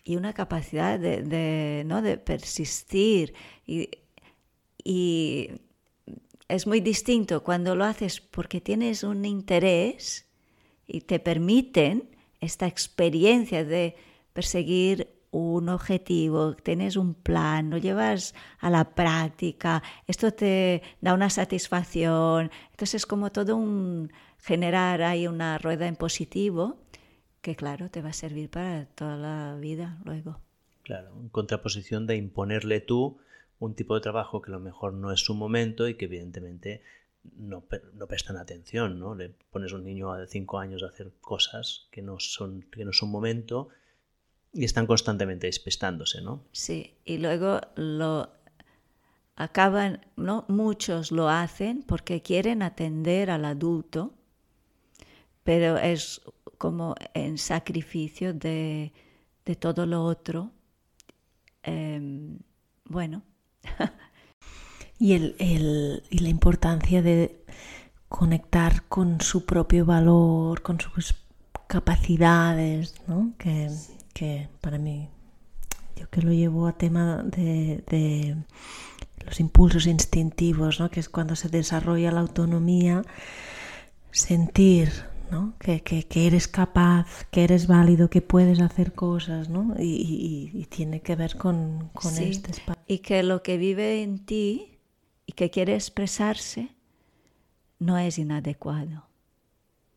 y una capacidad de, ¿no? de persistir. Y, y, es muy distinto cuando lo haces porque tienes un interés y te permiten esta experiencia de perseguir un objetivo, tienes un plan, lo llevas a la práctica, esto te da una satisfacción. Entonces es como todo un generar ahí una rueda en positivo que claro, te va a servir para toda la vida luego. Claro, en contraposición de imponerle tú un tipo de trabajo que a lo mejor no es su momento y que evidentemente no, no prestan atención, ¿no? Le pones a un niño de 5 años a hacer cosas que no son que no es su momento y están constantemente despestándose, ¿no? Sí, y luego lo acaban, ¿no? Muchos lo hacen porque quieren atender al adulto, pero es como en sacrificio de, todo lo otro. Em, bueno. y, el, y la importancia de conectar con su propio valor, con sus capacidades, ¿no? Que, que para mí, yo que lo llevo a tema de, los impulsos instintivos, ¿no? que es cuando se desarrolla la autonomía, sentir ¿no? que, eres capaz, que eres válido, que puedes hacer cosas, ¿no? y, tiene que ver con, con este espacio. Y que lo que vive en ti y que quiere expresarse no es inadecuado,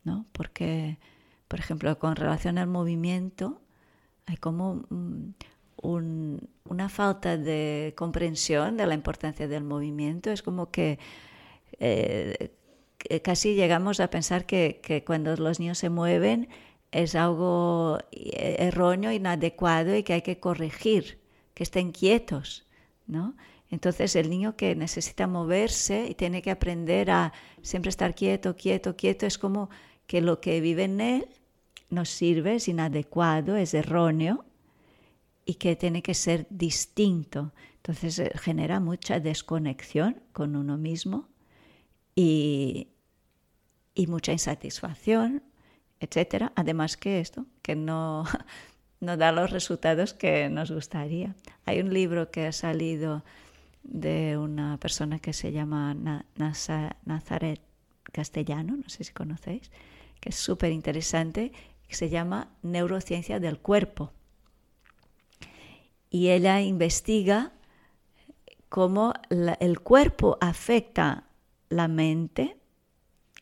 ¿no? porque, por ejemplo, con relación al movimiento, hay como mm, una falta de comprensión de la importancia del movimiento. Es como que eh, casi llegamos a pensar que, cuando los niños se mueven es algo eh, erróneo, inadecuado y que hay que corregir, que estén quietos, ¿no? Entonces el niño que necesita moverse y tiene que aprender a siempre estar quieto, quieto, quieto, es como que lo que vive en él no sirve, es inadecuado, es erróneo y que tiene que ser distinto. Entonces eh, genera mucha desconexión con uno mismo y, y mucha insatisfacción, etcétera. Además que esto, que no, no da los resultados que nos gustaría. Hay un libro que ha salido de una persona que se llama Nazaret Castellano, no sé si conocéis, que es súper interesante que se llama Neurociencia del Cuerpo. Y ella investiga cómo el cuerpo afecta la mente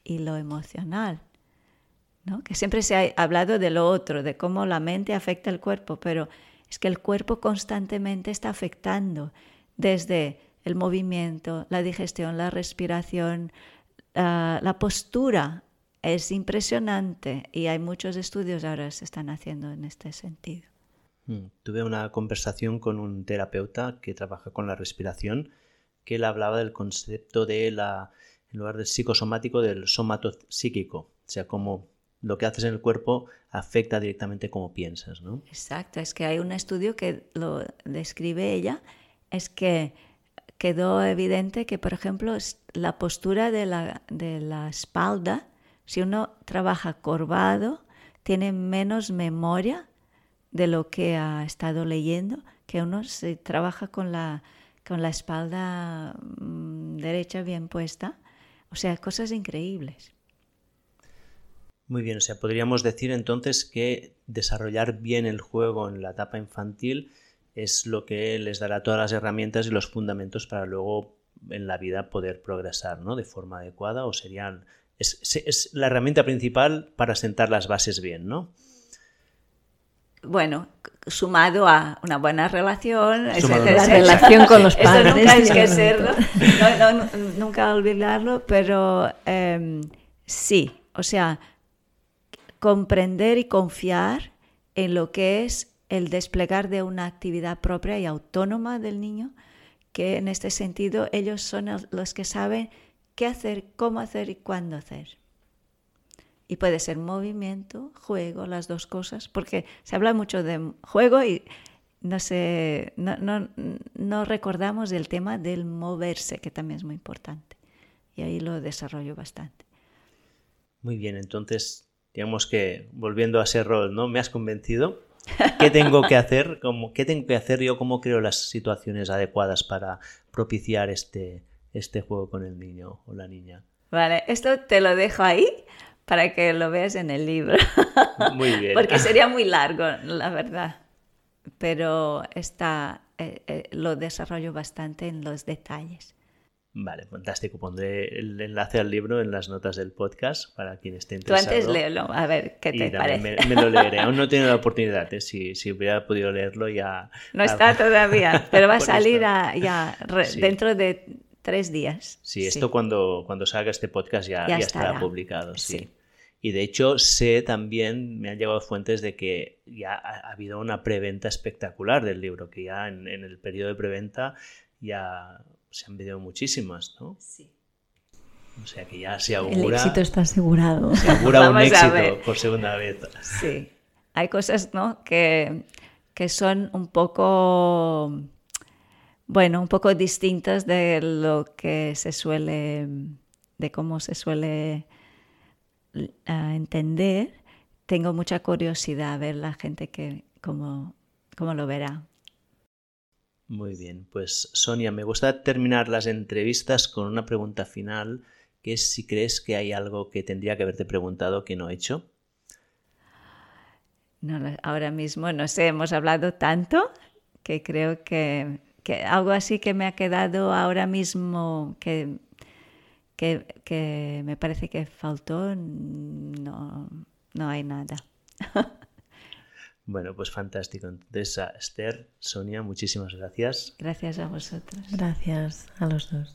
y lo emocional. ¿no? Que siempre se ha hablado de lo otro, de cómo la mente afecta al cuerpo, pero es que el cuerpo constantemente está afectando desde el movimiento, la digestión, la respiración, la postura. Es impresionante y hay muchos estudios ahora se están haciendo en este sentido. Mm, tuve una conversación con un terapeuta que trabaja con la respiración, que él hablaba del concepto de la, en lugar del psicosomático, del somato psíquico, o sea, cómo lo que haces en el cuerpo afecta directamente cómo piensas, ¿no? Exacto, es que hay un estudio que lo describe ella, es que quedó evidente que, por ejemplo, la postura de la, de la espalda, si uno trabaja corvado, tiene menos memoria de lo que ha estado leyendo, que uno se trabaja con la, con la espalda mm, derecha bien puesta. O sea, cosas increíbles. Muy bien, o sea, podríamos decir entonces que desarrollar bien el juego en la etapa infantil es lo que les dará todas las herramientas y los fundamentos para luego en la vida poder progresar ¿no? de forma adecuada o serían es, la herramienta principal para sentar las bases bien, ¿no? Bueno, sumado a una buena relación, la relación con los padres. nunca hay que serlo, nunca olvidarlo, pero em, sí, o sea, comprender y confiar en lo que es el desplegar de una actividad propia y autónoma del niño, que en este sentido ellos son los que saben qué hacer, cómo hacer y cuándo hacer. Y puede ser movimiento, juego, las dos cosas, porque se habla mucho de juego y no, sé, no, no recordamos el tema del moverse, que también es muy importante. Y ahí lo desarrollo bastante. Muy bien, entonces digamos que volviendo a ese rol, ¿no? Me has convencido ¿Qué tengo que hacer? ¿Qué tengo que hacer yo? ¿Cómo creo las situaciones adecuadas para propiciar este, este juego con el niño o la niña? Vale, esto te lo dejo ahí para que lo veas en el libro. Muy bien. Porque sería muy largo, la verdad. Pero está, eh, eh, lo desarrollo bastante en los detalles. Vale, fantástico. Pondré el enlace al libro en las notas del podcast para quien esté interesado. Tú antes léelo, a ver qué te parece. Me, lo leeré. Aún no he tenido la oportunidad. ¿eh? Si, si, hubiera podido leerlo ya. No está todavía, pero va a salir ya dentro de tres días. Sí, esto Cuando, cuando salga este podcast ya, ya, estará. publicado. Sí. Y de hecho sé también, me han llegado fuentes de que ya ha, habido una preventa espectacular del libro, que ya en, en el periodo de preventa ya se han vendido muchísimas, ¿no? Sí. O sea que ya se augura. El éxito está asegurado. Se augura un éxito por segunda vez. Sí. Hay cosas, ¿no? Que, que son un poco. Bueno, un poco distintas de lo que se suele. de cómo se suele entender. Tengo mucha curiosidad a ver la gente que cómo, cómo lo verá. Muy bien, pues Sonia, me gusta terminar las entrevistas con una pregunta final, que es si crees que hay algo que tendría que haberte preguntado que no he hecho. No, ahora mismo no sé, hemos hablado tanto que creo que, algo así que me ha quedado ahora mismo que, que, me parece que faltó, no, no hay nada. Bueno, pues fantástico. Entonces, a Esther, Sonia, muchísimas gracias. Gracias a vosotros. Gracias a los dos.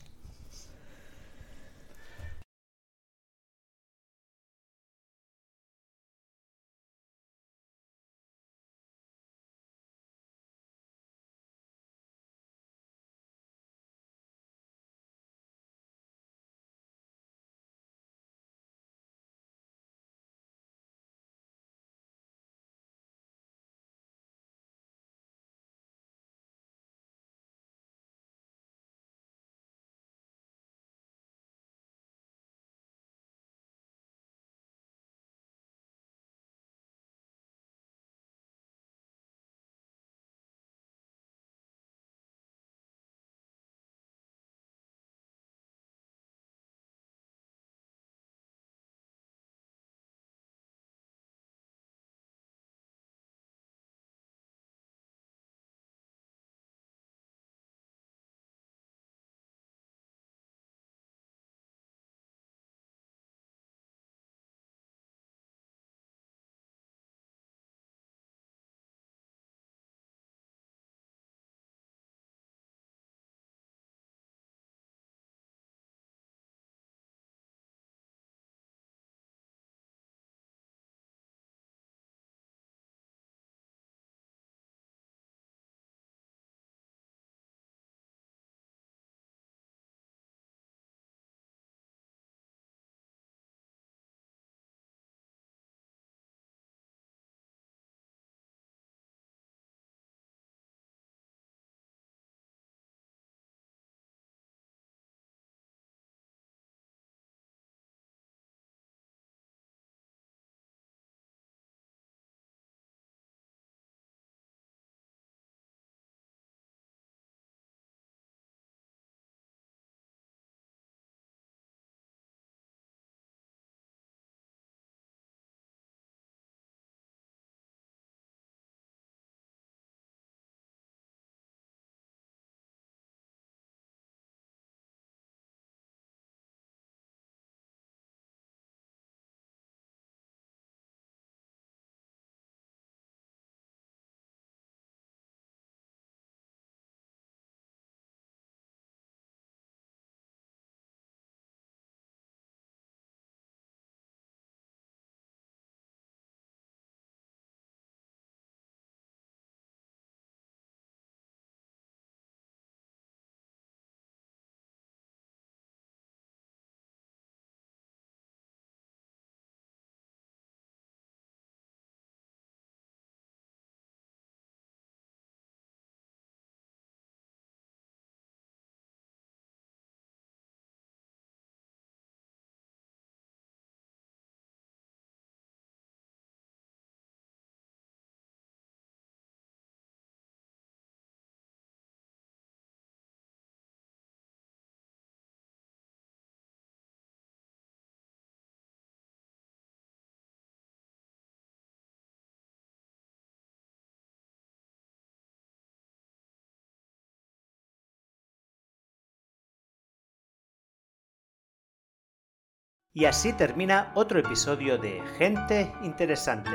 Y así termina otro episodio de Gente Interesante.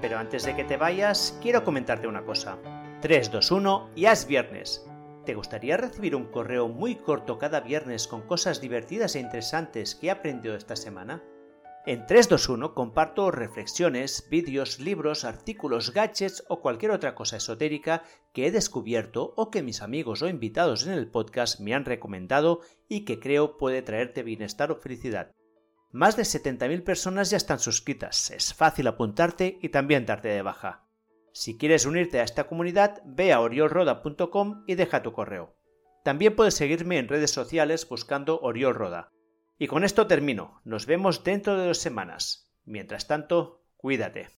Pero antes de que te vayas, quiero comentarte una cosa. 3, 2, 1 y es viernes. ¿Te gustaría recibir un correo muy corto cada viernes con cosas divertidas e interesantes que he aprendido esta semana? En 321 comparto reflexiones, vídeos, libros, artículos, gadgets o cualquier otra cosa esotérica que he descubierto o que mis amigos o invitados en el podcast me han recomendado y que creo puede traerte bienestar o felicidad. Más de 70.000 personas ya están suscritas, es fácil apuntarte y también darte de baja. Si quieres unirte a esta comunidad, ve a oriolroda.com y deja tu correo. También puedes seguirme en redes sociales buscando Oriol Roda. Y con esto termino. Nos vemos dentro de dos semanas. Mientras tanto, cuídate.